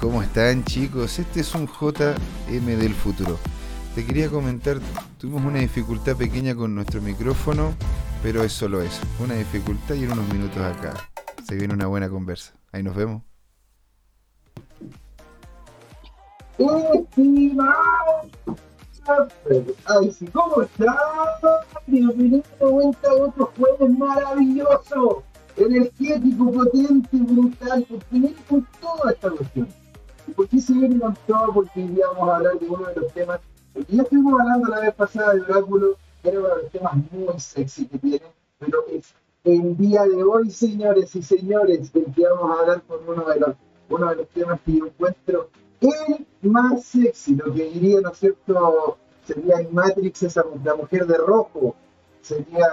¿Cómo están chicos? Este es un JM del futuro. Te quería comentar, tuvimos una dificultad pequeña con nuestro micrófono, pero es solo eso, una dificultad y en unos minutos acá. Se viene una buena conversa. Ahí nos vemos. Ay, sí, ¿cómo estás? Bienvenido de vuelta a otro jueves maravilloso, energético, potente, brutal, porque con toda esta cuestión. ¿Por qué se viene con todo? Porque hoy a hablar de uno de los temas, porque ya estuvimos hablando la vez pasada de Oráculo, que era uno de los temas muy sexy que tiene, pero es el día de hoy, señores y señores, que vamos a hablar con uno de los, uno de los temas que yo encuentro el más sexy, lo que diría, ¿no es cierto? Sería en Matrix esa, la mujer de rojo, sería,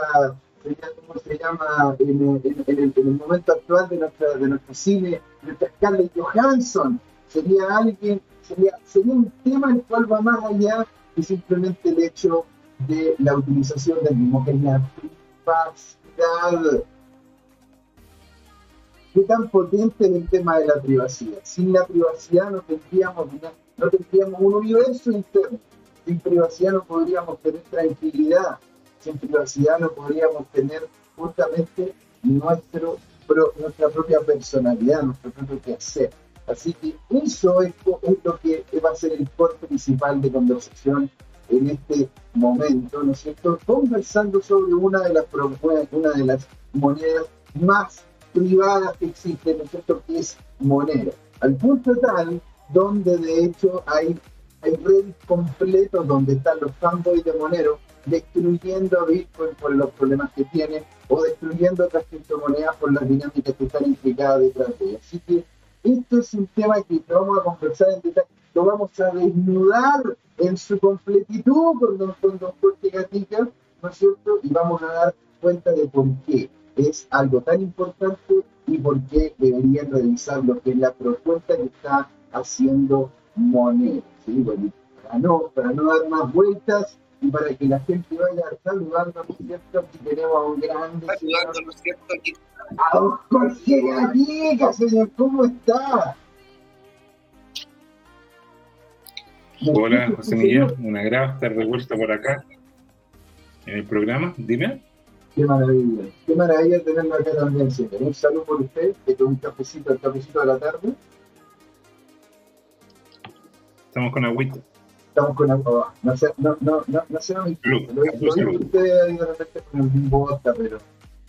sería ¿cómo se llama? En el momento actual de, nuestra, de nuestro cine, nuestra Scarlett Johansson, sería alguien, sería, sería un tema el cual va más allá que simplemente el hecho de la utilización del mismo, que es la privacidad qué tan potente es el tema de la privacidad. Sin la privacidad no tendríamos, no tendríamos un universo interno. Sin privacidad no podríamos tener tranquilidad. Sin privacidad no podríamos tener justamente nuestra propia personalidad, nuestro propio quehacer. Así que eso es, es lo que va a ser el core principal de conversación en este momento, ¿no es cierto? Conversando sobre una de las, monedas más privadas que existen, ¿no es cierto?, que es Monero. Al punto tal donde de hecho hay, redes completos donde están los fanboys de Monero destruyendo a Bitcoin por los problemas que tiene o destruyendo otras criptomonedas por las dinámicas que están implicadas detrás de ellas. Así que esto es un tema que vamos a conversar en detalle, lo vamos a desnudar en su completitud con don, con don Jorge Gatica, ¿no es cierto? Y vamos a dar cuenta de por qué es algo tan importante y por qué deberían revisar lo que es la propuesta que está haciendo Monero. ¿sí? Bueno, para, no, para no dar más vueltas y para que la gente vaya saludando, ¿no es cierto? Aquí tenemos a un grande señor, a don Jorge Gatica, señor, ¿cómo está? Hola, José Miguel, un agrado estar de vuelta por acá en el programa. Dime. Qué maravilla, qué maravilla tenerlo acá también, señor. Un saludo por usted, que tome un cafecito, el cafecito de la tarde. Estamos con agüita. Estamos con agua. No sé, no, no, no, no sé, Salud, lo, ahí de repente con el mismo vodka, pero,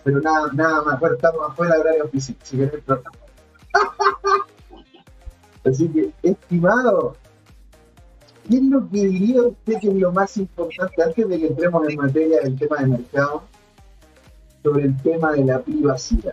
pero nada, nada más. Bueno, estamos afuera del área física, si querés, Así que, estimado, ¿qué es lo que diría usted que es lo más importante antes de que entremos en materia del tema de mercado? sobre el tema de la privacidad.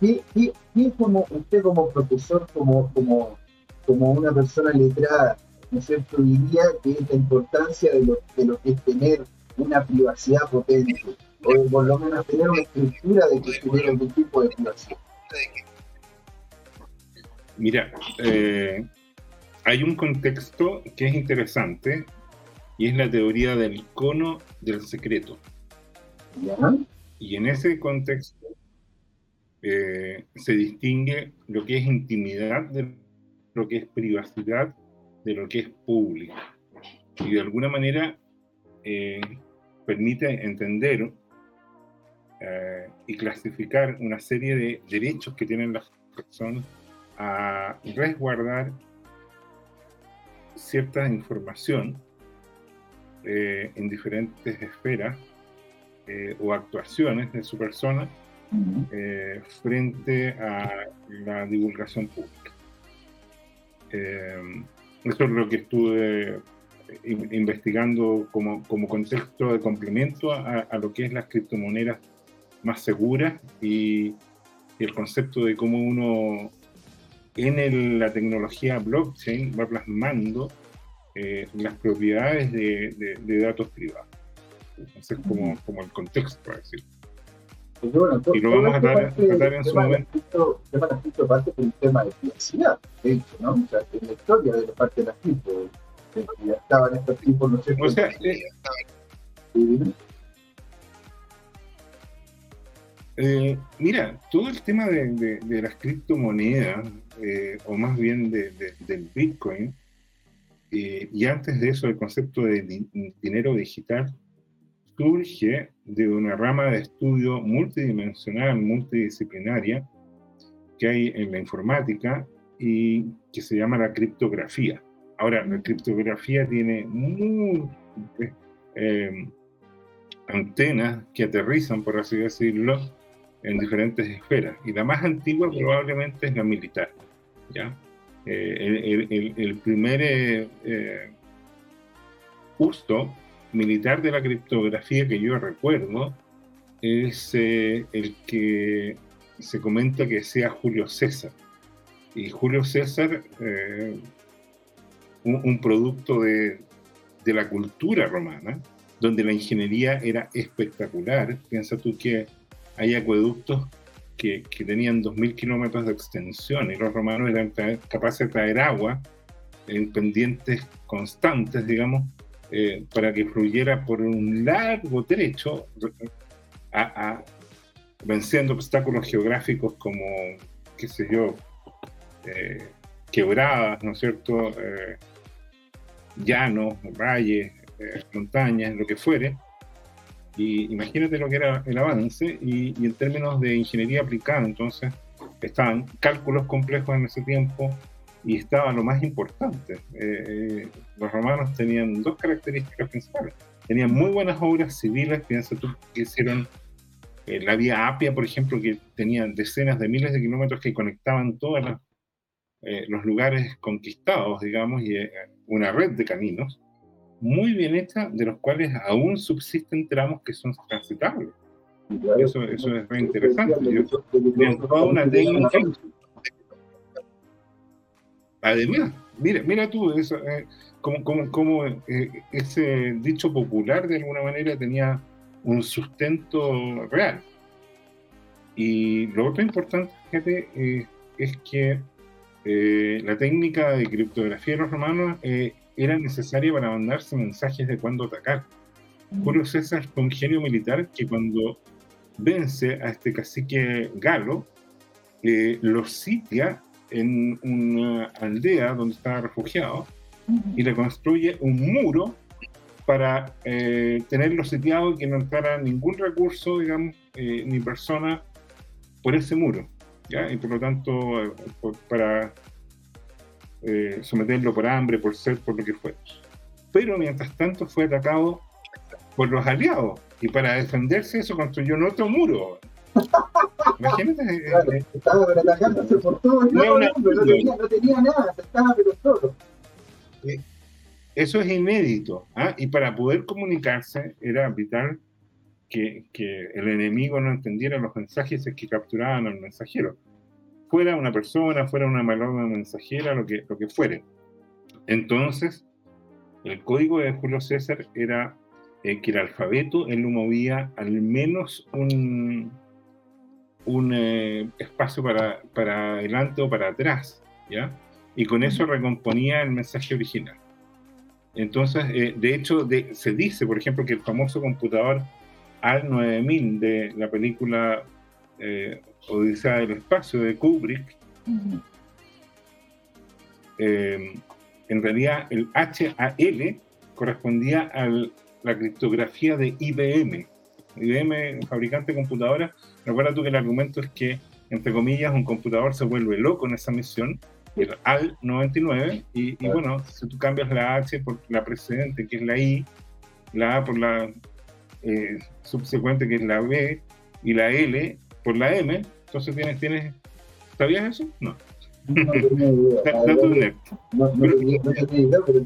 ¿Qué, qué, qué como usted como profesor, como, como, como una persona letrada, ¿no es cierto?, diría que es la importancia de lo, de lo que es tener una privacidad potente, o por lo menos tener una estructura de que genere algún tipo de privacidad. Mira, eh, hay un contexto que es interesante y es la teoría del cono del secreto. ¿Ya? Y en ese contexto eh, se distingue lo que es intimidad de lo que es privacidad de lo que es público. Y de alguna manera eh, permite entender eh, y clasificar una serie de derechos que tienen las personas a resguardar cierta información eh, en diferentes esferas o actuaciones de su persona frente a la divulgación pública. Eh, eso es lo que estuve in- investigando como, como contexto de complemento a, a lo que es las criptomonedas más seguras y, y el concepto de cómo uno en el- la tecnología blockchain va plasmando eh, las propiedades de, de- de datos privados. Entonces, como, como el contexto, para decir. Bueno, to- Y lo vamos a tratar- en su momento. el tema de parte por un tema de privacidad, de hecho, ¿no? O sea, en la historia de la parte de las cripto, de que ya estaban estos tipos, ¿no sé O sea, eh, Eh, mira, todo el tema de, las criptomonedas, eh, o más bien del Bitcoin, eh, y antes de eso el concepto de dinero digital, surge de una rama de estudio multidimensional, multidisciplinaria, que hay en la informática y que se llama la criptografía. Ahora, la criptografía tiene muy, antenas que aterrizan, por así decirlo, en diferentes esferas. Y la más antigua probablemente es la militar. ¿ya? Eh, el, primer eh, eh, uso militar de la criptografía que yo recuerdo es el que se comenta que sea Julio César. Y Julio César, un, producto de, de la cultura romana, donde la ingeniería era espectacular. Piensa tú que hay acueductos que, que tenían 2.000 kilómetros de extensión y los romanos eran capaces de traer agua en pendientes constantes, digamos, eh, para que fluyera por un largo trecho, a, venciendo obstáculos geográficos como, qué sé yo, eh, quebradas, ¿no es cierto? Eh, llanos, valles, montañas, lo que fuere. Y imagínate lo que era el avance y, en términos de ingeniería aplicada, entonces estaban cálculos complejos en ese tiempo y estaba lo más importante. Eh, eh, los romanos tenían dos características principales. Tenían muy buenas obras civiles, piensa tú que hicieron la vía Apia, por ejemplo, que tenía decenas de miles de kilómetros que conectaban todos los lugares conquistados, digamos, y una red de caminos muy bien hecha, de los cuales aún subsisten tramos que son transitables. eso, eso es muy interesante. toda una técnica. Además, mira, mira tú, eso, eh, como, como, como eh, ese dicho popular de alguna manera tenía un sustento real. Y lo otro importante, fíjate, eh, es que la técnica de criptografía de los romanos era necesaria para mandarse mensajes de cuándo atacar. Julio César fue un genio militar que cuando vence a este cacique galo, eh, lo sitia en una aldea donde estaba refugiado y le construye un muro para eh, tenerlo sitiado y que no entrara ningún recurso, digamos, eh, ni persona por ese muro. ¿ya? Y por lo tanto, para eh, someterlo por hambre, por sed, por lo que fuera. Pero mientras tanto fue atacado por los aliados y para defenderse eso construyó un otro muro. Imagínate. Eh, eh, estaba atacándose por todo el no, no, tenía, no, tenía, nada, estaba pero solo. Eso es inédito. ¿ah? Y para poder comunicarse era vital que, que, el enemigo no entendiera los mensajes que capturaban al mensajero fuera una persona, fuera una malona mensajera, lo que, lo que fuere. Entonces, el código de Julio César era eh, que el alfabeto él lo movía al menos un, un eh, espacio para, para adelante o para atrás, ¿ya? Y con eso recomponía el mensaje original. Entonces, eh, de hecho, se dice, por ejemplo, que el famoso computador AL9000 de la película Odisea del Espacio de Kubrick, eh, en realidad el HAL correspondía a la criptografía de IBM. IBM, fabricante de computadoras, recuerda tú que el argumento es que, entre comillas, un computador se vuelve loco en esa misión, el AL 99, y, bueno, si tú cambias la H por la precedente, que es la I, la A por la eh, subsecuente, que es la B, y la L por la M, entonces tienes, tienes, ¿sabías eso? No. No pero es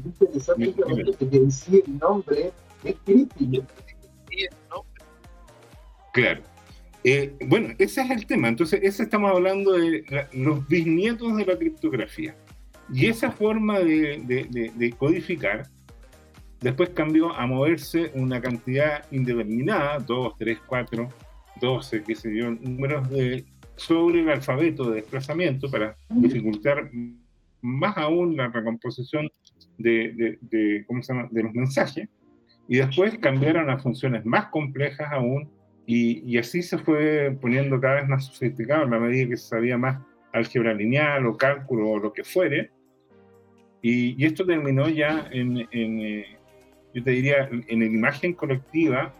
interesante que decía el nombre es crítico. Claro. Eh, bueno, ese es el tema. Entonces, ese estamos hablando de los bisnietos de la criptografía. Y esa forma de, de, de, codificar después cambió a moverse una cantidad indeterminada, 2, 3, 4, 12, qué sé yo, números de sobre el alfabeto de desplazamiento para dificultar más aún la recomposición de, de, ¿cómo se llama? de los mensajes y después cambiaron a funciones más complejas aún Y, así se fue poniendo cada vez más sofisticado a la medida que se sabía más álgebra lineal o cálculo o lo que fuere. Y, esto terminó ya en, eh, yo te diría, en la imagen colectiva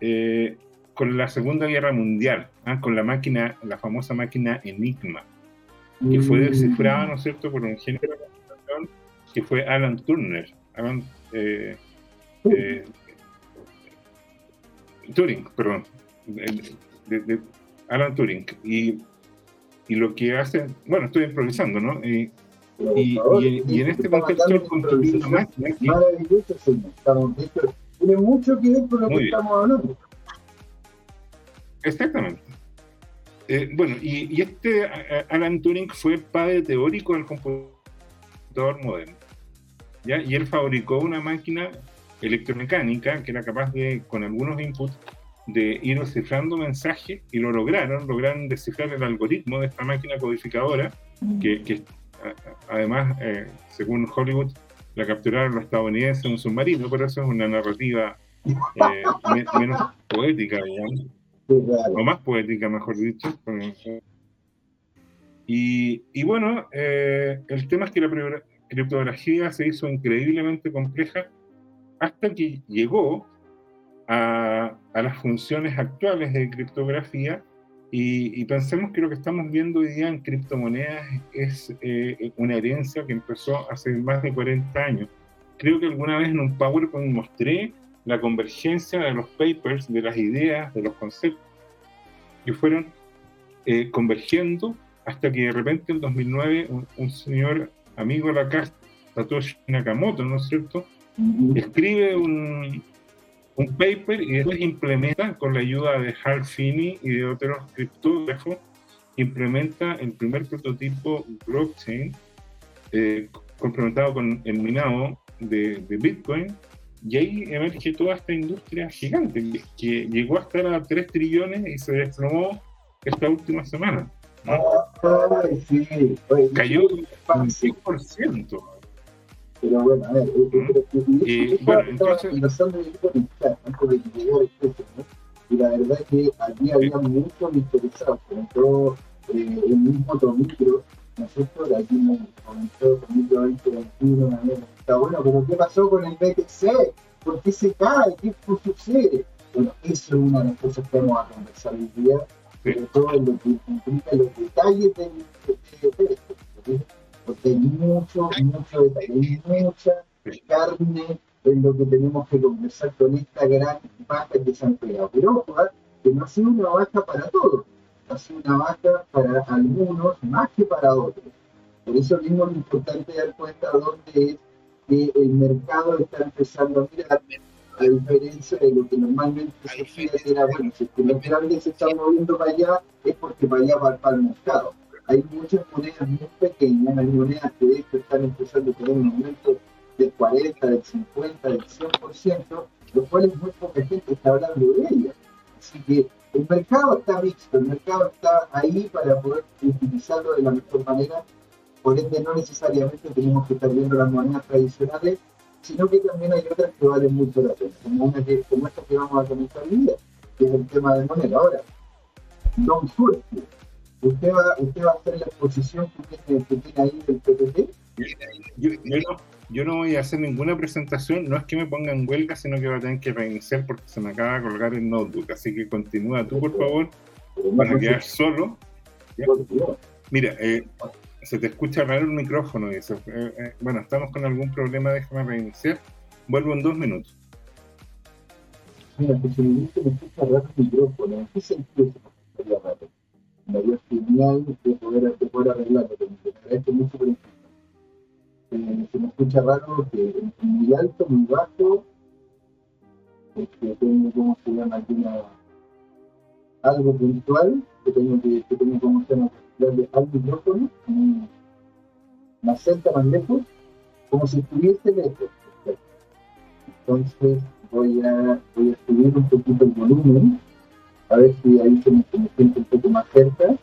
eh, con la Segunda Guerra Mundial, ¿ah? con la máquina, la famosa máquina Enigma, que fue mm. descifrada, ¿no es cierto?, por un genio de que fue Alan Turner. Alan, eh, Turing, perdón, de, Alan Turing. Y, y, lo que hace, bueno, estoy improvisando, ¿no? Y, y, y, en este contexto construir una máquina. Maravilloso, Estamos, tiene mucho que ver con lo que estamos hablando. Exactamente. Eh, bueno, y, y, este Alan Turing fue padre teórico del computador moderno. ¿ya? Y él fabricó una máquina electromecánica que era capaz de, con algunos inputs, de ir descifrando mensajes y lo lograron, lograron descifrar el algoritmo de esta máquina codificadora, que, además, eh, según Hollywood, la capturaron los estadounidenses en un submarino, pero eso es una narrativa eh, menos poética, digamos, o más poética, mejor dicho. Y, y bueno, eh, el tema es que la criptografía se hizo increíblemente compleja hasta que llegó a, las funciones actuales de criptografía y, pensemos que lo que estamos viendo hoy día en criptomonedas es eh, una herencia que empezó hace más de 40 años. Creo que alguna vez en un PowerPoint mostré la convergencia de los papers, de las ideas, de los conceptos, que fueron eh, convergiendo hasta que de repente en 2009 un, señor amigo de la casa, Satoshi Nakamoto, ¿no es cierto?, escribe un, un paper y después implementa con la ayuda de Hal Finney y de otros criptógrafos, implementa el primer prototipo blockchain eh, complementado con el minado de, Bitcoin y ahí emerge toda esta industria gigante que, llegó a estar a 3 trillones y se desplomó esta última semana. Cayó un 100%. Pero bueno, a ver, y, bueno, entonces... conversando de antes de que llegara el precio, ¿no? Y la verdad es que aquí había muchos interesados, todo eh, el mismo Tomicro, ¿no es cierto? De aquí me comentó Tomicro 2021, está bueno, pero ¿qué pasó con el BTC? ¿Por qué se cae? ¿Qué sucede? Bueno, eso es una de las cosas que vamos a conversar hoy día, sobre todo en lo que implica los detalles del esto porque hay mucho, mucho detalle, hay mucha carne en lo que tenemos que conversar con esta gran baja que se han pegado. Pero ojo, ¿ah? que no ha sido una baja para todos, ha sido una baja para algunos más que para otros. Por eso mismo lo importante dar cuenta dónde es que el mercado está empezando a mirar, a diferencia de lo que normalmente se era, bueno, si los grandes se están moviendo para allá, es porque para allá va para el mercado hay muchas monedas muy pequeñas, hay monedas que de hecho están empezando a tener un aumento del 40, del 50, del 100%, lo cual es muy poca está hablando de ellas. Así que el mercado está mixto, el mercado está ahí para poder utilizarlo de la mejor manera, por ende no necesariamente tenemos que estar viendo las monedas tradicionales, sino que también hay otras que valen mucho la pena, como, una que, como esta que vamos a comentar hoy día, que es el tema de moneda. Ahora, Don Suerte, ¿Usted va, ¿Usted va a hacer la exposición que tiene, que tiene ahí del PPT? Yo, no, yo, no, voy a hacer ninguna presentación, no es que me ponga en huelga, sino que va a tener que reiniciar porque se me acaba de colgar el notebook. Así que continúa tú, por favor, para quedar solo. Mira, eh, se te escucha raro el micrófono. Eh, eh, bueno, estamos con algún problema, déjame reiniciar. Vuelvo en dos minutos. Mira, que se dice me escucha raro el micrófono. ¿En qué sentido se escucha raro? Me dio genial de poder, de poder arreglarlo. Me agradezco mucho por eh, se me escucha raro que es muy alto, muy bajo, que tengo, ¿cómo se llama? Alguna, algo puntual, que tengo que, que tengo, ¿cómo se llama? Al micrófono, más cerca, más lejos, como si estuviese lejos. Entonces voy a, voy a subir un poquito el volumen a ver si ahí se me, siente un poco más cerca.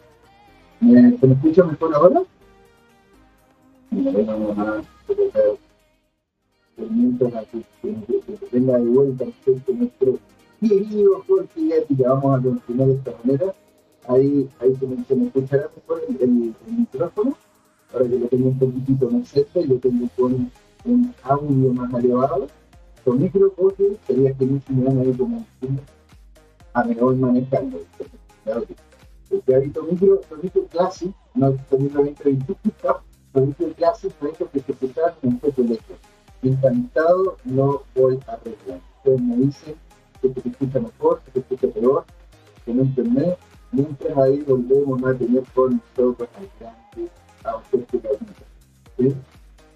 ¿Se me escucha mejor ahora? Vamos a mientras que venga de vuelta nuestro querido Jorge ya vamos a continuar de esta manera. Ahí, ahí se, me, se me escuchará mejor el, el, micrófono. Ahora que lo tengo un poquitito más cerca y lo tengo con un audio más elevado. Con micro, sería que no se me van a ir como a mejor manejando. Porque ahorita micro, micro clase, no estoy viendo 2021, micro clase, proyectos que se escucharon en un poco lejos. Encantado, no voy a arreglar. Ustedes me dicen que se escucha mejor, que se escucha peor, que no entendés, mientras ahí volvemos a tener con nosotros al grande a ustedes que ¿sí?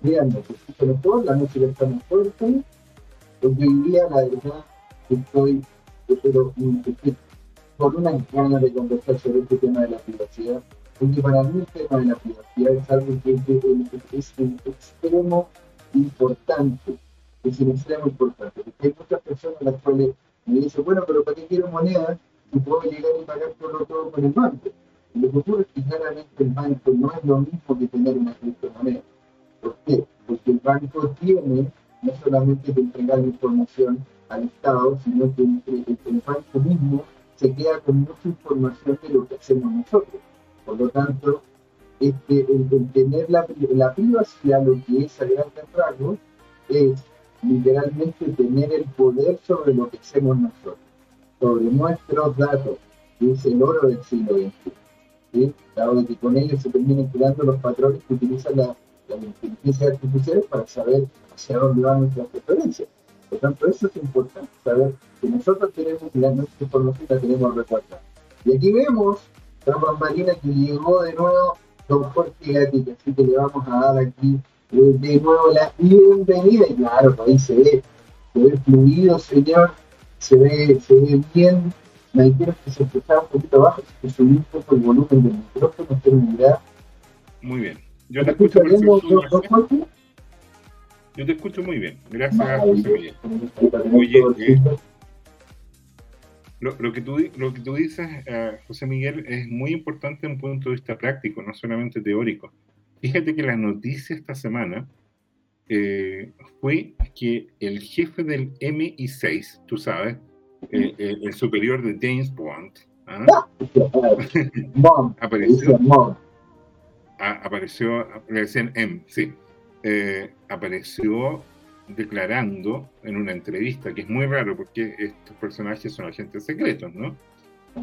Díganme, se escucha mejor, la música está más fuerte, porque hoy día la verdad estoy, pero, con una ganas de conversar sobre este tema de la privacidad, porque para mí el tema de la privacidad es algo que, es un extremo importante, es un extremo importante, porque hay muchas personas las cuales me dicen, bueno, pero ¿para qué quiero moneda si puedo llegar y pagar todo, todo con el banco? Y lo que ocurre es que claramente el banco no es lo mismo que tener una criptomoneda. ¿Por qué? Porque el banco tiene no solamente que entregar información al Estado, sino que el banco mismo se queda con mucha información de lo que hacemos nosotros. Por lo tanto, este, el, tener la, la, privacidad, lo que es a grandes rasgos, es literalmente tener el poder sobre lo que hacemos nosotros, sobre nuestros datos, que es el oro del siglo XXI. ¿sí? Dado que con ellos se terminan creando los patrones que utilizan la, la inteligencia artificial para saber hacia dónde van nuestras preferencias. Por tanto, eso es importante, saber que nosotros tenemos la nuestra información la tenemos recuerda. Y aquí vemos la bambalina que llegó de nuevo don Jorge Gatica, así que le vamos a dar aquí eh, de nuevo la bienvenida. Y claro, ahí se ve, se ve fluido, señor, se ve, se ve bien. Me dijeron que se escuchaba un poquito bajo, que subí un poco el volumen del micrófono, usted me Muy bien. Yo te escucho Jorge? Yo te escucho muy bien. Gracias, José Miguel. Oye, eh, lo, que tú, lo que tú dices, eh, José Miguel, es muy importante en un punto de vista práctico, no solamente teórico. Fíjate que la noticia esta semana eh, fue que el jefe del MI6, tú sabes, el superior de James Bond, ¿ah? apareció, apareció, le decían M, sí, eh, apareció declarando en una entrevista, que es muy raro porque estos personajes son agentes secretos, ¿no?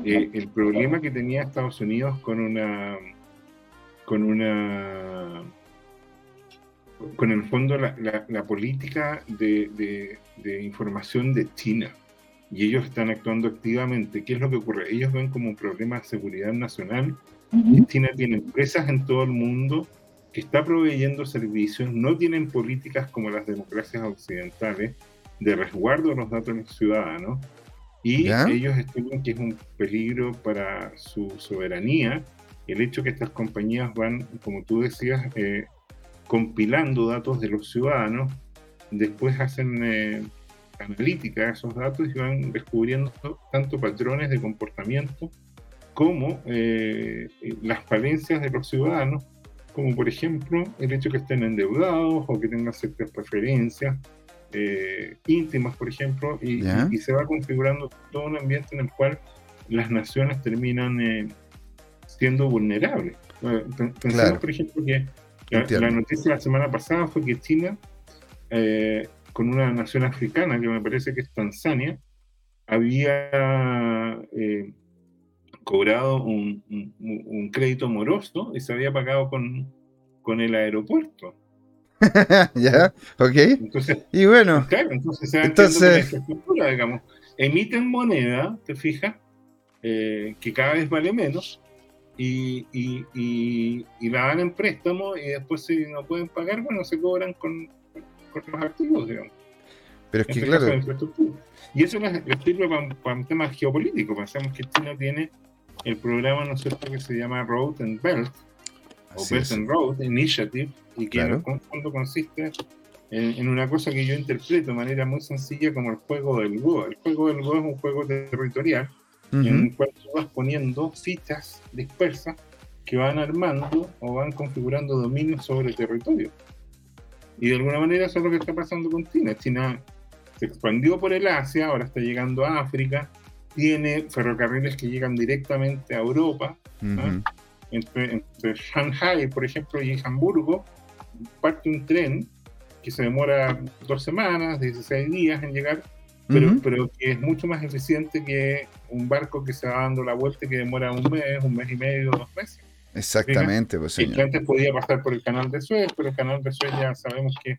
Eh, el problema que tenía Estados Unidos con una con una con el fondo la, la, política de, de, información de China y ellos están actuando activamente. ¿Qué es lo que ocurre? Ellos ven como un problema de seguridad nacional. China tiene empresas en todo el mundo que está proveyendo servicios no tienen políticas como las democracias occidentales de resguardo de los datos de los ciudadanos y ellos estiman que es un peligro para su soberanía el hecho que estas compañías van, como tú decías, eh, compilando datos de los ciudadanos, después hacen eh, analítica de esos datos y van descubriendo tanto patrones de comportamiento como eh, las falencias de los ciudadanos como por ejemplo el hecho que estén endeudados o que tengan ciertas preferencias eh, íntimas, por ejemplo, y, se va configurando todo un ambiente en el cual las naciones terminan eh, siendo vulnerables. Eh, pensemos, por ejemplo, que la, noticia de la semana pasada fue que China, con una nación africana, que me parece que es Tanzania, había cobrado un, un, crédito moroso y se había pagado con, con el aeropuerto. ya, ok. y bueno, claro, entonces se entonces... la digamos. Emiten moneda, te fijas, eh, que cada vez vale menos, y, y, y, la dan en préstamo, y después si no pueden pagar, bueno, se cobran con, con los activos, digamos. Pero es que, este claro. Y eso les, sirve para, para un tema geopolítico. Pensamos que China tiene el programa, ¿no es cierto?, que se llama Road and Belt, o Belt and Road Initiative, y que en el fondo consiste en, una cosa que yo interpreto de manera muy sencilla como el juego del Go. El juego del Go es un juego territorial en el cual tú vas poniendo fichas dispersas que van armando o van configurando dominios sobre el territorio. Y de alguna manera eso es lo que está pasando con China. China se expandió por el Asia, ahora está llegando a África, tiene ferrocarriles que llegan directamente a Europa, ¿ah? entre, Shanghai, por ejemplo, y Hamburgo, parte un tren que se demora dos semanas, 16 días en llegar, pero, pero que es mucho más eficiente que un barco que se va dando la vuelta y que demora un mes, un mes y medio, dos meses. Exactamente, pues señor. antes podía pasar por el canal de Suez, pero el canal de Suez ya sabemos que,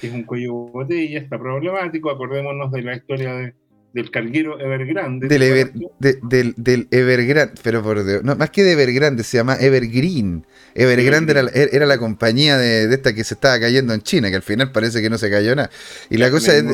que es un cuello botella, está problemático. Acordémonos de la historia de, del carguero Evergrande. Del, del, del, Evergrande, pero por Dios, no, más que de Evergrande, se llama Evergreen. Evergrande era, era, la compañía de, esta que se estaba cayendo en China, que al final parece que no se cayó nada. Y la, cosa es.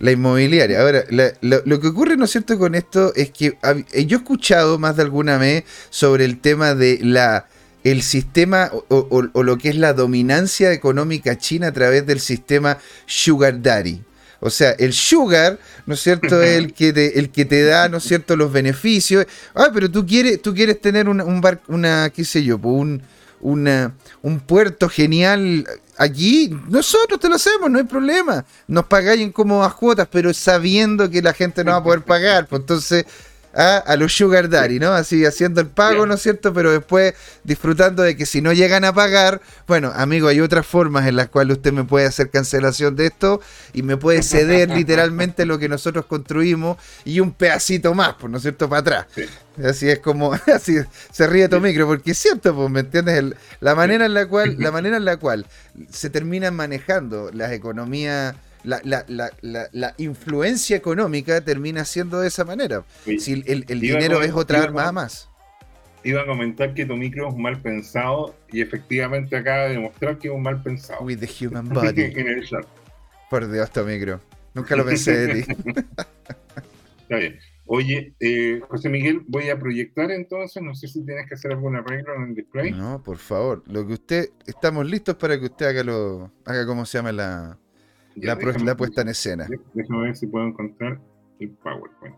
La inmobiliaria. Ahora, lo, que ocurre, ¿no es cierto?, con esto es que eh, yo he escuchado más de alguna vez sobre el tema de la el sistema o, o, lo que es la dominancia económica china a través del sistema Sugar Daddy. O sea, el sugar, ¿no es cierto?, es el que te, el que te da, ¿no es cierto?, los beneficios. Ah, pero tú quieres, tú quieres tener un, un bar, una, qué sé yo, un, una, un puerto genial aquí, nosotros te lo hacemos, no hay problema. Nos pagáis en cómodas cuotas, pero sabiendo que la gente no va a poder pagar. Pues entonces a, los sugar daddy, ¿no? Así haciendo el pago, ¿no es cierto? Pero después disfrutando de que si no llegan a pagar, bueno, amigo, hay otras formas en las cuales usted me puede hacer cancelación de esto y me puede ceder literalmente lo que nosotros construimos y un pedacito más, pues, ¿no es cierto? Para atrás. Así es como, así se ríe tu micro, porque es cierto, pues, ¿me entiendes? la manera en la cual, la manera en la cual se terminan manejando las economías la, la, la, la, influencia económica termina siendo de esa manera. si el, el dinero es otra arma más. Iba a comentar que tu micro es mal pensado y efectivamente acaba de demostrar que es un mal pensado. With the human body. Por Dios, tu micro. Nunca lo pensé de ti. Está bien. Oye, eh, José Miguel, voy a proyectar entonces. No sé si tienes que hacer algún arreglo en el display. No, por favor. Lo que usted. Estamos listos para que usted haga lo. Haga como se llama la la, puesta en escena. Déjame ver si puedo encontrar el PowerPoint.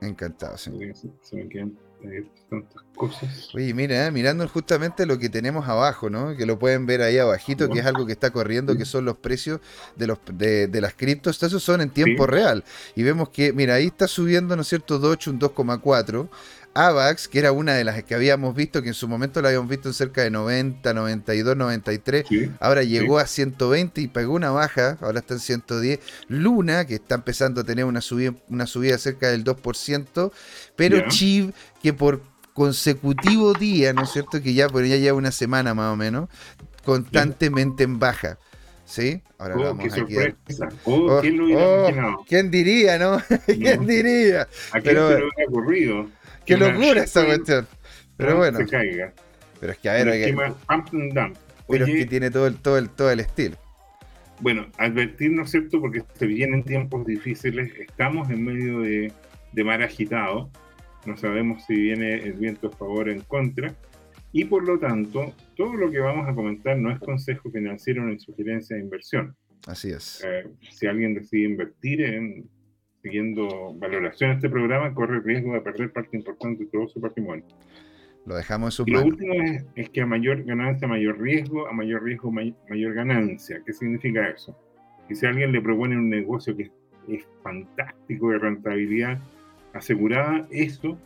Encantado, señor. Se, me quedan eh, tantas cosas. Oye, mira, eh, mirando justamente lo que tenemos abajo, ¿no? Que lo pueden ver ahí abajito, que es algo que está corriendo, que son los precios de los de, de las criptos. Esos son en tiempo real. Y vemos que, mira, ahí está subiendo, ¿no es cierto? Doge un 2,4. AVAX, que era una de las que habíamos visto, que en su momento la habíamos visto en cerca de 90, 92, 93, ahora llegó a 120 y pegó una baja, ahora está en 110. Luna, que está empezando a tener una subida, una subida cerca del 2%, pero Chiv, que por consecutivo día, ¿no es cierto? Que ya, por ya lleva una semana más o menos, constantemente en baja. ¿Sí? Ahora oh, vamos aquí. Oh, oh, ¿quién lo hubiera oh, imaginado? ¿Quién diría, no? ¿Quién diría? ¿A quién Pero, se lo hubiera ocurrido? Qué locura esa cuestión. Pero bueno. Pero es que a ver, Pero es que tiene todo el, todo el, todo el estilo. Bueno, advertirnos, ¿cierto? Porque se vienen tiempos difíciles, estamos en medio de, de mar agitado, no sabemos si viene el viento a favor o en contra, y por lo tanto, todo lo que vamos a comentar no es consejo financiero ni sugerencia de inversión. Así es. Eh, si alguien decide invertir en siguiendo valoración de este programa, corre el riesgo de perder parte importante de todo su patrimonio. Lo dejamos en su y Lo último es, que a mayor ganancia, mayor riesgo, a mayor riesgo, mayor ganancia. ¿Qué significa eso? Que si alguien le propone un negocio que es, fantástico de rentabilidad asegurada, eso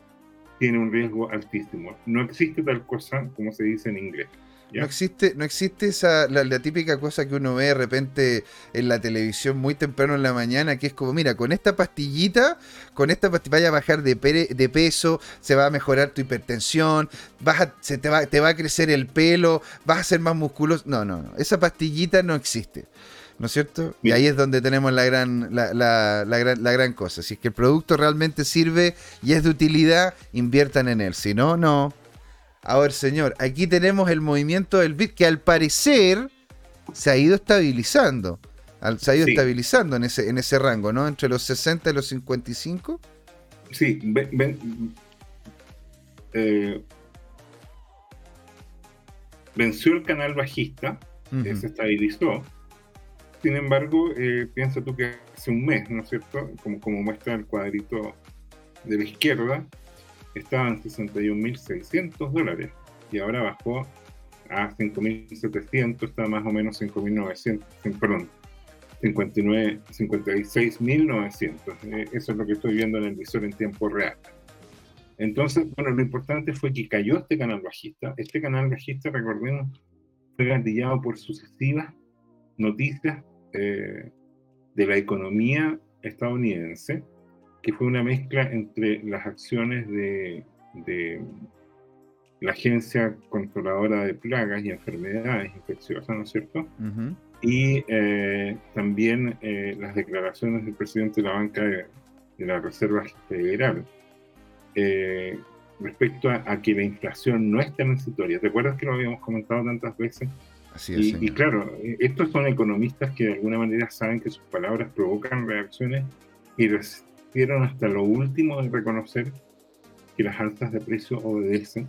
tiene un riesgo altísimo. No existe tal cosa como se dice en inglés. No existe, no existe esa, la, típica cosa que uno ve de repente en la televisión muy temprano en la mañana, que es como, mira, con esta pastillita, con esta pastilla vaya a bajar de, de peso, se va a mejorar tu hipertensión, vas se te va, te va a crecer el pelo, vas a ser más musculoso. No, no, no, esa pastillita no existe. ¿No es cierto? Y ahí es donde tenemos la gran, la, la, la, gran, la gran cosa. Si es que el producto realmente sirve y es de utilidad, inviertan en él. Si no, no. A ver, señor, aquí tenemos el movimiento del bit que al parecer se ha ido estabilizando. Se ha ido estabilizando en ese, en ese rango, ¿no? Entre los 60 y los 55. Sí, eh, venció el canal bajista, se estabilizó. Sin embargo, eh, piensa tú que hace un mes, ¿no es cierto? Como, como muestra el cuadrito de la izquierda, estaba en 61.600 dólares y ahora bajó a 5.700, está más o menos 5.900, perdón, 59, 56.900. Eh, eso es lo que estoy viendo en el visor en tiempo real. Entonces, bueno, lo importante fue que cayó este canal bajista. Este canal bajista, recordemos, fue gatillado por sucesivas noticias eh, de la economía estadounidense, que fue una mezcla entre las acciones de, la Agencia Controladora de Plagas y Enfermedades Infecciosas, ¿no es cierto? Y eh, también eh, las declaraciones del presidente de la banca de, la Reserva Federal eh, respecto a, que la inflación no es transitoria. ¿Recuerdas que lo habíamos comentado tantas veces? Así es, y, claro, estos son economistas que de alguna manera saben que sus palabras provocan reacciones y resistieron hasta lo último de reconocer que las altas de precio obedecen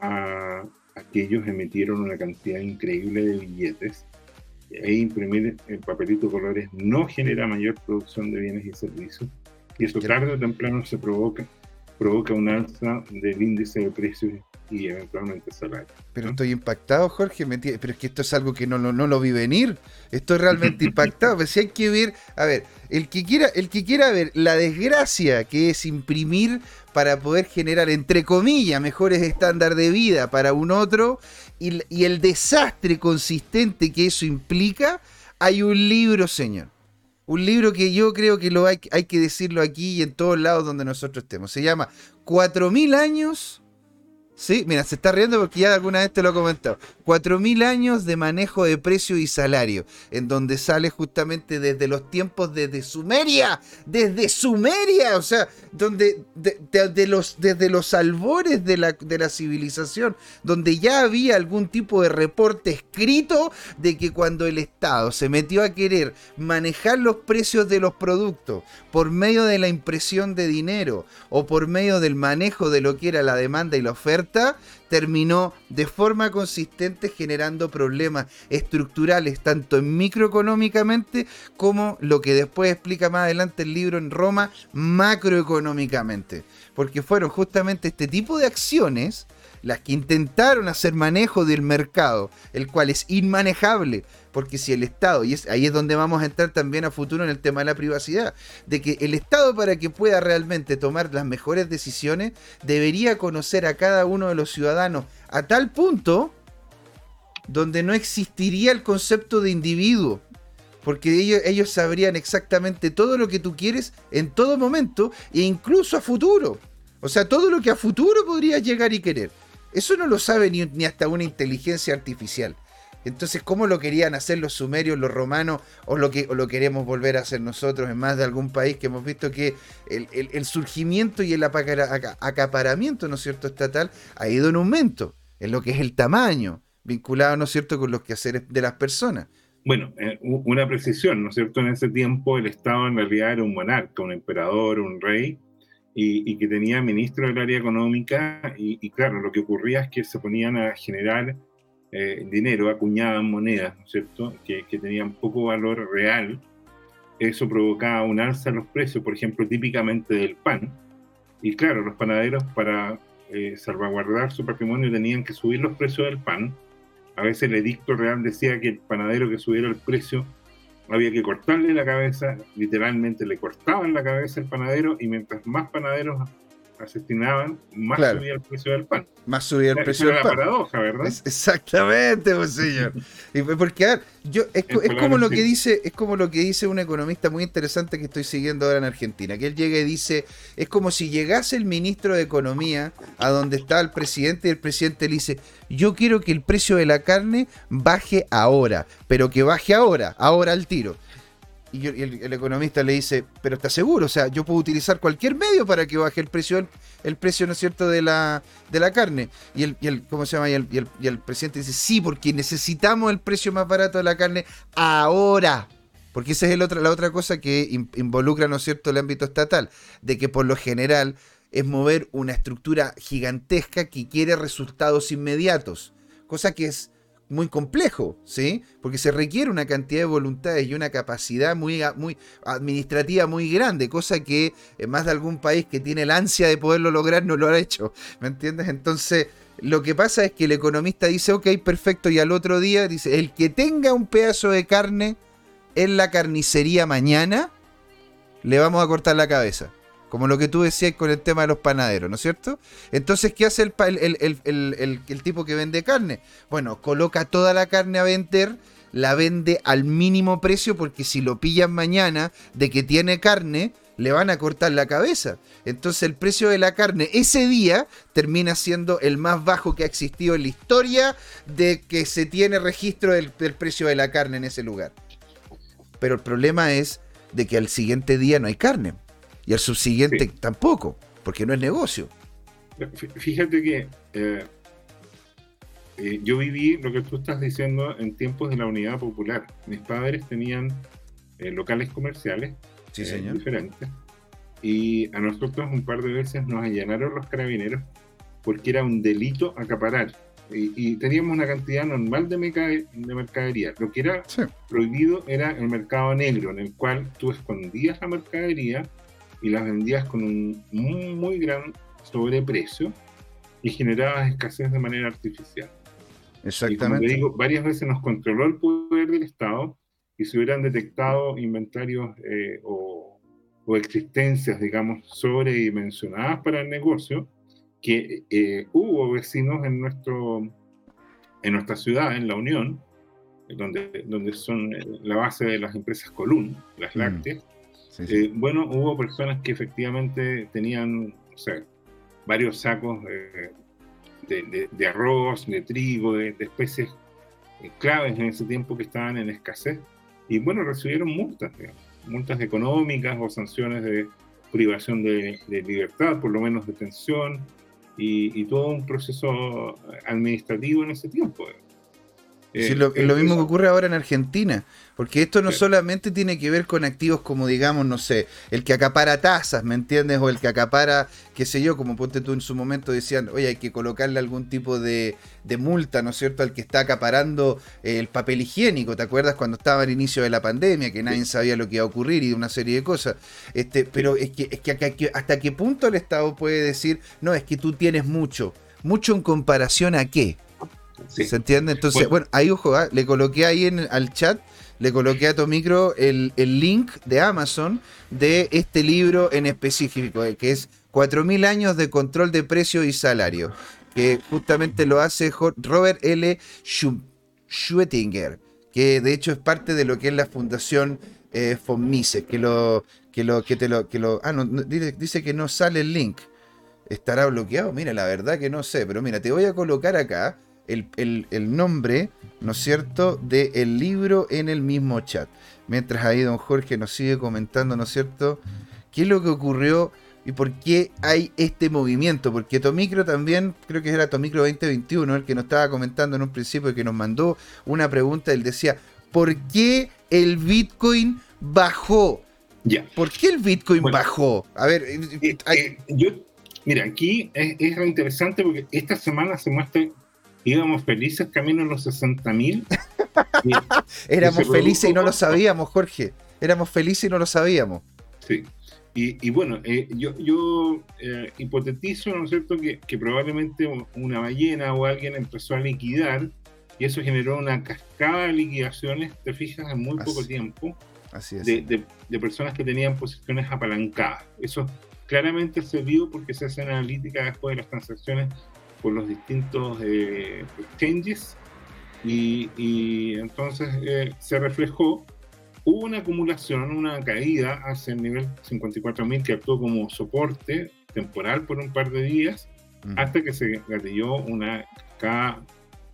a, que ellos emitieron una cantidad increíble de billetes e imprimir el papelito colores no genera mayor producción de bienes y servicios. Y eso tarde o temprano se provoca provoca un alza del índice de precios y eventualmente salario. Pero estoy impactado, Jorge, pero es que esto es algo que no, no, lo vi venir. Estoy realmente impactado. Pero si hay que ver, a ver, el que quiera, el que quiera ver la desgracia que es imprimir para poder generar, entre comillas, mejores estándares de vida para un otro y, y el desastre consistente que eso implica, hay un libro, señor un libro que yo creo que lo hay, hay, que decirlo aquí y en todos lados donde nosotros estemos. Se llama 4000 años Sí, mira, se está riendo porque ya alguna vez te lo he comentado. 4.000 años de manejo de precio y salario, en donde sale justamente desde los tiempos desde Sumeria, desde Sumeria, o sea, donde de, los, desde los albores de la, de la civilización, donde ya había algún tipo de reporte escrito de que cuando el Estado se metió a querer manejar los precios de los productos por medio de la impresión de dinero o por medio del manejo de lo que era la demanda y la oferta, terminó de forma consistente generando problemas estructurales, tanto en microeconómicamente como lo que después explica más adelante el libro en Roma, macroeconómicamente. Porque fueron justamente este tipo de acciones las que intentaron hacer manejo del mercado, el cual es inmanejable, porque si el Estado, y ahí es donde vamos a entrar también a futuro en el tema de la privacidad, de que el Estado para que pueda realmente tomar las mejores decisiones, debería conocer a cada uno de los ciudadanos a tal punto donde no existiría el concepto de individuo. Porque ellos, ellos sabrían exactamente todo lo que tú quieres en todo momento e incluso a futuro. O sea, todo lo que a futuro podrías llegar y querer. Eso no lo sabe ni, ni hasta una inteligencia artificial. Entonces, ¿cómo lo querían hacer los sumerios, los romanos, o lo, que, lo queremos volver a hacer nosotros en más de algún país que hemos visto que el, surgimiento y el acaparamiento, ¿no es cierto?, estatal ha ido en aumento en lo que es el tamaño, vinculado, ¿no es cierto?, con los quehaceres de las personas. Bueno, eh, una precisión, ¿no es cierto? En ese tiempo el Estado en realidad era un monarca, un emperador, un rey, y, que tenía ministro del área económica, y, y claro, lo que ocurría es que se ponían a generar eh, dinero, acuñaban monedas, ¿no es cierto?, que, tenían poco valor real, eso provocaba un alza en los precios, por ejemplo, típicamente del pan. Y claro, los panaderos para eh, salvaguardar su patrimonio tenían que subir los precios del pan. A veces el edicto real decía que el panadero que subiera el precio había que cortarle la cabeza, literalmente le cortaban la cabeza al panadero y mientras más panaderos asesinaban, más subía el precio del pan. Más subía el precio del pan. paradoja, ¿verdad? exactamente, pues, señor. porque yo, es, como lo que dice, es como lo que dice un economista muy interesante que estoy siguiendo ahora en Argentina, que él llega y dice, es como si llegase el ministro de Economía a donde está el presidente y el presidente le dice, yo quiero que el precio de la carne baje ahora, pero que baje ahora, ahora al tiro. Y, el, economista le dice, pero está seguro, o sea, yo puedo utilizar cualquier medio para que baje el precio, el, precio, ¿no es cierto?, de la, de la carne. Y el, y ¿cómo se llama? Y el, presidente dice, sí, porque necesitamos el precio más barato de la carne ahora. Porque esa es el la otra cosa que involucra, ¿no es cierto?, el ámbito estatal, de que por lo general es mover una estructura gigantesca que quiere resultados inmediatos, cosa que es muy complejo, ¿sí? Porque se requiere una cantidad de voluntades y una capacidad muy, muy administrativa muy grande, cosa que en más de algún país que tiene la ansia de poderlo lograr no lo ha hecho, ¿me entiendes? Entonces, lo que pasa es que el economista dice, ok, perfecto, y al otro día dice, el que tenga un pedazo de carne en la carnicería mañana, le vamos a cortar la cabeza. Como lo que tú decías con el tema de los panaderos, ¿no es cierto? Entonces, ¿qué hace el, tipo que vende carne? Bueno, coloca toda la carne a vender, la vende al mínimo precio porque si lo pillan mañana de que tiene carne, le van a cortar la cabeza. Entonces el precio de la carne ese día termina siendo el más bajo que ha existido en la historia de que se tiene registro del, precio de la carne en ese lugar. Pero el problema es de que al siguiente día no hay carne y al subsiguiente tampoco, porque no es negocio. Fíjate que eh, eh, yo viví lo que tú estás diciendo en tiempos de la unidad popular. Mis padres tenían eh, locales comerciales sí, señor. diferentes y a nosotros un par de veces nos allanaron los carabineros porque era un delito acaparar. Y, teníamos una cantidad normal de, de mercadería. Lo que era prohibido era el mercado negro, en el cual tú escondías la mercadería y las vendías con un muy, muy gran sobreprecio y generabas escasez de manera artificial. Exactamente. Y como digo, varias veces nos controló el poder del Estado y se hubieran detectado inventarios eh, o o existencias, digamos, sobredimensionadas para el negocio, que eh, hubo vecinos en, nuestro, en nuestra ciudad, en la Unión, donde, donde son eh, la base de las empresas Column, las mm. Eh, bueno, hubo personas que efectivamente tenían, varios sacos de, de, arroz, de trigo, de, especies claves en ese tiempo que estaban en escasez, y bueno, recibieron multas. Digamos multas económicas o sanciones de privación de, libertad, por lo menos detención, y, y, todo un proceso administrativo en ese tiempo. Sí, lo, es lo mismo que ocurre ahora en Argentina, porque esto no solamente tiene que ver con activos como, digamos, no sé, el que acapara tasas, ¿me entiendes? O el que acapara, qué sé yo, como ponte tú en su momento decían, oye, hay que colocarle algún tipo de, de multa, ¿no es cierto?, al que está acaparando el papel higiénico, ¿te acuerdas cuando estaba al inicio de la pandemia, que nadie sabía lo que iba a ocurrir y una serie de cosas? Este, pero es que, es que hasta qué punto el Estado puede decir, no, es que tú tienes mucho, mucho en comparación a qué? ¿Se entiende? Entonces, bueno, ahí ojo, ¿ah? le coloqué ahí en, al chat, le coloqué a Tomicro el, el link de Amazon de este libro en específico, eh, que es 4.000 años de control de precio y salario, que justamente lo hace Robert L. Schwettinger, que de hecho es parte de lo que es la fundación eh, que lo que lo que te lo que lo ah no, dice que no sale el link estará bloqueado mira la verdad que no sé pero mira te voy a colocar acá el, nombre, ¿no es cierto?, del el libro en el mismo chat. Mientras ahí don Jorge nos sigue comentando, ¿no es cierto?, qué es lo que ocurrió y por qué hay este movimiento. Porque Tomicro también, creo que era Tomicro 2021, el que nos estaba comentando en un principio y que nos mandó una pregunta, él decía, ¿por qué el Bitcoin bajó? Ya. ¿Por qué el Bitcoin bajó? A ver, eh, eh, yo, mira, aquí es, es interesante porque esta semana se muestra íbamos felices camino a los 60 mil. Éramos felices y no lo sabíamos, Jorge. Éramos felices y no lo sabíamos. Sí. Y, bueno, eh, yo, yo eh, hipotetizo, ¿no es cierto?, que, probablemente una ballena o alguien empezó a liquidar y eso generó una cascada de liquidaciones, te fijas, en muy poco tiempo, así es. De, de, personas que tenían posiciones apalancadas. Eso claramente se vio porque se hace analítica después de las transacciones por los distintos eh, exchanges y, entonces eh, se reflejó, hubo una acumulación, una caída hacia el nivel 54.000 que actuó como soporte temporal por un par de días hasta que se gatilló una cascada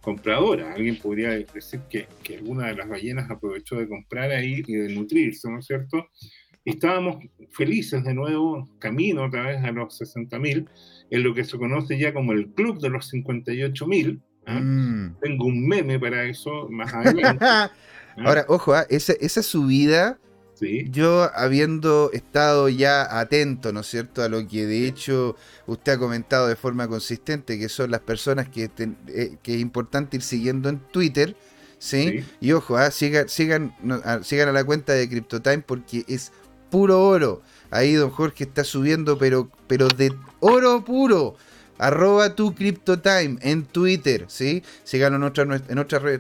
compradora. Alguien podría decir que, que, alguna de las ballenas aprovechó de comprar ahí y de nutrirse, ¿no es cierto? Estábamos felices de nuevo, camino otra vez a los 60.000, en lo que se conoce ya como el club de los 58.000. ¿ah? Mm. Tengo un meme para eso más adelante. ¿ah? Ahora, ojo, ¿ah? esa, esa, subida, yo habiendo estado ya atento, ¿no es cierto?, a lo que de hecho usted ha comentado de forma consistente, que son las personas que, eh, que es importante ir siguiendo en Twitter. ¿Sí? Y ojo, sigan, sigan, sigan a la cuenta de CryptoTime porque es puro oro. Ahí don Jorge está subiendo, pero, pero de oro puro. arroba tu CryptoTime en Twitter, ¿sí? Síganos en, en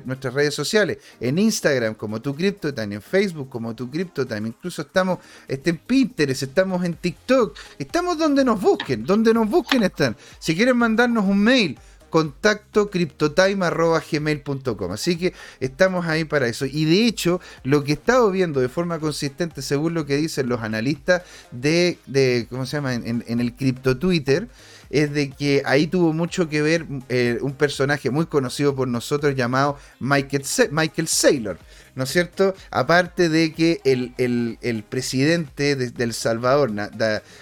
nuestras redes sociales, en Instagram como tu CryptoTime, en Facebook como tu CryptoTime, incluso estamos este, en Pinterest, estamos en TikTok, estamos donde nos busquen, donde nos busquen están. Si quieren mandarnos un mail, contacto gmail.com Así que estamos ahí para eso. Y de hecho, lo que he estado viendo de forma consistente, según lo que dicen los analistas de, de ¿cómo se llama? En, el cripto Twitter, es de que ahí tuvo mucho que ver eh, un personaje muy conocido por nosotros llamado Michael, Michael Saylor, ¿no es cierto? Aparte de que el, presidente de, El Salvador,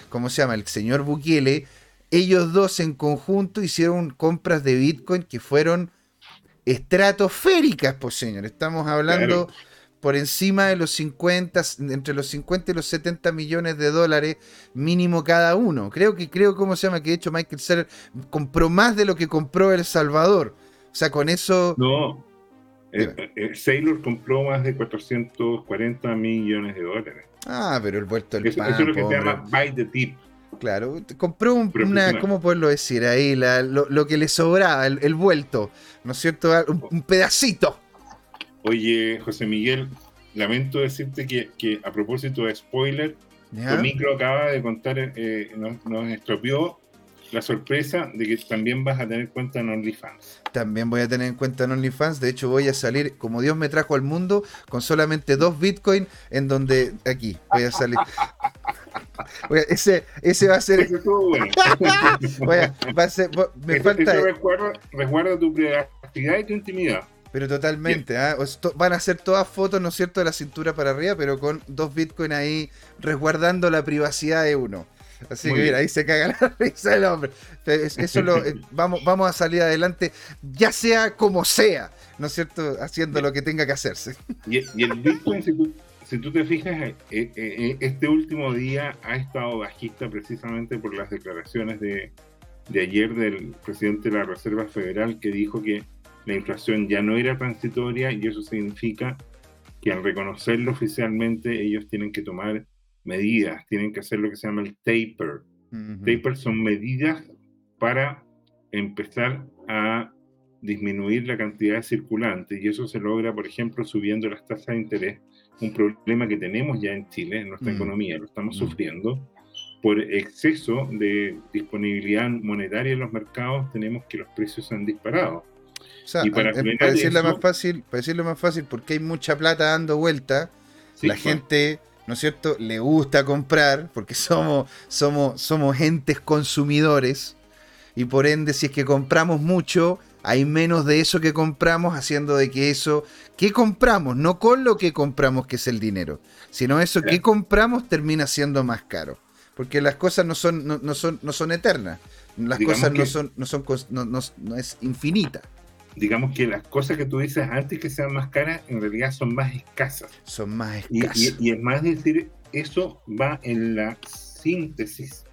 ¿cómo se llama? El señor Bukele, ellos dos en conjunto hicieron compras de Bitcoin que fueron estratosféricas, pues señor. Estamos hablando por encima de los 50, entre los 50 y los 70 millones de dólares mínimo cada uno. Creo que, creo, ¿cómo se llama? Que de hecho Michael Saylor compró más de lo que compró El Salvador. O sea, con eso... No, eh, eh, Saylor compró más de 440 millones de dólares. Ah, pero el vuelto del eso, eso es lo que se llama buy the tip. Claro, compró una, ¿cómo poderlo decir? Ahí, lo, que le sobraba, el, vuelto, ¿no es cierto? un pedacito. Oye, José Miguel, lamento decirte que, a propósito de spoiler, tu micro acaba de contar, eh, nos, estropeó la sorpresa de que también vas a tener cuenta en OnlyFans. También voy a tener en cuenta en OnlyFans. De hecho, voy a salir, como Dios me trajo al mundo, con solamente dos Bitcoin, en donde aquí voy a salir. ese, ese va a ser. Eso estuvo bueno. va a ser, me falta. resguarda tu privacidad y tu intimidad. Pero totalmente, ¿ah? van a ser todas fotos, ¿no es cierto?, de la cintura para arriba, pero con dos Bitcoin ahí resguardando la privacidad de uno. Así que mira, ahí se caga la risa del hombre. Eso lo, eh, vamos, vamos a salir adelante, ya sea como sea, ¿no es cierto? Haciendo lo que tenga que hacerse. Y, el Bitcoin, si tú, te fijas, eh, eh, este último día ha estado bajista precisamente por las declaraciones de, de ayer del presidente de la Reserva Federal que dijo que la inflación ya no era transitoria y eso significa que al reconocerlo oficialmente ellos tienen que tomar medidas, tienen que hacer lo que se llama el taper. Taper son medidas para empezar a disminuir la cantidad de circulante y eso se logra, por ejemplo, subiendo las tasas de interés, un problema que tenemos ya en Chile, en nuestra mm. economía, lo estamos mm. sufriendo. Por exceso de disponibilidad monetaria en los mercados, tenemos que los precios se han disparado y para, decirlo más fácil, para decirlo más fácil, porque hay mucha plata dando vuelta, la pues. gente, ¿no es cierto?, le gusta comprar, porque somos, somos, somos entes consumidores, y por ende, si es que compramos mucho, hay menos de eso que compramos, haciendo de que eso que compramos, no con lo que compramos, que es el dinero, sino eso que compramos termina siendo más caro. Porque las cosas no son, no, son, no son eternas. Las cosas no son, no son, no, no es infinita digamos que las cosas que tú dices antes que sean más caras, en realidad son más escasas. Son más escasas. Y, es más decir, eso va en la síntesis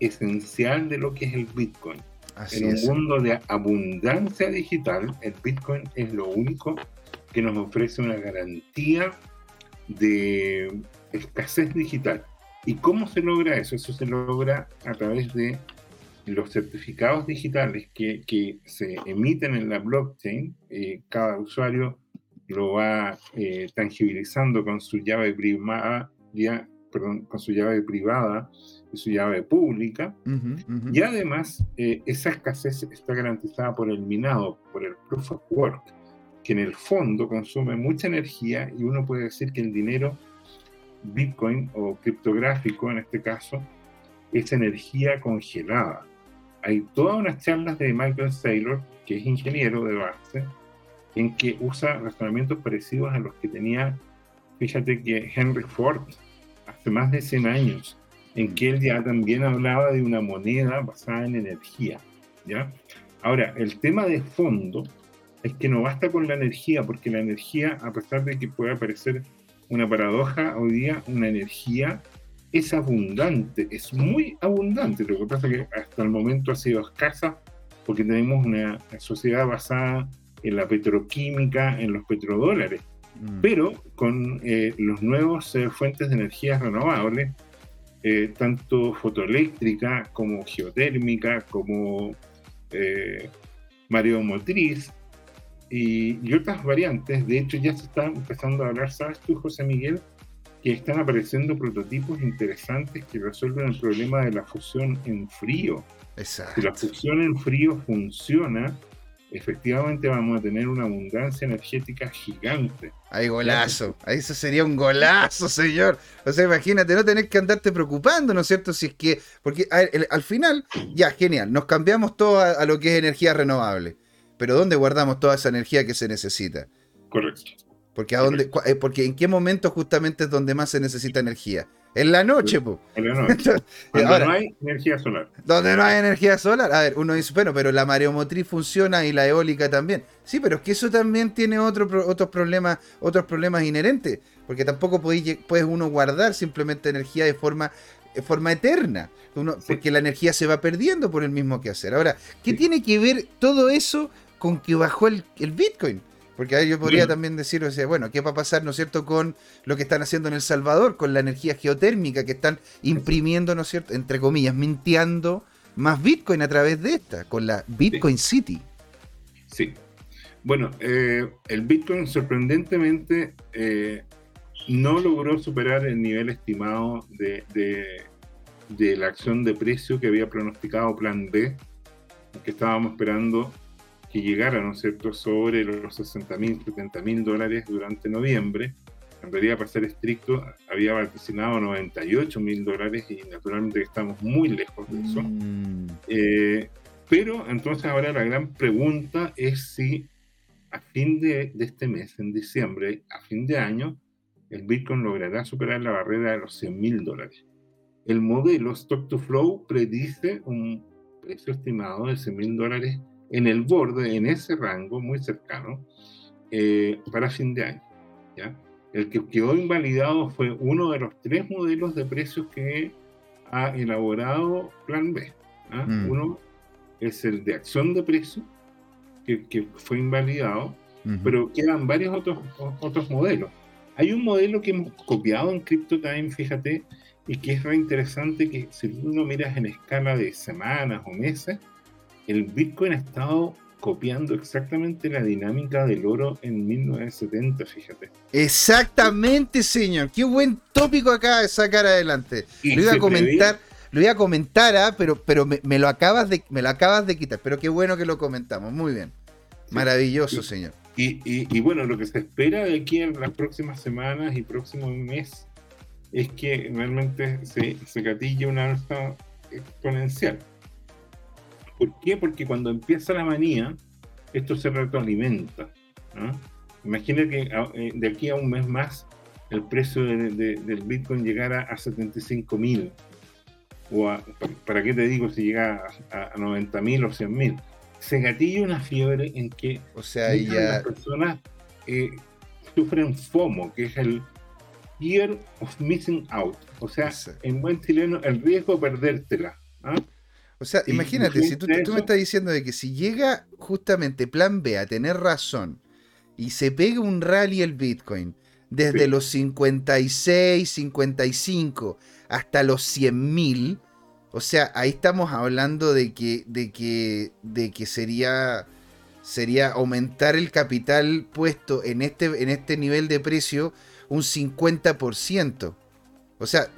esencial de lo que es el Bitcoin. en un mundo de abundancia digital, el Bitcoin es lo único que nos ofrece una garantía de escasez digital. ¿Y cómo se logra eso? Eso se logra a través de los certificados digitales que, que se emiten en la blockchain, eh, cada usuario lo va eh, tangibilizando con su llave privada, ya, perdón, con su llave privada y su llave pública. Y además, eh, esa escasez está garantizada por el minado, por el proof of work, que en el fondo consume mucha energía y uno puede decir que el dinero Bitcoin o criptográfico en este caso es energía congelada hay todas unas charlas de Michael Saylor, que es ingeniero de base, en que usa razonamientos parecidos a los que tenía, fíjate que Henry Ford hace más de 100 años, en que él ya también hablaba de una moneda basada en energía. ¿ya? Ahora, el tema de fondo es que no basta con la energía, porque la energía, a pesar de que pueda parecer una paradoja, hoy día una energía es abundante, es muy abundante. Lo que pasa es que hasta el momento ha sido escasa porque tenemos una sociedad basada en la petroquímica, en los petrodólares. Mm. Pero con eh, los nuevos eh, fuentes de energías renovables, eh, tanto fotoeléctrica como geotérmica, como eh, mareomotriz y, y, otras variantes. De hecho, ya se está empezando a hablar, ¿sabes tú, José Miguel? Que están apareciendo prototipos interesantes que resuelven el problema de la fusión en frío. Exacto. Si la fusión en frío funciona, efectivamente vamos a tener una abundancia energética gigante. Ay, golazo. Eso sería un golazo, señor. O sea, imagínate, no tener que andarte preocupando, ¿no es cierto? Si es que, porque al final, ya, genial, nos cambiamos todo a, a, lo que es energía renovable. Pero ¿dónde guardamos toda esa energía que se necesita? Correcto. Porque, a dónde, eh, porque en qué momento justamente es donde más se necesita energía. En la noche, pues. En la noche. Donde Ahora, no hay energía solar. Donde no hay energía solar. A ver, uno dice, bueno, pero la mareomotriz funciona y la eólica también. Sí, pero es que eso también tiene otro, otros problemas, otros problemas inherentes. Porque tampoco puedes, puedes uno guardar simplemente energía de forma, de forma eterna. Uno, sí. Porque la energía se va perdiendo por el mismo que hacer. Ahora, ¿qué sí. tiene que ver todo eso con que bajó el, el Bitcoin? Porque ahí yo podría también decir, o sea, bueno, ¿qué va a pasar, no es cierto, con lo que están haciendo en El Salvador, con la energía geotérmica que están imprimiendo, ¿no es cierto?, entre comillas, mintiendo más Bitcoin a través de esta, con la Bitcoin City. Sí. Bueno, eh, el Bitcoin sorprendentemente eh, no logró superar el nivel estimado de, de, de la acción de precio que había pronosticado Plan B, que estábamos esperando que llegara, ¿no es cierto?, sobre los 60 mil, 70 mil dólares durante noviembre. En realidad, para ser estricto, había vaticinado 98 mil dólares y naturalmente estamos muy lejos de eso. Mm, Eh, pero entonces ahora la gran pregunta es si a fin de, de este mes, en diciembre, a fin de año, el Bitcoin logrará superar la barrera de los 100 mil dólares. El modelo Stock to Flow predice un precio estimado de 100 mil dólares en el borde, en ese rango muy cercano, eh, para fin de año. ¿ya? El que quedó invalidado fue uno de los tres modelos de precios que ha elaborado Plan B. ¿ah? Mm. Uno es el de acción de precio, que, que fue invalidado, pero quedan varios otros, otros modelos. Hay un modelo que hemos copiado en CryptoTime, fíjate, y que es re interesante que si uno miras en escala de semanas o meses, el Bitcoin ha estado copiando exactamente la dinámica del oro en 1970, fíjate. Exactamente, señor. Qué buen tópico acaba de sacar adelante. Y Lo iba a comentar, lo iba a comentar, ah, pero, pero me, me lo acabas de, me lo acabas de quitar. Pero qué bueno que lo comentamos. Muy bien. Maravilloso, Sí. señor. Y, y- y bueno, lo que se espera de aquí en las próximas semanas y próximo mes es que realmente se, se gatille una alza exponencial. ¿Por qué? Porque cuando empieza la manía, esto se retroalimenta. ¿no? Imagina que a- eh, de aquí a un mes más el precio de- de- del Bitcoin llegara a 75 mil. O a- ¿Para qué te digo si llega a, a 90 mil o 100 mil? Se gatilla una fiebre en que O sea, ya. las personas eh, sufren FOMO, que es el Fear of Missing Out. O sea, en buen chileno, el riesgo de perdértela. ¿ah? O sea, imagínate, si tú, me estás diciendo de que si llega justamente Plan B a tener razón y se pega un rally el Bitcoin desde Sí. los 56, 55 hasta los 100 mil, o sea, ahí estamos hablando de que, de que, de que sería, sería aumentar el capital puesto en este, en este nivel de precio un 50%. O sea,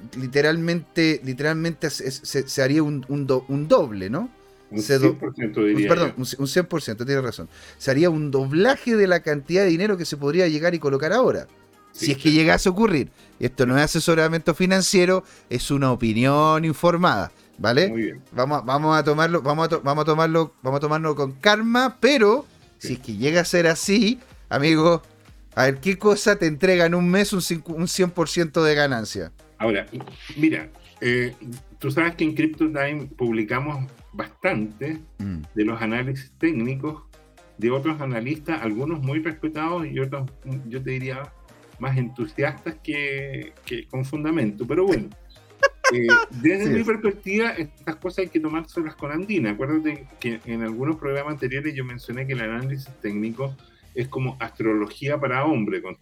literalmente, literalmente se, se- se haría un, un do- un doble, ¿no? Un Se do- 100% Un- diría perdón, un, un 100%, tiene razón. Se haría un doblaje de la cantidad de dinero que se podría llegar y colocar ahora. Sí, si es que llegase a ocurrir. Esto no es asesoramiento financiero, es una opinión informada, ¿vale? Muy bien. Vamos, a- vamos a tomarlo, vamos a, to- vamos a tomarlo, vamos a tomarlo con calma, pero Sí. si es que llega a ser así, amigo, a ver qué cosa te entrega en un mes un, un 100% de ganancia. Ahora, mira, eh, tú sabes que en CryptoTime publicamos bastante Mm, de los análisis técnicos de otros analistas, algunos muy respetados y otros, yo te diría, más entusiastas que, que con fundamento. Pero bueno, eh, desde Sí mi perspectiva, estas cosas hay que tomárselas con andina. Acuérdate que en algunos programas anteriores yo mencioné que el análisis técnico es como astrología para hombres, con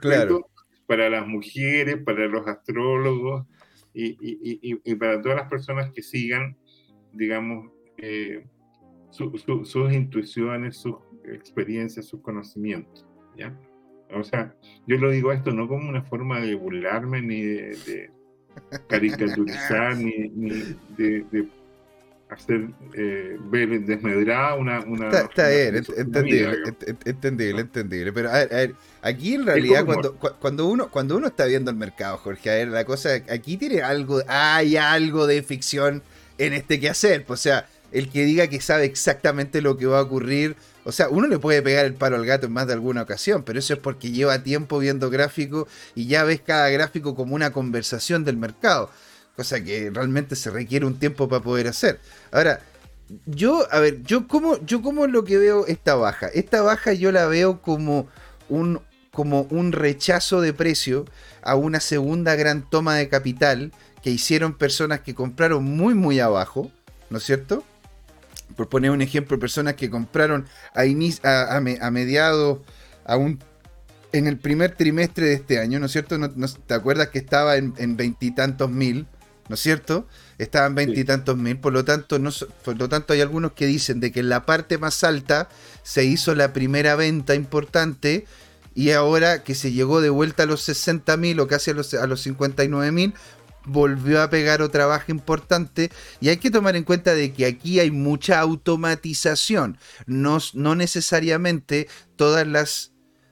Claro. Para las mujeres, para los astrólogos. y, para todas las personas que sigan, digamos, eh, sus intuiciones, sus experiencias, sus conocimientos. ¿ya? O sea, yo lo digo esto no como una forma de burlarme ni de, caricaturizar, ni, de, hacer eh, ver desmedrada una, una, está, bien, entendible, entendible, entendible. Pero a ver, aquí en realidad cuando, cuando uno cuando uno está viendo el mercado, Jorge, a ver, la cosa aquí tiene algo, hay algo de ficción en este que hacer, pues, o sea, el que diga que sabe exactamente lo que va a ocurrir. O sea, uno le puede pegar el paro al gato en más de alguna ocasión, pero eso es porque lleva tiempo viendo gráficos y ya ves cada gráfico como una conversación del mercado cosa que realmente se requiere un tiempo para poder hacer. Ahora, yo, a ver, yo como, yo como lo que veo esta baja. Esta baja yo la veo como un, como un rechazo de precio a una segunda gran toma de capital que hicieron personas que compraron muy, muy abajo, ¿no es cierto? Por poner un ejemplo, personas que compraron a, a, a, mediados, a un en el primer trimestre de este año, ¿no es cierto? ¿No, te acuerdas que estaba en veintitantos mil? ¿No es cierto? Estaban veintitantos mil, por lo tanto, no, por lo tanto hay algunos que dicen de que en la parte más alta se hizo la primera venta importante y ahora que se llegó de vuelta a los 60 mil o casi a los, a los 59 mil, volvió a pegar otra baja importante. Y hay que tomar en cuenta de que aquí hay mucha automatización, no, no necesariamente todas las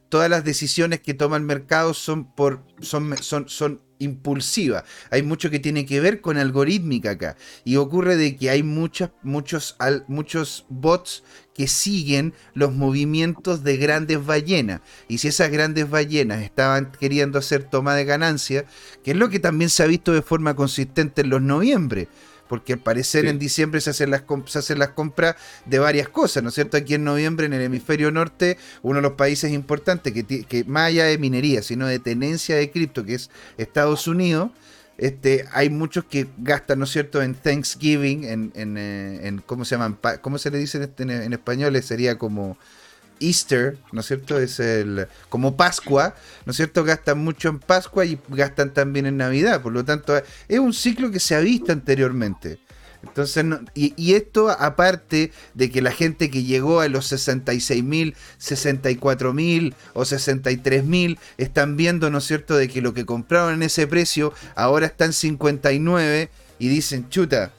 todas las decisiones que toma el mercado son por son, son, son impulsiva. Hay mucho que tiene que ver con algorítmica acá. Y ocurre de que hay muchos, muchos, muchos bots que siguen los movimientos de grandes ballenas. Y si esas grandes ballenas estaban queriendo hacer toma de ganancia, que es lo que también se ha visto de forma consistente en los noviembre porque al parecer en diciembre se hacen, las, se hacen las compras de varias cosas, ¿no es cierto? Aquí en noviembre, en el hemisferio norte, uno de los países importantes que, que más allá de minería, sino de tenencia de cripto, que es Estados Unidos, este, hay muchos que gastan, ¿no es cierto?, en Thanksgiving, en, en, eh, ¿cómo se llaman? ¿Cómo se le dice en, en español? Sería como Easter, ¿no es cierto? Es el como Pascua, ¿no es cierto? Gastan mucho en Pascua y gastan también en Navidad, por lo tanto es un ciclo que se ha visto anteriormente. Entonces, y, esto aparte de que la gente que llegó a los 66 mil, 64 mil o 63 mil están viendo, ¿no es cierto?, de que lo que compraron en ese precio ahora está en 59 y dicen, chuta,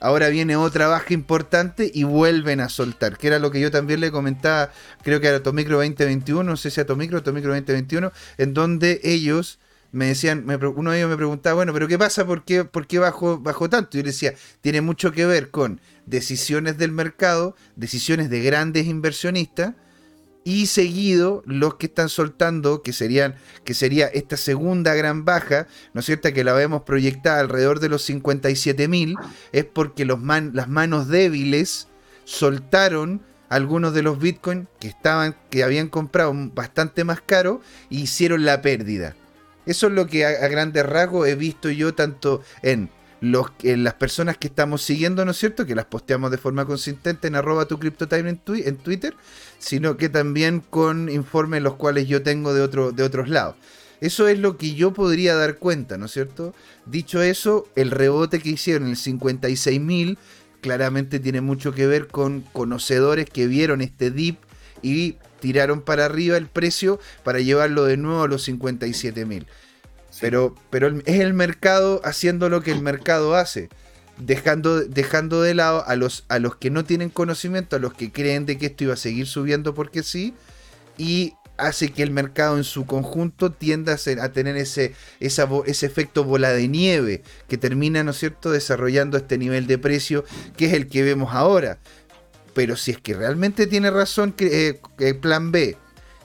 ahora viene otra baja importante y vuelven a soltar, que era lo que yo también le comentaba, creo que era Tomicro 2021, no sé si a Tomicro Tomicro 2021, en donde ellos me decían, uno de ellos me preguntaba, bueno, pero ¿qué pasa? ¿Por qué, por qué bajó, tanto? Y yo le decía, tiene mucho que ver con decisiones del mercado, decisiones de grandes inversionistas, y seguido los que están soltando, que serían que sería esta segunda gran baja, ¿no es cierto? Que la vemos proyectada alrededor de los 57 mil, es porque las manos débiles soltaron algunos de los bitcoins que estaban, que habían comprado bastante más caro e hicieron la pérdida. Eso es lo que a, grandes rasgos he visto yo tanto en las personas que estamos siguiendo, ¿no es cierto? Que las posteamos de forma consistente en arroba tu en, en Twitter, sino que también con informes los cuales yo tengo de, otro, de otros lados. Eso es lo que yo podría dar cuenta, ¿no es cierto? Dicho eso, el rebote que hicieron, el 56.000, claramente tiene mucho que ver con conocedores que vieron este dip y tiraron para arriba el precio para llevarlo de nuevo a los 57.000. Pero, pero es el mercado haciendo lo que el mercado hace. Dejando, dejando de lado a los, a los que no tienen conocimiento, a los que creen de que esto iba a seguir subiendo porque sí, y hace que el mercado en su conjunto tienda a, tener ese, ese efecto bola de nieve que termina, ¿no es cierto?, desarrollando este nivel de precio que es el que vemos ahora. Pero si es que realmente tiene razón que, eh, que plan B,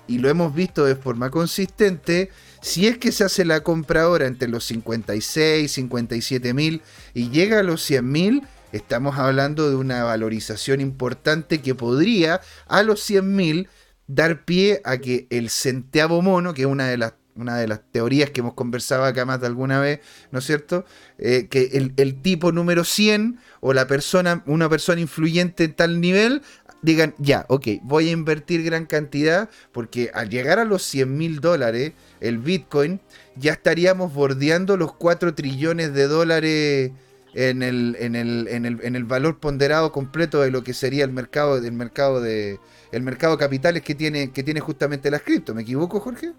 y lo hemos visto de forma consistente, si es que se hace la compra ahora entre los 56, 57 mil y llega a los 100 mil, estamos hablando de una valorización importante que podría a los 100 mil dar pie a que el centavo mono, que es una de las una de las teorías que hemos conversado acá más de alguna vez, ¿no es cierto? Eh, que el, el, tipo número 100 o la persona, una persona influyente en tal nivel digan, ya, ok, voy a invertir gran cantidad, porque al llegar a los 100 mil dólares, el Bitcoin, ya estaríamos bordeando los 4 trillones de dólares en el, en el, en el, en el valor ponderado completo de lo que sería el mercado, del mercado de el mercado de capitales que tiene, que tiene justamente las cripto. ¿Me equivoco, Jorge?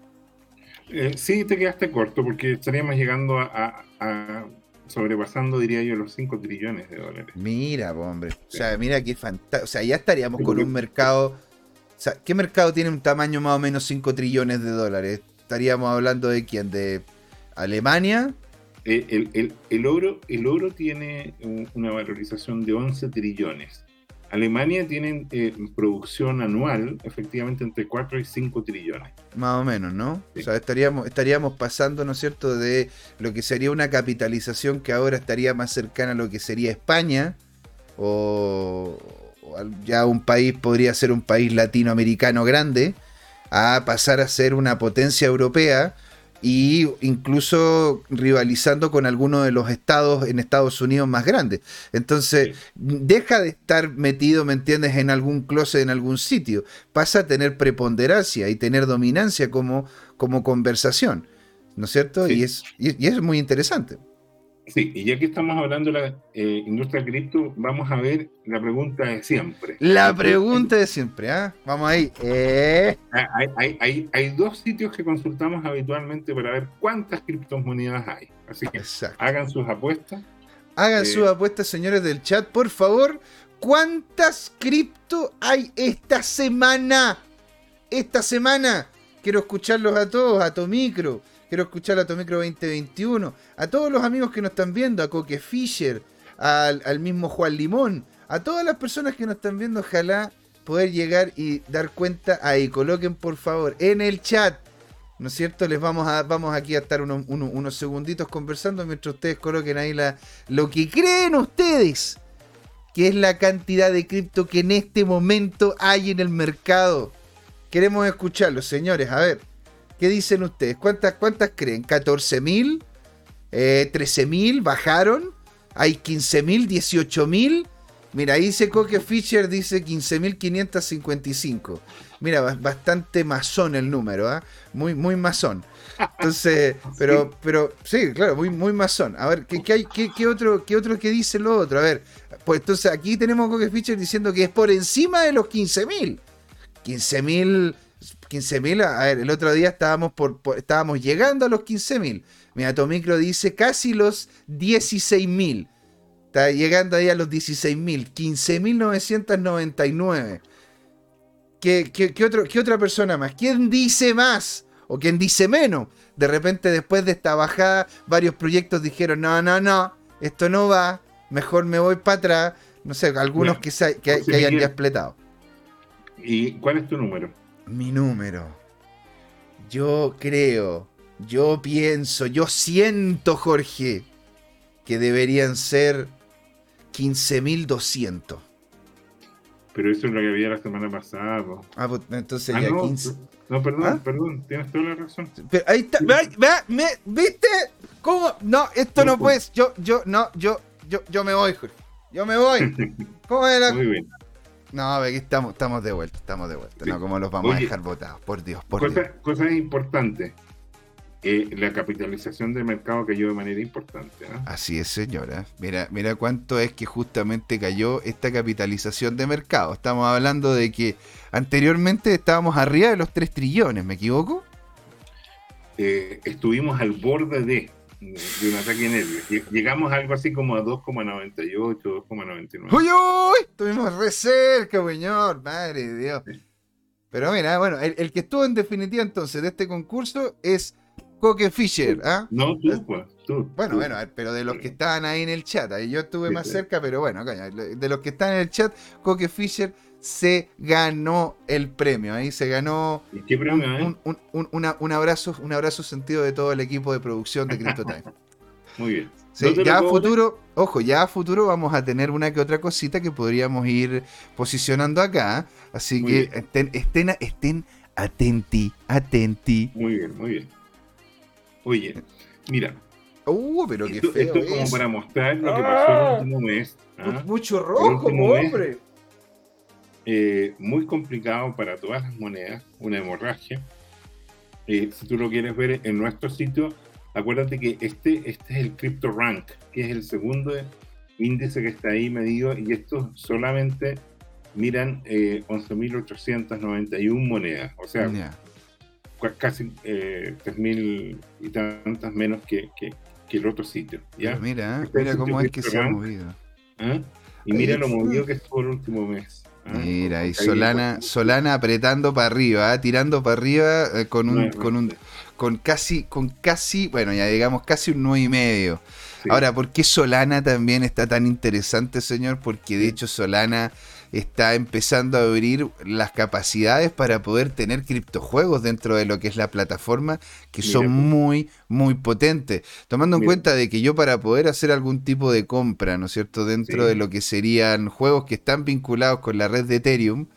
Eh, sí, te quedaste corto porque estaríamos llegando a, sobrepasando, diría yo, los 5 trillones de dólares. Mira, hombre. O sea, mira qué fantástico. O sea, ya estaríamos con un mercado. O sea, ¿qué mercado tiene un tamaño más o menos 5 trillones de dólares? Estaríamos hablando de quién? ¿De Alemania? Eh, el, el, oro, el oro tiene una valorización de 11 trillones. Alemania tiene eh, producción anual efectivamente entre 4 y 5 trillones. Más o menos, ¿no? O sea, estaríamos, estaríamos pasando, ¿no es cierto?, de lo que sería una capitalización que ahora estaría más cercana a lo que sería España, o, ya un país, podría ser un país latinoamericano grande, a pasar a ser una potencia europea y incluso rivalizando con algunos de los estados en Estados Unidos más grandes. Entonces, deja de estar metido, ¿me entiendes?, en algún closet, en algún sitio. Pasa a tener preponderancia y tener dominancia como, como conversación, ¿no es cierto? Y, es, y es muy interesante. Sí, y ya que estamos hablando de la eh, industria cripto, vamos a ver la pregunta de siempre. La pregunta de siempre, ¿ah? Vamos ahí. Eh. Ah, hay, dos sitios que consultamos habitualmente para ver cuántas criptomonedas hay. Así que hagan sus apuestas. Hagan eh, sus apuestas, señores del chat, por favor. ¿Cuántas cripto hay esta semana? Esta semana. Quiero escucharlos a todos, a Tomicro Quiero escuchar a Tomicro 2021, a todos los amigos que nos están viendo, a Coque Fisher, al, mismo Juan Limón, a todas las personas que nos están viendo, ojalá poder llegar y dar cuenta ahí. Coloquen por favor en el chat, ¿no es cierto? Les vamos a vamos aquí a estar unos, unos, segunditos conversando mientras ustedes coloquen ahí la, lo que creen ustedes que es la cantidad de cripto que en este momento hay en el mercado. Queremos escucharlo, señores. A ver. ¿Qué dicen ustedes? ¿Cuántas, cuántas creen? ¿14.000? Eh, ¿13.000? ¿Bajaron? ¿Hay 15.000? ¿18.000? Mira, ahí dice Coque Fisher, dice 15.555. Mira, bastante masón el número, ¿ah? Muy, muy masón. Entonces, pero, pero, sí, claro, muy, muy masón. A ver, ¿qué, hay, qué, otro, ¿qué otro que dice lo otro? A ver, pues entonces aquí tenemos Coque Fisher diciendo que es por encima de los 15.000. 15.000 15.000, a ver, el otro día estábamos, por, estábamos llegando a los 15.000. Mira, Tomicro dice casi los 16.000. Está llegando ahí a los 16.000. 15.999. ¿Qué, qué, qué, otro, ¿Qué otra persona más? ¿Quién dice más? ¿O quién dice menos? De repente, después de esta bajada, varios proyectos dijeron, no, no, no, esto no va, mejor me voy para atrás. No sé, algunos que, que, hayan ya expletado. ¿Y cuál es tu número? Mi número. Yo creo, yo pienso, yo siento, Jorge, que deberían ser 15.200. Pero eso es lo que había la semana pasada. Ah, pues entonces ah, ya no, 15. No, perdón, ¿Ah? perdón, tienes toda la razón. Pero ahí está, ¿viste? ¿Cómo? No, esto no, puede. Yo, yo, no, yo, yo, yo me voy, Jorge. Yo me voy. ¿Cómo es la... Muy bien. No, aquí estamos, estamos de vuelta, estamos de vuelta. No, como los vamos a dejar votados, por Dios, por cosa, Dios. Cosa importante. Eh, la capitalización del mercado cayó de manera importante. Así es, señora. Mira, mira cuánto es que justamente cayó esta capitalización de mercado. Estamos hablando de que anteriormente estábamos arriba de los 3 trillones, ¿me equivoco? Eh, estuvimos al borde de de un ataque de nervios. Llegamos a algo así como a 2,98, 2,99. ¡Uy, uy! Estuvimos re cerca, señor. Madre de Dios. Pero mira, bueno, el, que estuvo en definitiva entonces de este concurso es Coque Fisher. ¿ah? No, tú, pues. Tú, bueno, bueno, pero de los que estaban ahí en el chat, ahí yo estuve más cerca, pero bueno, de los que están en el chat, Coque Fisher se ganó el premio. Ahí se ganó qué premio, un, un, un, un, abrazo, un abrazo sentido de todo el equipo de producción de CryptoTime. Muy bien. ya a futuro, ojo, ya a futuro vamos a tener una que otra cosita que podríamos ir posicionando acá. Así que estén, estén, estén atenti, atenti. Muy bien, muy bien. Oye, mira. Uh, pero esto, qué esto es como para mostrar lo que pasó en el último mes. ¿ah? Mucho rojo, hombre eh, muy complicado para todas las monedas, una hemorragia. Eh, si tú lo quieres ver en nuestro sitio, acuérdate que este, este es el Crypto Rank, que es el segundo índice que está ahí medido y esto solamente miran 11.891 eh, monedas, o sea, casi 3.000 y tantas menos que, el otro sitio. ¿ya? mira, este mira cómo es que se ha movido. ¿ah? Y mira lo movido que estuvo el último mes. ¿Ah? Mira, y Solana, Solana apretando para arriba, ¿ah? tirando para arriba eh, con un, con un con casi, con casi, bueno, ya digamos casi un 9 y medio. Ahora, ¿por qué Solana también está tan interesante, señor? Porque de hecho Solana está empezando a abrir las capacidades para poder tener criptojuegos dentro de lo que es la plataforma, que son muy, muy potentes. Tomando en cuenta de que yo para poder hacer algún tipo de compra, ¿no es cierto?, dentro de lo que serían juegos que están vinculados con la red de Ethereum,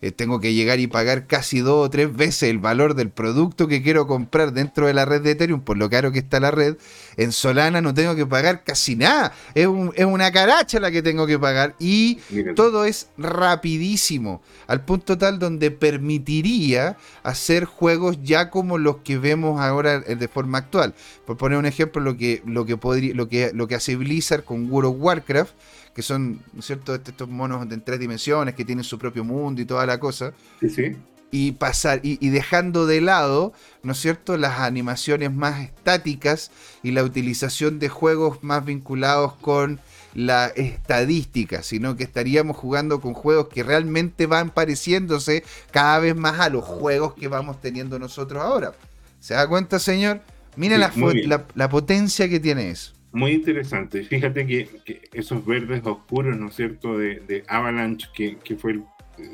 eh, tengo que llegar y pagar casi dos o tres veces el valor del producto que quiero comprar dentro de la red de Ethereum, por lo caro que está la red, en Solana no tengo que pagar casi nada. Es, una caracha la que tengo que pagar y todo es rapidísimo, al punto tal donde permitiría hacer juegos ya como los que vemos ahora eh, de forma actual. Por poner un ejemplo, lo que, lo que, podría, lo que, lo que hace Blizzard con World of Warcraft, que son, cierto?, este, estos monos en tres dimensiones que tienen su propio mundo y toda la cosa. Sí, sí. Y pasar, y, dejando de lado, ¿no es cierto?, las animaciones más estáticas y la utilización de juegos más vinculados con la estadística, sino que estaríamos jugando con juegos que realmente van pareciéndose cada vez más a los juegos que vamos teniendo nosotros ahora. ¿Se da cuenta, señor? Mira la, potencia que tiene eso muy interesante. Fíjate que, esos verdes oscuros, ¿no es cierto?, de, Avalanche, que, fue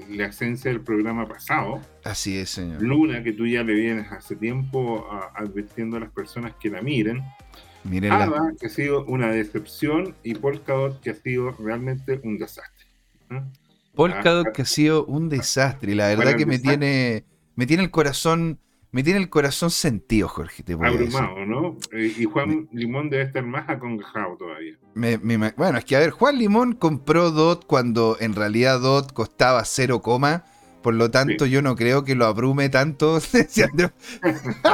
la esencia del programa pasado. Así es, señor. Luna, que tú ya le vienes hace tiempo advirtiendo a las personas que la miren. Mírenla. Ava, que ha sido una decepción, y Polkadot, que ha sido realmente un desastre. ¿eh? Polkadot, ah, que ha sido un desastre. Y la verdad que me tiene, me tiene el corazón me tiene el corazón sentido, Jorge. Te Abrumado, ¿no? Eh, y Juan Limón debe estar más acongojado todavía. bueno, es que a ver, Juan Limón compró DOT cuando en realidad DOT costaba 0, por lo tanto yo no creo que lo abrume tanto.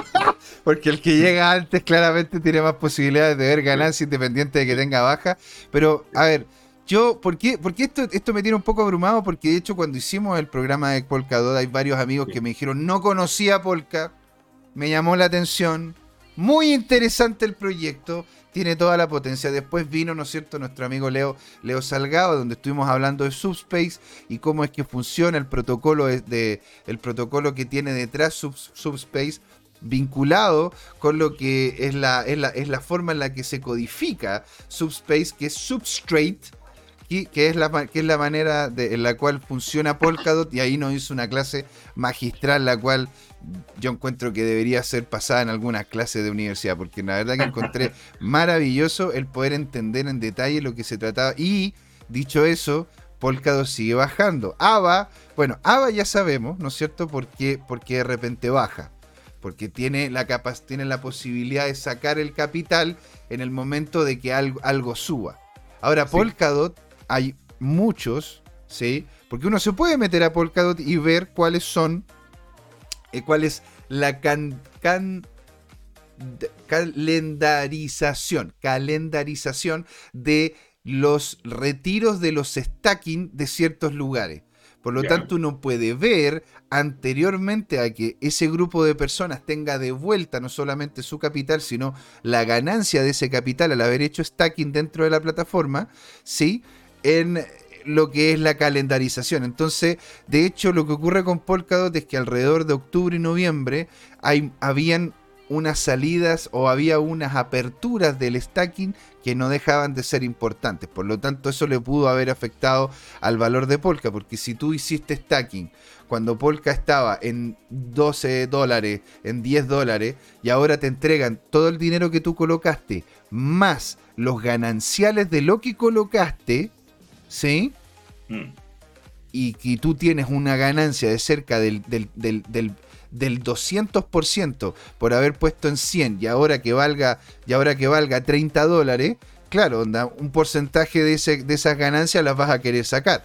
Porque el que llega antes claramente tiene más posibilidades de ver ganancia independiente de que tenga baja. Pero, a ver, yo, ¿por qué? Porque esto, esto me tiene un poco abrumado, porque de hecho cuando hicimos el programa de Polkadot hay varios amigos que me dijeron, no conocía Polka, me llamó la atención, muy interesante el proyecto, tiene toda la potencia. Después vino, ¿no es cierto?, nuestro amigo Leo, Leo Salgado, donde estuvimos hablando de Subspace y cómo es que funciona el protocolo, de, el protocolo que tiene detrás Subspace vinculado con lo que es la, es la, es la forma en la que se codifica Subspace, que es Substrate, que es la, que es la manera de, en la cual funciona Polkadot, y ahí nos hizo una clase magistral, la cual yo encuentro que debería ser pasada en alguna clase de universidad, porque la verdad que encontré maravilloso el poder entender en detalle lo que se trataba. Y dicho eso, Polkadot sigue bajando. AVA, bueno, AVA ya sabemos, ¿no es cierto? ¿Por qué, porque de repente baja? Porque tiene la, tiene la posibilidad de sacar el capital en el momento de que algo, algo suba. Ahora, Polkadot hay muchos, ¿sí? Porque uno se puede meter a Polkadot y ver cuáles son, eh, cuál es la calendarización, calendarización de los retiros de los stacking de ciertos lugares. Por lo tanto, uno puede ver anteriormente a que ese grupo de personas tenga de vuelta no solamente su capital, sino la ganancia de ese capital al haber hecho stacking dentro de la plataforma, ¿sí? En lo que es la calendarización. Entonces, de hecho, lo que ocurre con Polkadot es que alrededor de octubre y noviembre hay, habían unas salidas o había unas aperturas del stacking que no dejaban de ser importantes. Por lo tanto, eso le pudo haber afectado al valor de Polka, porque si tú hiciste stacking cuando Polka estaba en 12 dólares, en 10 dólares, y ahora te entregan todo el dinero que tú colocaste, más los gananciales de lo que colocaste, ¿sí? Mm. Y que tú tienes una ganancia de cerca del, del, del, 200% por haber puesto en 100 y ahora que valga, y ahora que valga 30 dólares, claro, onda, un porcentaje de, ese, de esas ganancias las vas a querer sacar.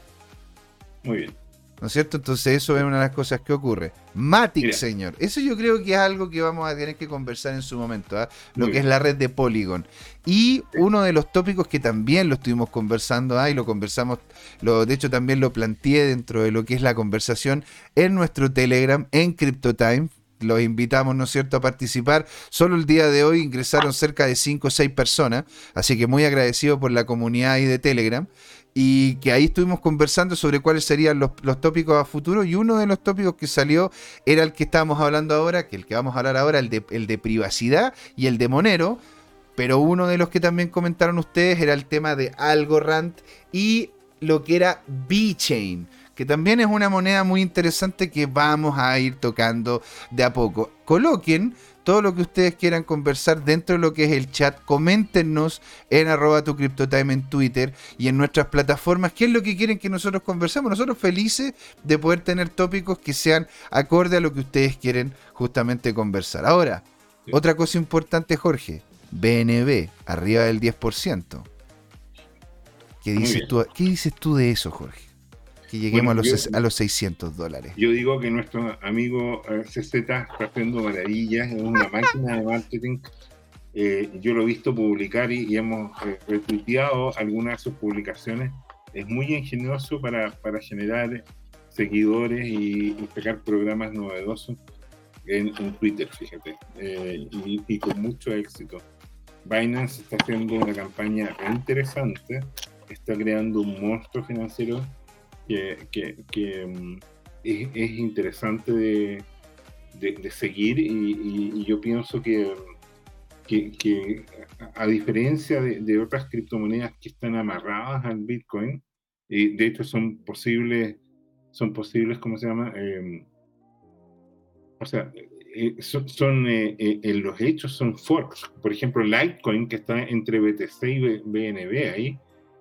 Muy bien. ¿No es cierto? Entonces eso es una de las cosas que ocurre. Matic, señor. Eso yo creo que es algo que vamos a tener que conversar en su momento, ¿ah? lo que es la red de Polygon. Y uno de los tópicos que también lo estuvimos conversando, ¿ah? y lo conversamos, lo, de hecho también lo planteé dentro de lo que es la conversación en nuestro Telegram, en CryptoTime, los invitamos, ¿no es cierto?, a participar. Solo el día de hoy ingresaron cerca de 5 o 6 personas, así que muy agradecido por la comunidad ahí de Telegram. Y que ahí estuvimos conversando sobre cuáles serían los, tópicos a futuro. Y uno de los tópicos que salió era el que estábamos hablando ahora, que el que vamos a hablar ahora, el de, el de privacidad y el de Monero. Pero uno de los que también comentaron ustedes era el tema de Algorand y lo que era B-Chain que también es una moneda muy interesante que vamos a ir tocando de a poco. Coloquen todo lo que ustedes quieran conversar dentro de lo que es el chat, coméntenos en arroba tu CryptoTime en Twitter y en nuestras plataformas qué es lo que quieren que nosotros conversemos. Nosotros felices de poder tener tópicos que sean acorde a lo que ustedes quieren justamente conversar. Ahora, otra cosa importante, Jorge, BNB, arriba del 10%. ¿Qué dices, tú, ¿Qué dices tú de eso, Jorge? Que lleguemos a, los, a los 600 dólares. Yo digo que nuestro amigo eh, CZ está haciendo maravillas, es una máquina de marketing. Eh, yo lo he visto publicar y, hemos eh, retuiteado algunas de sus publicaciones. Es muy ingenioso para, para generar seguidores y, y sacar programas novedosos en, Twitter, fíjate, y, y, con mucho éxito. Binance está haciendo una campaña interesante, está creando un monstruo financiero que, mm, es, interesante de, seguir y, yo pienso que, a diferencia de, otras criptomonedas que están amarradas al Bitcoin, de hecho son posibles, son posibles, ¿cómo se llama? Em, o sea, eh, son, eh, eh, en los hechos son forks. Por ejemplo, Litecoin, que está entre BTC y BNB ahí,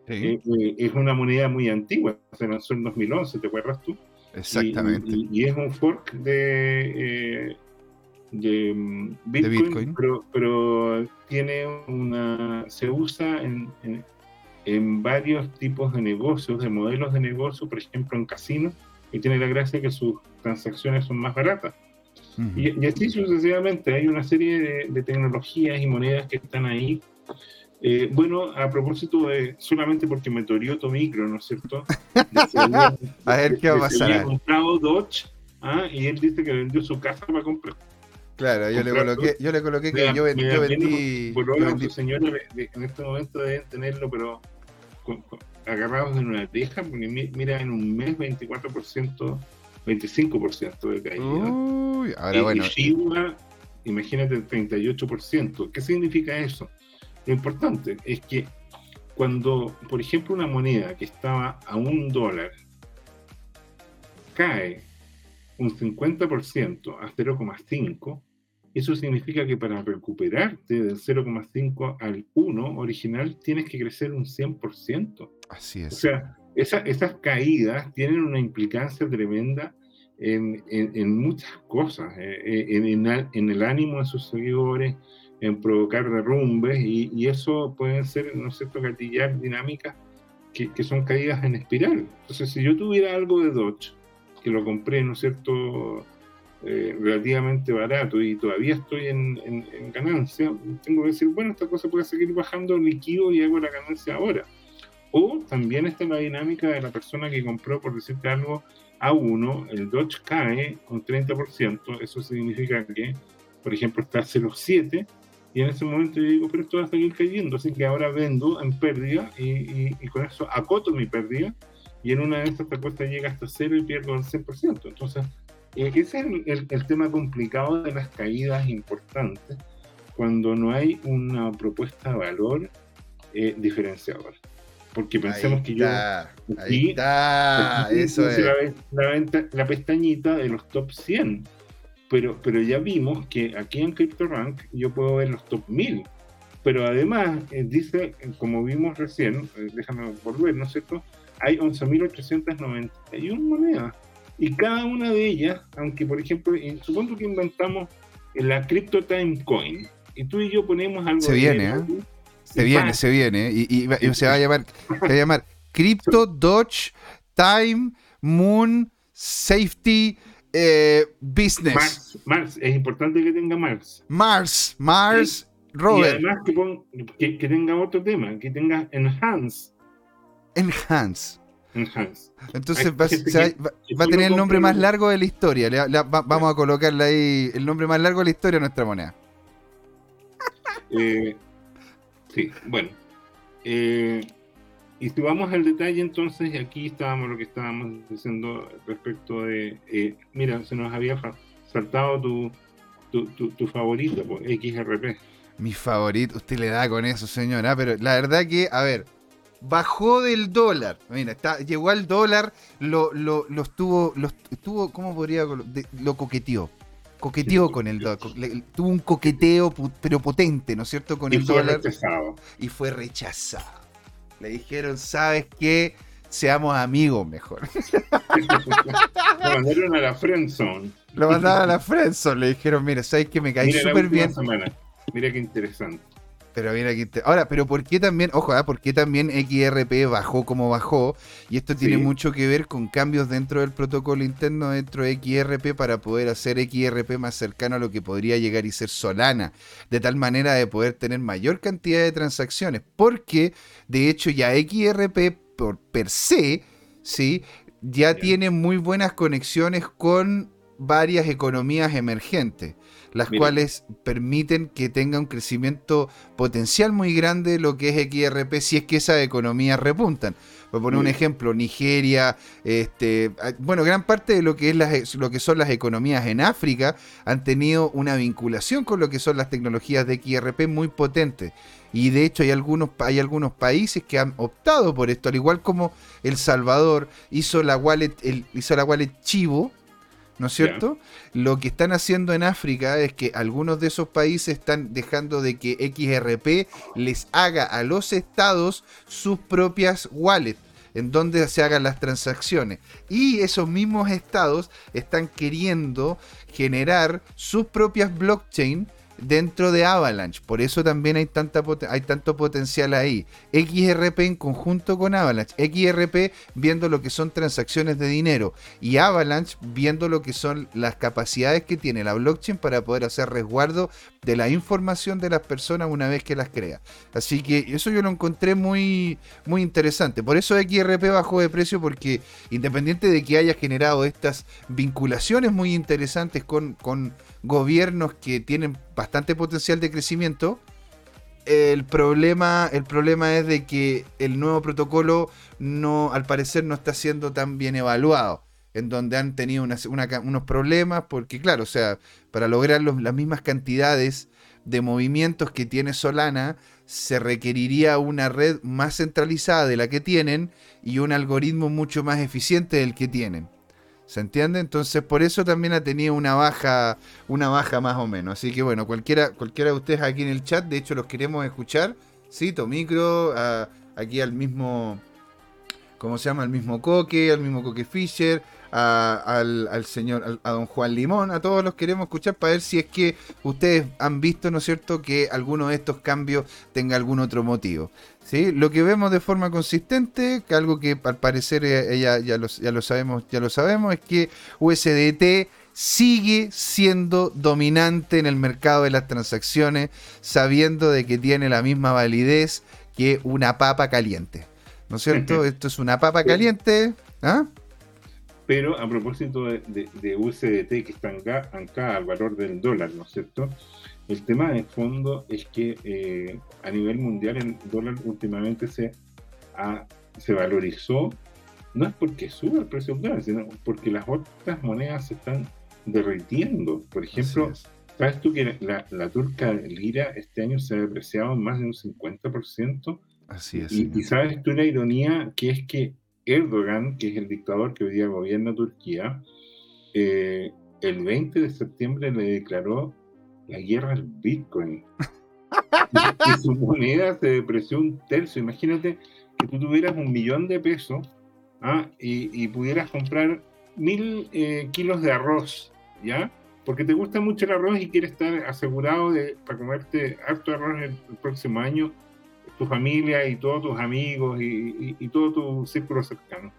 eh, es una moneda muy antigua, se lanzó en 2011, ¿te acuerdas tú? Exactamente. Y, es un fork de, eh, de, mm, Bitcoin, Pero, tiene una. se usa en, en, varios tipos de negocios, de modelos de negocio, por ejemplo en casinos, y tiene la gracia que sus transacciones son más baratas. y, así sucesivamente, hay una serie de, de tecnologías y monedas que están ahí eh, bueno, a propósito de, solamente porque me torió Tomicro, ¿no es cierto? a ver qué va a pasar. Había comprado Dodge ¿ah? y él dice que vendió su casa para comprar. Claro, yo le, coloqué, yo le coloqué que yo, vendí. Yo vendí, por, por señores en este momento deben tenerlo, pero agarrados en una teja, porque mira, en un mes 24%, 25% de caída. Uy, ahora bueno. Y imagínate el 38%. ¿Qué significa eso? Lo importante es que cuando, por ejemplo, una moneda que estaba a un dólar cae un 50% a 0,5, eso significa que para recuperarte del 0,5 al 1 original tienes que crecer un 100%. Así es. O sea, esas caídas tienen una implicancia tremenda en, muchas cosas, eh, eh, en, en, el ánimo de sus seguidores, en provocar derrumbes y, eso pueden ser, ¿no es cierto?, gatillar dinámicas que, son caídas en espiral. Entonces, si yo tuviera algo de Dodge, que lo compré, ¿no es cierto?, eh, relativamente barato y todavía estoy en, en, ganancia, tengo que decir, bueno, esta cosa puede seguir bajando líquido y hago la ganancia ahora. O también está la dinámica de la persona que compró, por decirte algo, a uno, el Dodge cae un 30%, eso significa que, por ejemplo, está a 0,7 y en ese momento yo digo, pero esto va a seguir cayendo, así que ahora vendo en pérdida y, y, con eso acoto mi pérdida y en una de estas esta llega hasta cero y pierdo el 100%. Entonces, eh, ese es el, el, tema complicado de las caídas importantes cuando no hay una propuesta de valor eh, diferenciadora. Porque pensemos que yo. Ahí está, eso es. La, la, pestañita de los top 100 pero, pero ya vimos que aquí en CryptoRank yo puedo ver los top 1000. Pero además, eh, dice, como vimos recién, eh, déjame volver, ¿no es cierto? Hay 11.891 monedas. Y cada una de ellas, aunque por ejemplo, supongo que inventamos la CryptoTime Coin, y tú y yo ponemos algo. Se viene, ¿eh? Se viene, se viene. Y, y, se va a llamar, se va a llamar Crypto Dodge Time Moon Safety eh, Business. Mars, Mars, es importante que tenga Mars. Mars, Mars, Robert. Y además que, pon- que, que tenga otro tema, que tenga Enhance. Enhance. Enhance. Entonces Hay va, que- a tener el nombre más largo de la historia. Le- la- va- vamos a colocarle ahí el nombre más largo de la historia a nuestra moneda. Eh, sí, bueno. Eh, y si vamos al detalle, entonces, aquí estábamos lo que estábamos diciendo respecto de. eh, mira, se nos había saltado tu, tu, tu, tu favorito, pues, XRP. Mi favorito, usted le da con eso, señora, pero la verdad que, a ver, bajó del dólar. Mira, está, llegó al dólar, lo, lo, lo estuvo, lo estuvo, ¿cómo podría? de- lo coqueteó. Coqueteó Sí, con el dólar. tuvo un coqueteo, pero potente, ¿no es cierto? Con Y el fue dólar. rechazado. y fue rechazado. Le dijeron, ¿sabes qué? Seamos amigos mejor. Lo mandaron a la friendzone. Lo mandaban a la Friendzone, le dijeron, mira, ¿sabes qué? Me caí súper bien. semana. Mira qué interesante. Pero mira aquí. te- Ahora, pero ¿por qué también, ojo, ah, ¿por qué también XRP bajó como bajó? Y esto tiene Sí. mucho que ver con cambios dentro del protocolo interno dentro de XRP para poder hacer XRP más cercano a lo que podría llegar y ser Solana, de tal manera de poder tener mayor cantidad de transacciones, porque de hecho ya XRP por per se, sí, ya Ya. tiene muy buenas conexiones con varias economías emergentes las Mira. cuales permiten que tenga un crecimiento potencial muy grande lo que es XRP si es que esas economías repuntan. Por poner un ejemplo, Nigeria, este, ah, bueno, gran parte de lo que es las, lo que son las economías en África han tenido una vinculación con lo que son las tecnologías de XRP muy potentes. Y de hecho hay algunos, hay algunos países que han optado por esto, al igual como El Salvador hizo la wallet, el- hizo la wallet Chivo, ¿no es cierto? Lo que están haciendo en África es que algunos de esos países están dejando de que XRP les haga a los estados sus propias wallets en donde se hagan las transacciones. Y esos mismos estados están queriendo generar sus propias blockchain dentro de Avalanche. Por eso también hay, tanta hay tanto potencial ahí. XRP en conjunto con Avalanche. XRP viendo lo que son transacciones de dinero y Avalanche viendo lo que son las capacidades que tiene la blockchain para poder hacer resguardo de la información de las personas una vez que las crea. Así que eso yo lo encontré muy, muy interesante. Por eso XRP bajó de precio porque independiente de que haya generado estas vinculaciones muy interesantes con gobiernos que tienen bastante potencial de crecimiento, el problema, el problema es de que el nuevo protocolo no, al parecer no está siendo tan bien evaluado. En donde han tenido unos problemas, porque claro, o sea, para lograr las mismas cantidades de movimientos que tiene Solana, se requeriría una red más centralizada de la que tienen y un algoritmo mucho más eficiente del que tienen. ¿Se entiende? Entonces por eso también ha tenido una baja, una baja más o menos. Así que bueno, cualquiera, cualquiera de ustedes aquí en el chat, de hecho los queremos escuchar. Sí, Tomicro, a- aquí al mismo, ¿cómo se llama? Al mismo Coque, al mismo Coque Fisher, al señor, al- a don Juan Limón, a todos los queremos escuchar para ver si es que ustedes han visto, ¿no es cierto?, que alguno de estos cambios tenga algún otro motivo. ¿Sí? Lo que vemos de forma consistente, que algo que al parecer eh, ya, ya, lo, ya lo sabemos, ya lo sabemos, es que USDT sigue siendo dominante en el mercado de las transacciones, sabiendo de que tiene la misma validez que una papa caliente. ¿No es cierto? Esto es una papa caliente. ¿Ah? Pero a propósito de, de- de USDT que está acá al valor del dólar, ¿no es cierto? El tema de fondo es que eh, a nivel mundial el dólar últimamente se, ha- se valorizó, no es porque suba el precio del dólar, sino porque las otras monedas se están derritiendo. Por ejemplo. ¿sabes tú que la, la turca lira este año se ha depreciado más de un 50%? Así es. Y, y sabes tú la ironía que es que Erdogan, que es el dictador que hoy día gobierna Turquía, eh, el 20 de septiembre le declaró la guerra al Bitcoin. y, su moneda se depreció un tercio. Imagínate que tú tuvieras un millón de pesos ¿ah? y, y pudieras comprar mil eh, kilos de arroz, ¿ya? Porque te gusta mucho el arroz y quieres estar asegurado de, para comerte harto arroz el, el próximo año tu familia y todos tus amigos y, y- y todo tu círculo cercano.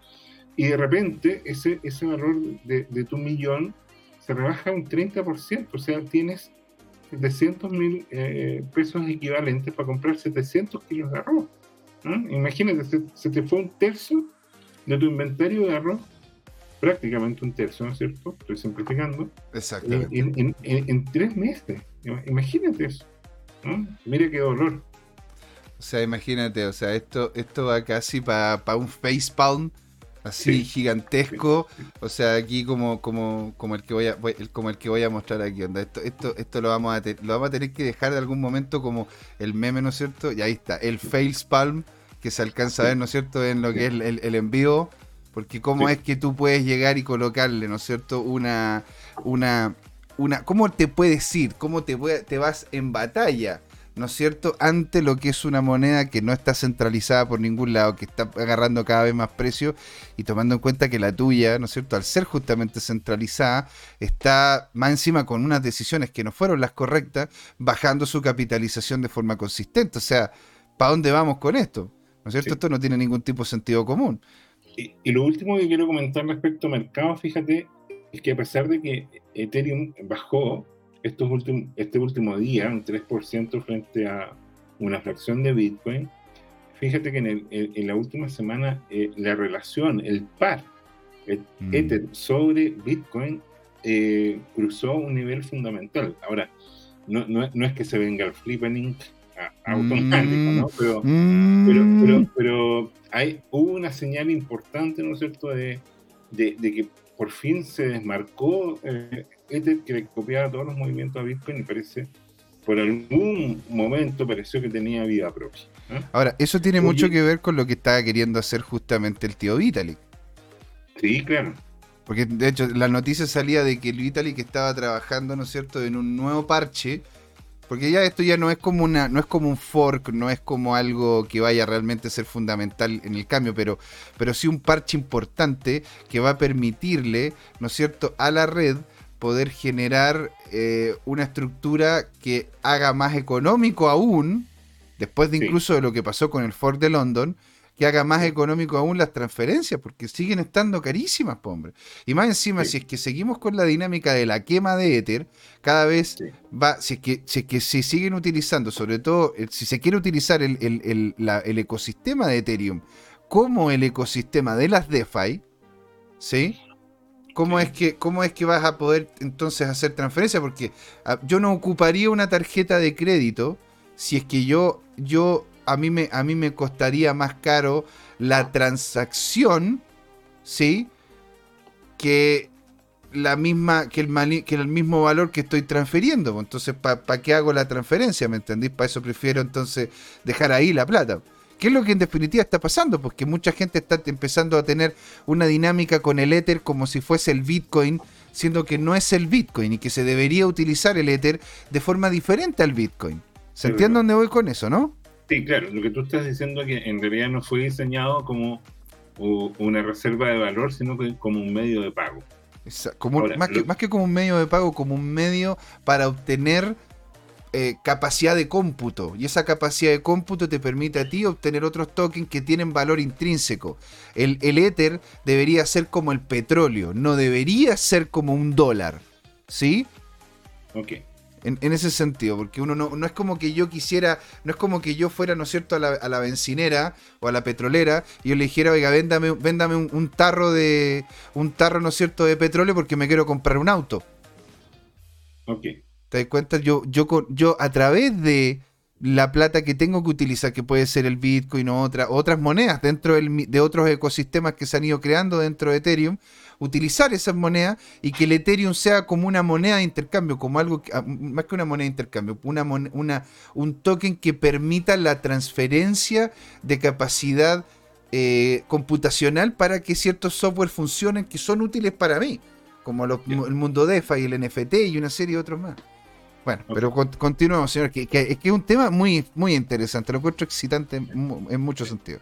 y de repente ese, ese valor de, tu millón se rebaja un 30%, o sea, tienes 700 mil eh, pesos equivalentes para comprar 700 kilos de arroz. Imagínate, se, te fue un tercio de tu inventario de arroz, prácticamente un tercio, ¿no es cierto? Estoy simplificando. Exactamente. En, tres meses. Imagínate eso. Mira qué dolor. O sea, imagínate, o sea, esto, esto va casi para un facepalm así gigantesco. O sea, aquí como, como, como el que voy a, como el que voy a mostrar aquí. Onda. Esto, esto, esto lo vamos a lo vamos a tener que dejar de algún momento como el meme, ¿no es cierto? Y ahí está, el facepalm que se alcanza a ver, ¿no es cierto?, en lo que es el, envío. Porque cómo es que tú puedes llegar y colocarle, ¿no es cierto?, una, una, una, ¿cómo te puedes ir? ¿Cómo te, te vas en batalla? ¿No es cierto?, ante lo que es una moneda que no está centralizada por ningún lado, que está agarrando cada vez más precio y tomando en cuenta que la tuya, ¿no es cierto?, al ser justamente centralizada, está más encima con unas decisiones que no fueron las correctas, bajando su capitalización de forma consistente. O sea, ¿para dónde vamos con esto? ¿No es cierto? Esto no tiene ningún tipo de sentido común. Y, y, lo último que quiero comentar respecto al mercado, fíjate, es que a pesar de que Ethereum bajó, estos últimos, este último día, un 3% frente a una fracción de Bitcoin, fíjate que en, en la última semana eh, la relación, el par, el mm. Ether sobre Bitcoin eh, cruzó un nivel fundamental. Ahora, no, no, no, es que se venga el flipping automático, ¿no? Pero, mm. pero, pero, pero, hay, hubo una señal importante, ¿no es cierto?, de, de, de que por fin se desmarcó eh, Ether que le copiaba todos los movimientos a Bitcoin y parece, por algún momento pareció que tenía vida propia. Ahora, eso tiene mucho que ver con lo que estaba queriendo hacer justamente el tío Vitalik. Sí, claro. Porque de hecho la noticia salía de que el Vitalik estaba trabajando, ¿no es cierto?, en un nuevo parche. Porque ya esto ya no es como una, no es como un fork, no es como algo que vaya realmente a ser fundamental en el cambio, pero, pero sí un parche importante que va a permitirle, ¿no es cierto?, a la red poder generar eh, una estructura que haga más económico aún, después de incluso de lo que pasó con el Ford de London, que haga más económico aún las transferencias, porque siguen estando carísimas, hombre. Y más encima, si es que seguimos con la dinámica de la quema de Ether, cada vez va, si es que, si que se siguen utilizando, sobre todo, si se quiere utilizar el, el ecosistema de Ethereum como el ecosistema de las DeFi, ¿sí? ¿Cómo es, que, ¿Cómo es que vas a poder entonces hacer transferencia? Porque ah, yo no ocuparía una tarjeta de crédito si es que yo, yo a, mí me, a mí me costaría más caro la transacción, ¿sí? Que la misma, que el, que el mismo valor que estoy transfiriendo. Entonces, ¿para qué hago la transferencia? ¿Me entendís? Para eso prefiero entonces dejar ahí la plata. ¿Qué es lo que en definitiva está pasando? Porque mucha gente está empezando a tener una dinámica con el Ether como si fuese el Bitcoin, siendo que no es el Bitcoin y que se debería utilizar el Ether de forma diferente al Bitcoin. ¿Se entiende dónde voy con eso, no? Sí, claro. Lo que tú estás diciendo es que en realidad no fue diseñado como una reserva de valor, sino que como un medio de pago. más, que, más que como un medio de pago, como un medio para obtener eh, capacidad de cómputo. Y esa capacidad de cómputo te permite a ti obtener otros tokens que tienen valor intrínseco. El, el Ether debería ser como el petróleo, no debería ser como un dólar. ¿Sí? Ok. En, ese sentido, porque uno no, no, es como que yo quisiera, no es como que yo fuera, ¿no es cierto?, a la, a la bencinera o a la petrolera y yo le dijera, oiga, véndame, véndame un, un, tarro de, un tarro, ¿no es cierto?, de petróleo porque me quiero comprar un auto. Ok. ¿Te das cuenta? Yo, yo, yo a través de la plata que tengo que utilizar, que puede ser el Bitcoin o otra, otras monedas dentro de otros ecosistemas que se han ido creando dentro de Ethereum, utilizar esas monedas y que el Ethereum sea como una moneda de intercambio, como algo, ah, más que una moneda de intercambio, una, una, un token que permita la transferencia de capacidad eh, computacional para que ciertos software funcionen que son útiles para mí, como el mundo DeFi, el NFT y una serie de otros más. Bueno, pero continuamos, señor, que, que, es un tema muy, muy interesante, lo encuentro excitante en, muchos sentidos.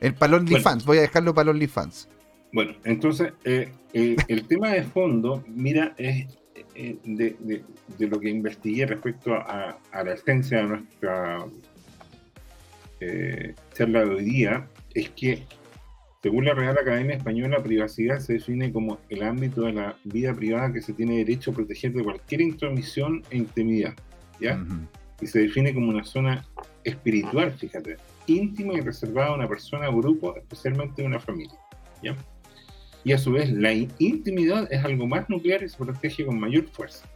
El para OnlyFans, voy a dejarlo para OnlyFans. Bueno, entonces, eh, eh, el tema de fondo, mira, es eh, de, lo que investigué respecto a, la esencia de nuestra charla de hoy día, es que Según la Real Academia Española, privacidad se define como el ámbito de la vida privada que se tiene derecho a proteger de cualquier intromisión e intimidad, ¿ya? Y se define como una zona espiritual, fíjate, íntima y reservada a una persona o grupo, especialmente a una familia, ¿ya? Y a su vez, la intimidad es algo más nuclear y se protege con mayor fuerza.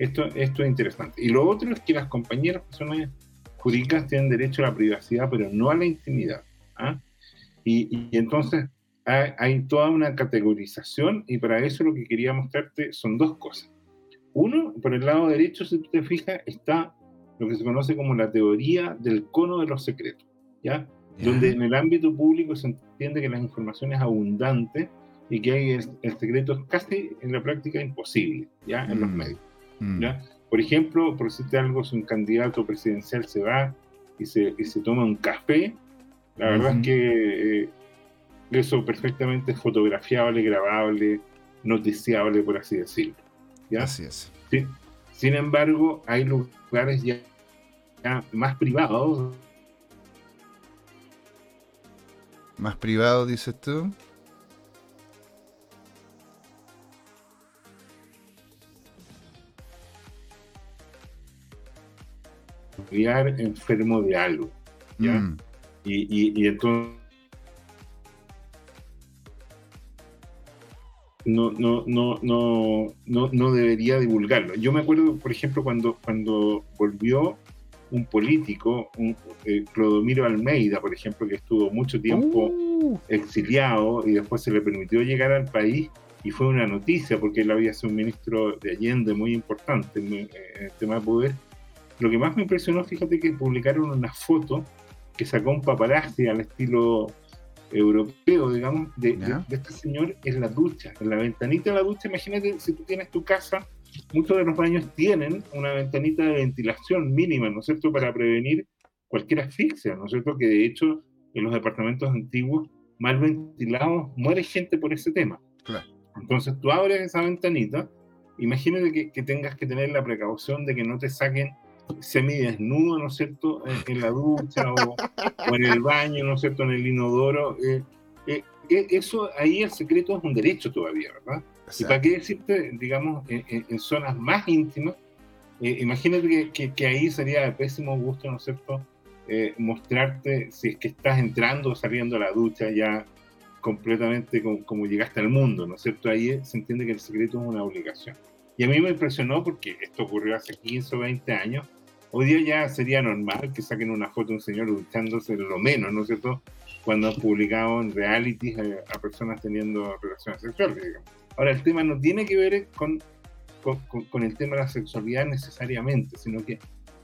Esto, esto es interesante. Y lo otro es que las compañías, personas jurídicas tienen derecho a la privacidad, pero no a la intimidad. ¿ah? Y, entonces hay, toda una categorización y para eso lo que quería mostrarte son dos cosas. Uno, por el lado derecho, si tú te fijas, está lo que se conoce como la teoría del cono de los secretos, ¿ya? Donde en el ámbito público se entiende que la información es abundante y que hay el, secreto es casi en la práctica imposible, ¿ya? En los mm. medios, mm. ¿ya? Por ejemplo, por decirte algo, si un candidato presidencial se va y se, y se toma un café la verdad es que eh, eso perfectamente es fotografiable, grabable, noticiable, por así decirlo. ¿ya? Así es. Sin embargo, hay lugares ya, más privados. ¿Más privados, dices tú? enfermo de algo. ¿ya? Mm. Y, y, entonces no, no, no, no, no, no debería divulgarlo. Yo me acuerdo, por ejemplo, cuando, cuando volvió un político, un, eh, Clodomiro Almeida, por ejemplo, que estuvo mucho tiempo uh. exiliado y después se le permitió llegar al país y fue una noticia porque él había sido un ministro de Allende muy importante en, en el tema de poder. Lo que más me impresionó, fíjate que publicaron una foto que sacó un paparazzi al estilo europeo, digamos, de, este señor en la ducha, en la ventanita de la ducha. Imagínate si tú tienes tu casa, muchos de los baños tienen una ventanita de ventilación mínima, ¿no es cierto?, para prevenir cualquier asfixia, ¿no es cierto?, que de hecho en los departamentos antiguos mal ventilados muere gente por ese tema. Entonces tú abres esa ventanita, imagínate que, que tengas que tener la precaución de que no te saquen semidesnudo, ¿no es cierto?, en, la ducha o, en el baño, ¿no es cierto?, en el inodoro. Eh, eh, eh, eso ahí el secreto es un derecho todavía, ¿verdad? Y para qué decirte, digamos, en, zonas más íntimas, imagínate que, ahí sería de pésimo gusto, ¿no es cierto?, mostrarte si es que estás entrando o saliendo a la ducha ya completamente como, como, llegaste al mundo, ¿no es cierto? Ahí se entiende que el secreto es una obligación. Y a mí me impresionó porque esto ocurrió hace 15 o 20 años Hoy día ya sería normal que saquen una foto de un señor duchándose, lo menos, ¿no es cierto? Cuando han publicado en realities a, personas teniendo relaciones sexuales. Ahora, el tema no tiene que ver con, con, el tema de la sexualidad necesariamente, sino que,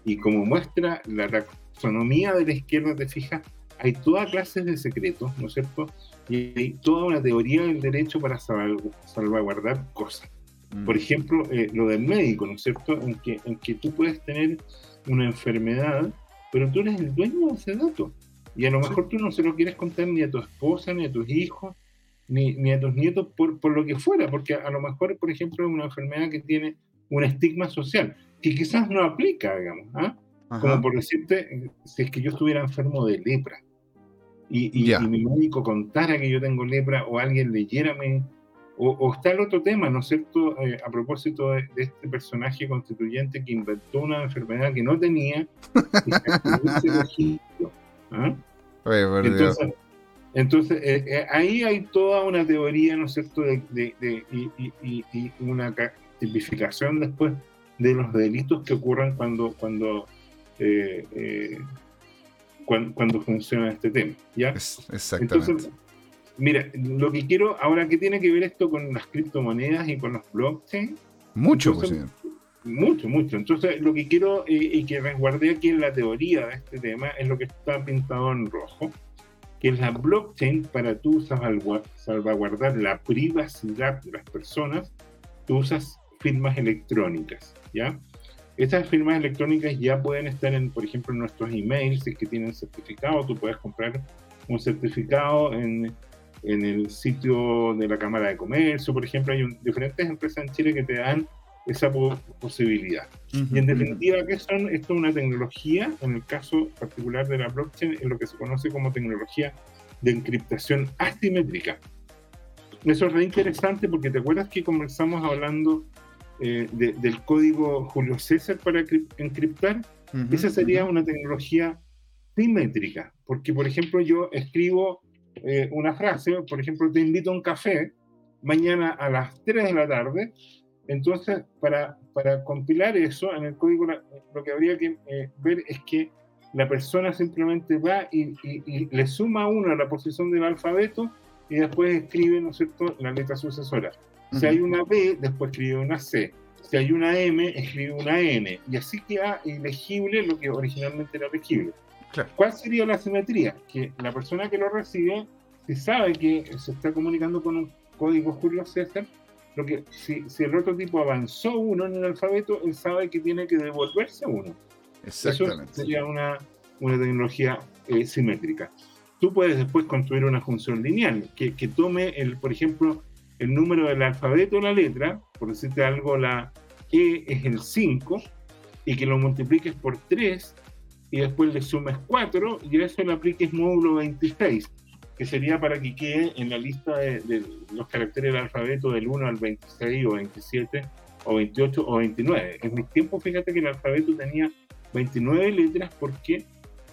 y como muestra la taxonomía de la izquierda, te fijas, hay toda clase de secretos, ¿no es cierto? Y hay toda una teoría del derecho para salvaguardar cosas. Mm. Por ejemplo, eh, lo del médico, ¿no es cierto? En que, en que tú puedes tener una enfermedad, pero tú eres el dueño de ese dato. Y a lo mejor tú no se lo quieres contar ni a tu esposa, ni a tus hijos, ni, ni a tus nietos, por, por, lo que fuera, porque a lo mejor, por ejemplo, es una enfermedad que tiene un estigma social, que quizás no aplica, digamos. ¿ah? Como por decirte, si es que yo estuviera enfermo de lepra y, y, mi médico contara que yo tengo lepra o alguien leyera mi, o, está el otro tema, ¿no es cierto? Eh, a propósito de, este personaje constituyente que inventó una enfermedad que no tenía y ¿ah? Entonces, entonces eh, eh, ahí hay toda una teoría, ¿no es cierto? De, y, una tipificación después de los delitos que ocurren cuando, cuando, cuando, funciona este tema. ¿ya? exactamente. Mira, lo que quiero, ahora, ¿qué tiene que ver esto con las criptomonedas y con los blockchain? Mucho, pues, Mucho, mucho. Entonces, lo que quiero eh, y que resguardé aquí en la teoría de este tema es lo que está pintado en rojo, que es la blockchain para tú salvaguardar la privacidad de las personas, tú usas firmas electrónicas, ¿ya? Estas firmas electrónicas ya pueden estar en, por ejemplo, en nuestros emails, si es que tienen certificado, tú puedes comprar un certificado en en el sitio de la Cámara de Comercio, por ejemplo, hay diferentes empresas en Chile que te dan esa posibilidad. y en definitiva, ¿qué son? Esto es una tecnología, en el caso particular de la blockchain, en lo que se conoce como tecnología de encriptación asimétrica. Eso es re interesante porque te acuerdas que comenzamos hablando eh, del código Julio César para encriptar. Esa sería una tecnología simétrica, porque por ejemplo yo escribo eh, una frase, por ejemplo, te invito a un café mañana a las 3 de la tarde, entonces para, para compilar eso en el código lo que habría que eh, ver es que la persona simplemente va y, le suma uno a la posición del alfabeto y después escribe, ¿no es cierto?, la letra sucesora. Si hay una B, después escribe una C. Si hay una M, escribe una N. Y así queda ilegible lo que originalmente era legible. ¿Cuál sería la simetría? Que la persona que lo recibe, si sabe que se está comunicando con un código Julio César, lo que si, si el otro tipo avanzó uno en el alfabeto, él sabe que tiene que devolverse uno. Exactamente. Eso sería una, una tecnología eh, simétrica. Tú puedes después construir una función lineal que, que, tome, el, por ejemplo, el número del alfabeto de la letra, por decirte algo, la E es el 5, y que lo multipliques por 3 y después le sumes 4 y a eso le apliques módulo 26, que sería para que quede en la lista de, los caracteres del alfabeto del 1 al 26 o 27 o 28 o 29. En mis tiempos, fíjate que el alfabeto tenía 29 letras porque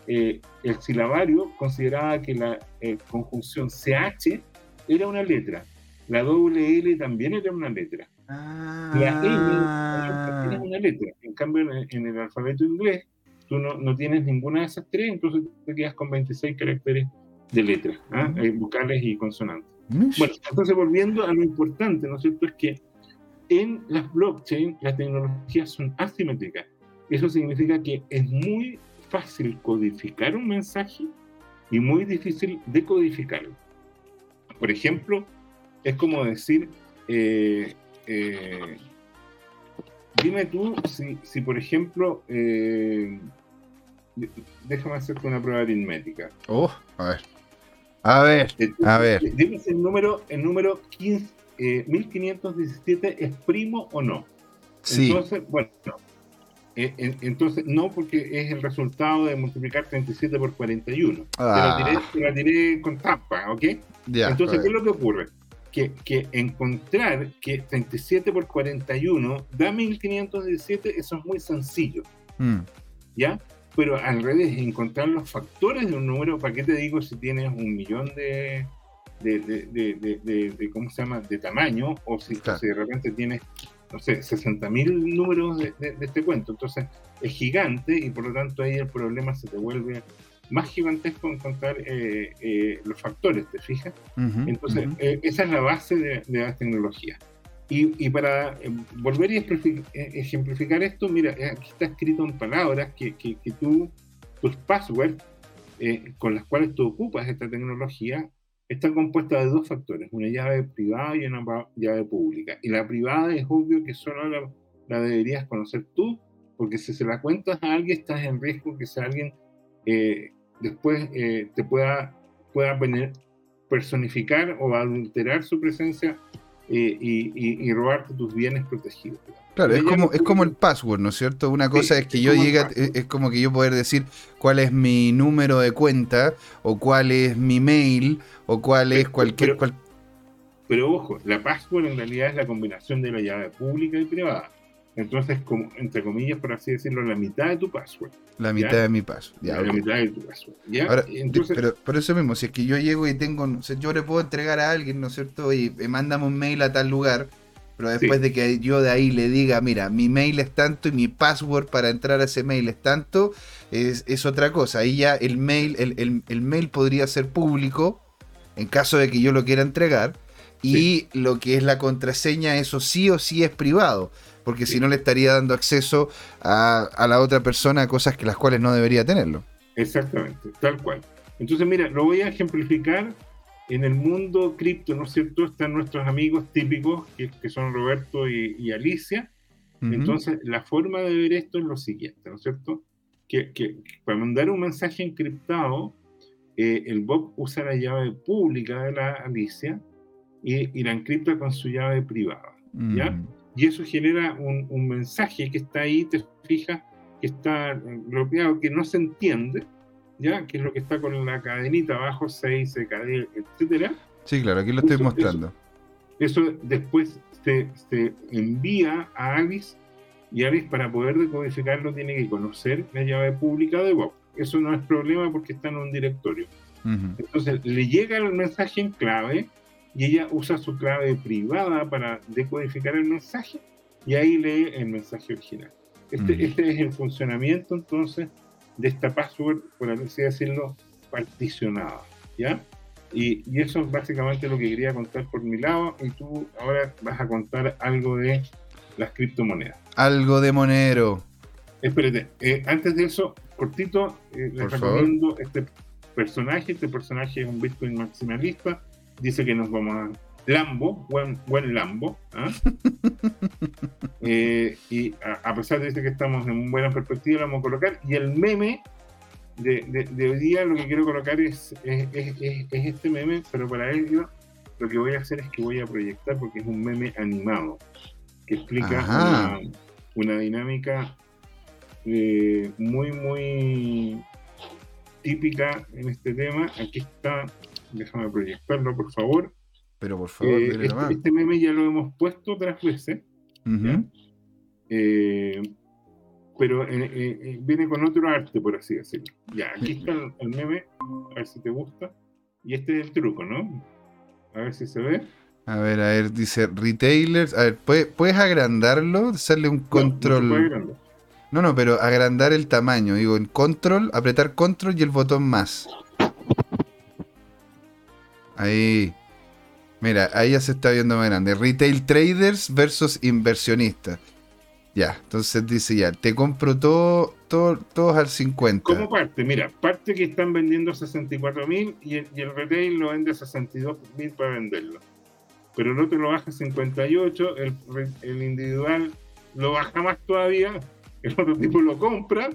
eh, el silabario consideraba que la eh, conjunción CH era una letra, la doble L también era una letra, la N también es una letra. En cambio, en el alfabeto inglés, tú no, tienes ninguna de esas tres, entonces te quedas con 26 caracteres de letras, ¿ah? eh, vocales y consonantes. Bueno, entonces volviendo a lo importante, ¿no es cierto? Es que en las blockchain las tecnologías son asimétricas. Eso significa que es muy fácil codificar un mensaje y muy difícil decodificarlo. Por ejemplo, es como decir, eh, eh, dime tú si, si por ejemplo, déjame hacerte una prueba aritmética. Oh, a ver. A ver, a ver. Dime si el número, el número 15, 1517 eh, es primo o no. Sí. Entonces, bueno, eh, entonces no porque es el resultado de multiplicar 37 por 41. Ah. Te, la tiré, con trampa, ¿ok? entonces, ¿qué es lo que ocurre? Que, que, encontrar que 37 por 41 da 1517, eso es muy sencillo. Mm. ¿Ya? Pero al revés, encontrar los factores de un número, ¿para qué te digo si tienes un millón de, de, de, de, ¿cómo se llama?, de tamaño, o si, de repente tienes, no sé, 60.000 números de, este cuento. Entonces, es gigante y por lo tanto ahí el problema se te vuelve más gigantesco encontrar eh, eh, los factores, ¿te fijas? Entonces, eh, esa es la base de, de las tecnologías. Y, para eh, volver y eh, ejemplificar esto, mira, eh, aquí está escrito en palabras que, que, tú, tus passwords con las cuales tú ocupas esta tecnología, están compuestas de dos factores, una llave privada y una llave pública. Y la privada es obvio que solo la, la deberías conocer tú, porque si se la cuentas a alguien, estás en riesgo que sea alguien después te pueda, pueda venir personificar o adulterar su presencia y, y, robarte tus bienes protegidos. Claro, es como, es como el password, ¿no es cierto? Una cosa es que yo llegue, es, como que yo poder decir cuál es mi número de cuenta, o cuál es mi mail, o cuál es cualquier... Pero, pero ojo, la password en realidad es la combinación de la llave pública y privada. Entonces, como, entre comillas, por así decirlo, la mitad de tu password. La mitad de mi. Ya, la mitad de tu password. ¿ya? pero por eso mismo, si es que yo llego y tengo, sé, yo le puedo entregar a alguien, ¿no es cierto? Y me mándame un mail a tal lugar, pero después de que yo de ahí le diga, mira, mi mail es tanto y mi password para entrar a ese mail es tanto, es, es otra cosa. Ahí ya el mail, el, el, mail podría ser público en caso de que yo lo quiera entregar. Y lo que es la contraseña, eso sí o sí es privado porque si no le estaría dando acceso a, la otra persona a cosas que las cuales no debería tenerlo. Exactamente, tal cual. Entonces, mira, lo voy a ejemplificar en el mundo cripto, ¿no es cierto? Están nuestros amigos típicos, que, son Roberto y, Alicia. Entonces, la forma de ver esto es lo siguiente, ¿no es cierto? Que, para mandar un mensaje encriptado, eh, el bot usa la llave pública de la Alicia y, la encripta con su llave privada, ¿ya? Mm y eso genera un, mensaje que está ahí, te fijas, que está bloqueado, que no se entiende, ¿ya? Que es lo que está con la cadenita abajo, 6, cadena, etcétera. Sí, claro, aquí lo estoy mostrando. Eso, después se, se, envía a Alice y Alice para poder decodificarlo tiene que conocer la llave pública de Bob. Eso no es problema porque está en un directorio. Entonces le llega el mensaje en clave y ella usa su clave privada para decodificar el mensaje y ahí lee el mensaje original. Este, este es el funcionamiento entonces de esta password, por así decirlo, particionada. ¿Ya? Y, y, eso es básicamente lo que quería contar por mi lado. Y tú ahora vas a contar algo de las criptomonedas. Algo de Monero. Espérate, eh, antes de eso, cortito, eh, les recomiendo este personaje. Este personaje es un Bitcoin maximalista. Dice que nos vamos a Lambo, buen, buen Lambo. ¿ah? Eh, y a, pesar de que estamos en buena perspectiva, lo vamos a colocar. Y el meme de, de, hoy día, lo que quiero colocar es, es, es, este meme, pero para ello lo que voy a hacer es que voy a proyectar, porque es un meme animado, que explica una, una, dinámica eh, muy, muy típica en este tema. Aquí está, déjame proyectarlo, por favor. Pero por favor, eh, este, este, meme ya lo hemos puesto otras veces. Eh, pero eh, viene con otro arte, por así decirlo. Ya, aquí está el, meme, a ver si te gusta. Y este es el truco, ¿no? A ver si se ve. A ver, a ver, dice retailers. A ver, ¿puedes, agrandarlo? Hacerle un control. No, no, pero agrandar el tamaño. Digo, en control, apretar control y el botón más. Ahí. Mira, ahí ya se está viendo más grande. Retail traders versus inversionistas. Ya, entonces dice ya, te compro todo, todo todos al 50. ¿Cómo parte? Mira, parte que están vendiendo a 64 mil y, el retail lo vende a 62 mil para venderlo. Pero no te lo baja a 58, el, el individual lo baja más todavía, el otro tipo lo compra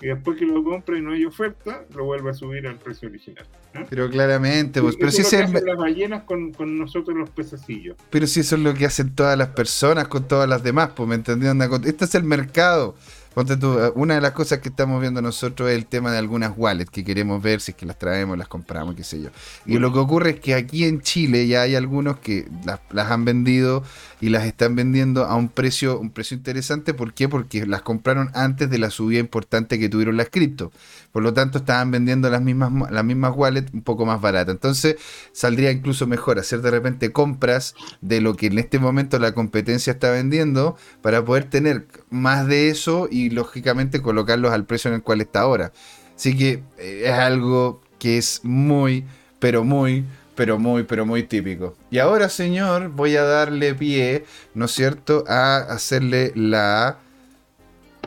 y después que lo compra y no hay oferta, lo vuelve a subir al precio original. Pero claramente, pues, pero si es las ballenas con, con, nosotros los pececillos. Pero si eso es lo que hacen todas las personas con todas las demás, pues me entendieron. Este es el mercado. Ponte tú, eh, una de las cosas que estamos viendo nosotros es el tema de algunas wallets que queremos ver si es que las traemos, las compramos, qué sé yo. Y lo que ocurre es que aquí en Chile ya hay algunos que las, las, han vendido y las están vendiendo a un precio, un precio interesante. ¿Por qué? Porque las compraron antes de la subida importante que tuvieron las cripto. Por lo tanto, estaban vendiendo las mismas, las mismas wallets un poco más baratas. Entonces, saldría incluso mejor hacer de repente compras de lo que en este momento la competencia está vendiendo para poder tener más de eso y lógicamente colocarlos al precio en el cual está ahora. Así que eh, es algo que es muy, pero muy, pero muy, pero muy típico. Y ahora, señor, voy a darle pie, ¿no es cierto?, a hacerle la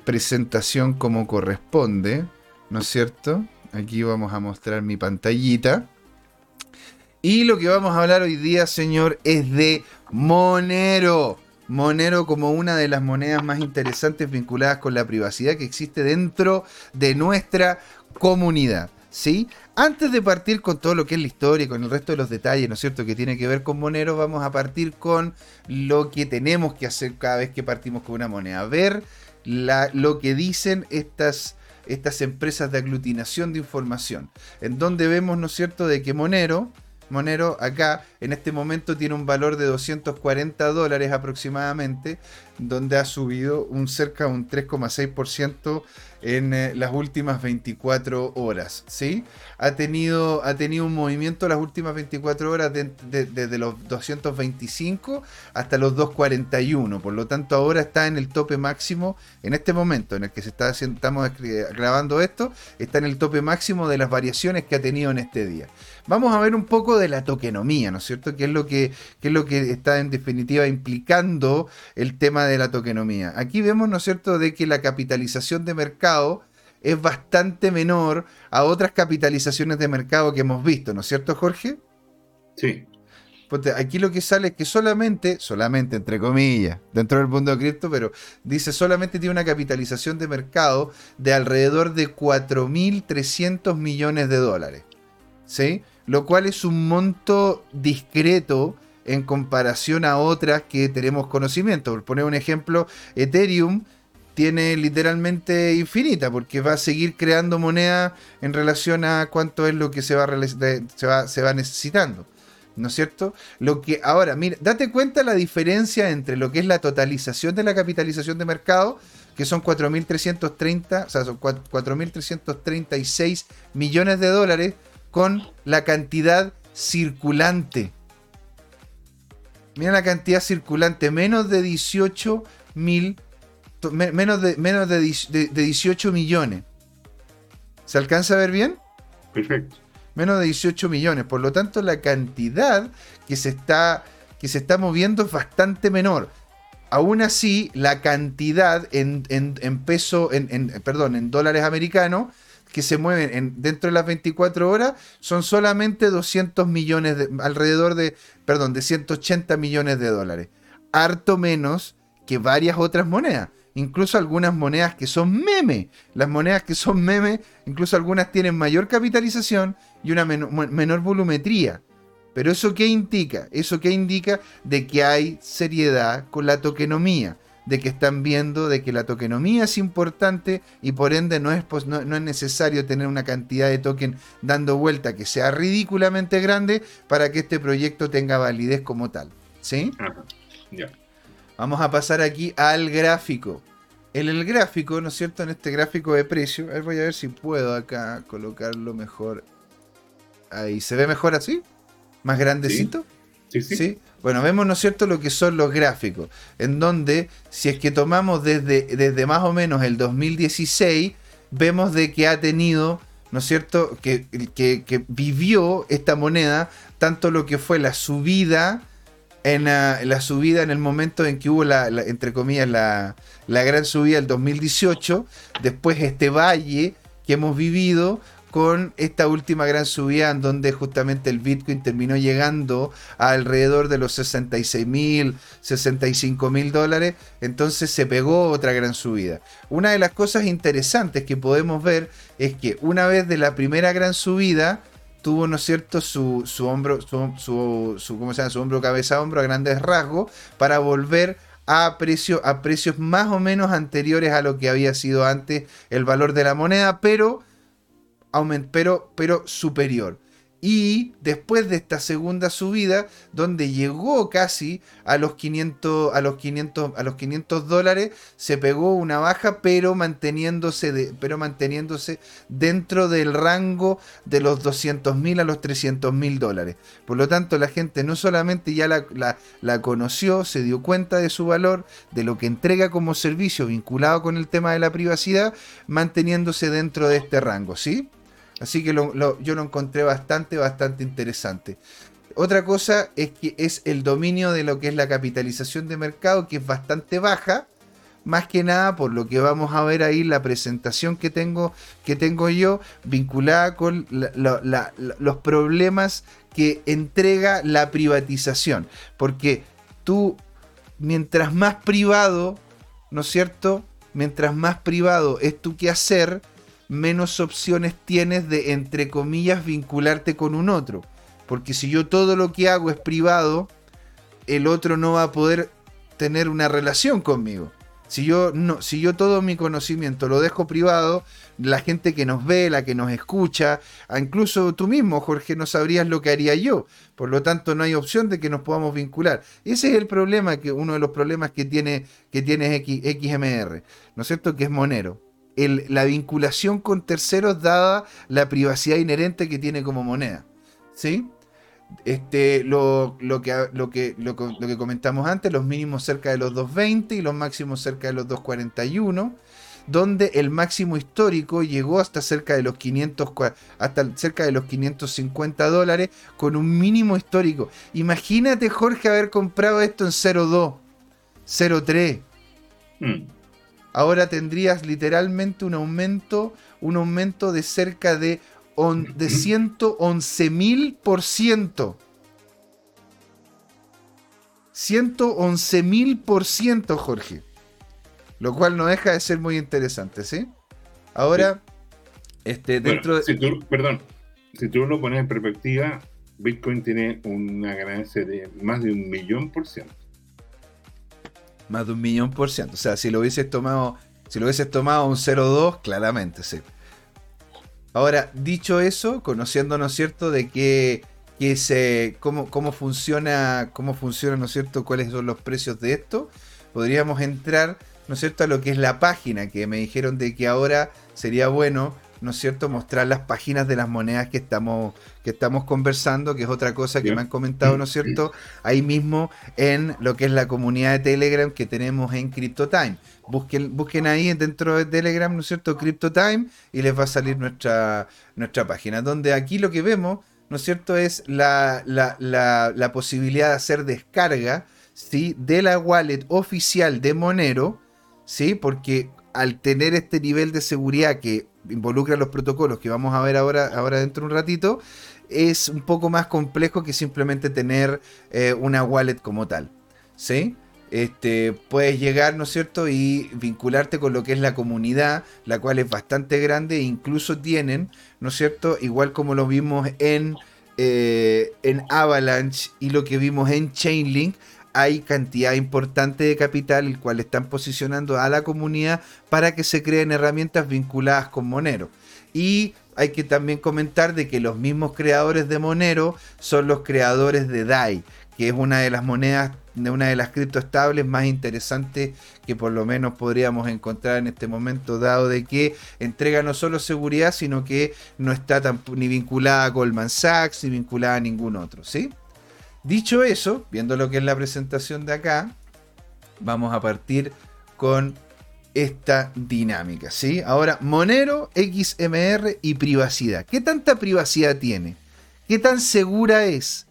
presentación como corresponde. ¿no es cierto? Aquí vamos a mostrar mi pantallita. Y lo que vamos a hablar hoy día, señor, es de Monero. Monero como una de las monedas más interesantes vinculadas con la privacidad que existe dentro de nuestra comunidad. ¿Sí? Antes de partir con todo lo que es la historia y con el resto de los detalles, ¿no es cierto?, que tiene que ver con Monero, vamos a partir con lo que tenemos que hacer cada vez que partimos con una moneda. Ver lo que dicen estas estas empresas de aglutinación de información, en donde vemos, ¿no es cierto?, de que Monero, Monero acá en este momento tiene un valor de 240 dólares aproximadamente, donde ha subido un cerca de un 3,6% en eh, las últimas 24 horas. ¿sí? Ha, tenido, ha tenido un movimiento las últimas 24 horas desde los 225 hasta los 241. Por lo tanto, ahora está en el tope máximo, en este momento en el que se está haciendo, estamos grabando esto, está en el tope máximo de las variaciones que ha tenido en este día. Vamos a ver un poco de la tokenomía, ¿no es cierto? ¿Qué es lo que, es lo que está en definitiva implicando el tema de la tokenomía? Aquí vemos, ¿no es cierto?, de que la capitalización de mercado es bastante menor a otras capitalizaciones de mercado que hemos visto, ¿no es cierto, Jorge? Sí. Aquí lo que sale es que solamente, solamente entre comillas, dentro del mundo de cripto, pero dice solamente tiene una capitalización de mercado de alrededor de 4.300 millones de dólares. ¿Sí? Lo cual es un monto discreto en comparación a otras que tenemos conocimiento. Por poner un ejemplo, Ethereum tiene literalmente infinita, porque va a seguir creando moneda en relación a cuánto es lo que se va, necesitando. ¿No es cierto? Lo que ahora, mira, date cuenta la diferencia entre lo que es la totalización de la capitalización de mercado, que son 4.330, o sea, son 4.336 millones de dólares, con la cantidad circulante. Mira la cantidad circulante, menos de 18 mil menos de, menos de, 18 millones. ¿Se alcanza a ver bien? Perfecto. Menos de 18 millones. Por lo tanto, la cantidad que se está, que se está moviendo es bastante menor. Aún así, la cantidad en, en, peso, en, perdón, en dólares americanos que se mueven dentro de las 24 horas son solamente 200 millones, de, alrededor de, perdón, de 180 millones de dólares. Harto menos que varias otras monedas incluso algunas monedas que son meme. Las monedas que son meme, incluso algunas tienen mayor capitalización y una menor volumetría. Pero eso qué indica? Eso qué indica de que hay seriedad con la tokenomía, de que están viendo de que la tokenomía es importante y por ende no es, no, es necesario tener una cantidad de token dando vuelta que sea ridículamente grande para que este proyecto tenga validez como tal. ¿Sí? Vamos a pasar aquí al gráfico. En el gráfico, ¿no es cierto? En este gráfico de precio, a ver, voy a ver si puedo acá colocarlo mejor. Ahí, ¿se ve mejor así? ¿Más grandecito? Sí, sí. Bueno, vemos, ¿no es cierto?, lo que son los gráficos, en donde si es que tomamos desde, desde más o menos el 2016, vemos de que ha tenido, ¿no es cierto?, que, que vivió esta moneda tanto lo que fue la subida en la, subida en el momento en que hubo la, entre comillas la, gran subida del 2018, después este valle que hemos vivido con esta última gran subida en donde justamente el Bitcoin terminó llegando a alrededor de los 66 mil, 65 mil dólares, entonces se pegó otra gran subida. Una de las cosas interesantes que podemos ver es que una vez de la primera gran subida, tuvo, ¿no es cierto?, su, hombro, su, su, ¿cómo se llama? Su hombro, cabeza, hombro a grandes rasgos para volver a, precio, a precios más o menos anteriores a lo que había sido antes el valor de la moneda, pero, pero, pero superior. Y después de esta segunda subida, donde llegó casi a los 500, a los 500, a los 500 dólares, se pegó una baja, pero manteniéndose, de, pero manteniéndose dentro del rango de los 200 mil a los 300 mil dólares. Por lo tanto, la gente no solamente ya la, la conoció, se dio cuenta de su valor, de lo que entrega como servicio vinculado con el tema de la privacidad, manteniéndose dentro de este rango, ¿sí? Así que yo lo encontré bastante, bastante interesante. Otra cosa es que es el dominio de lo que es la capitalización de mercado, que es bastante baja. Más que nada por lo que vamos a ver ahí, la presentación que tengo, que tengo yo, vinculada con los problemas que entrega la privatización. Porque tú, mientras más privado, ¿no es cierto? Mientras más privado es tu quehacer, menos opciones tienes de, entre comillas, vincularte con un otro. Porque si yo todo lo que hago es privado, el otro no va a poder tener una relación conmigo. Si yo, no, si yo todo mi conocimiento lo dejo privado, la gente que nos ve, la que nos escucha, incluso tú mismo, Jorge, no sabrías lo que haría yo. Por lo tanto, no hay opción de que nos podamos vincular. Ese es el problema, que uno de los problemas que tiene, que tiene XMR, ¿no es cierto? Que es Monero la vinculación con terceros dada la privacidad inherente que tiene como moneda. ¿Sí? Este, lo, que, lo, que, lo, que comentamos antes, los mínimos cerca de los 2.20 y los máximos cerca de los 2.41, donde el máximo histórico llegó hasta cerca de los 500, hasta cerca de los 550 dólares con un mínimo histórico. Imagínate, Jorge, haber comprado esto en 0.2, 0.3 ahora tendrías literalmente un aumento, un aumento de cerca de, de 111 mil por ciento. 111 mil por ciento, Jorge. Lo cual no deja de ser muy interesante, ¿sí? Ahora, este, dentro de... perdón, si tú lo pones en perspectiva, Bitcoin tiene una ganancia de más de un millón por ciento. Más de un millón por ciento. O sea, si lo hubieses tomado Si lo hubieses tomado un 0.2, claramente, sí. Ahora, dicho eso, conociendo, ¿no cierto?, de que, que se, cómo, cómo funciona, cómo funciona, ¿no es cierto?, cuáles son los precios de esto, podríamos entrar, ¿no es cierto?, a lo que es la página, que me dijeron de que ahora sería bueno ¿no es cierto?, mostrar las páginas de las monedas que estamos, que estamos conversando, que es otra cosa que me han comentado, ¿no es cierto?, ahí mismo en lo que es la comunidad de Telegram que tenemos en CryptoTime. Busquen, busquen ahí dentro de Telegram, ¿no es cierto?, CryptoTime y les va a salir nuestra, nuestra página, donde aquí lo que vemos, ¿no es cierto?, es la, la posibilidad de hacer descarga, ¿sí?, de la wallet oficial de Monero, ¿sí?, porque al tener este nivel de seguridad que involucra los protocolos que vamos a ver ahora, ahora dentro de un ratito, es un poco más complejo que simplemente tener eh, una wallet como tal. ¿Sí? Este, puedes llegar, ¿no es cierto? Y vincularte con lo que es la comunidad, la cual es bastante grande e incluso tienen, ¿no es cierto? Igual como lo vimos en, eh, en Avalanche y lo que vimos en Chainlink, hay cantidad importante de capital el cual están posicionando a la comunidad para que se creen herramientas vinculadas con Monero. Y hay que también comentar de que los mismos creadores de Monero son los creadores de DAI, que es una de las monedas de una de las criptoestables más interesantes que por lo menos podríamos encontrar en este momento, dado de que entrega no solo seguridad, sino que no está ni vinculada a Goldman Sachs ni vinculada a ningún otro, ¿sí? Dicho eso, viendo lo que es la presentación de acá, vamos a partir con esta dinámica, ¿sí? Ahora, Monero, XMR y privacidad. ¿Qué tanta privacidad tiene? ¿Qué tan segura es?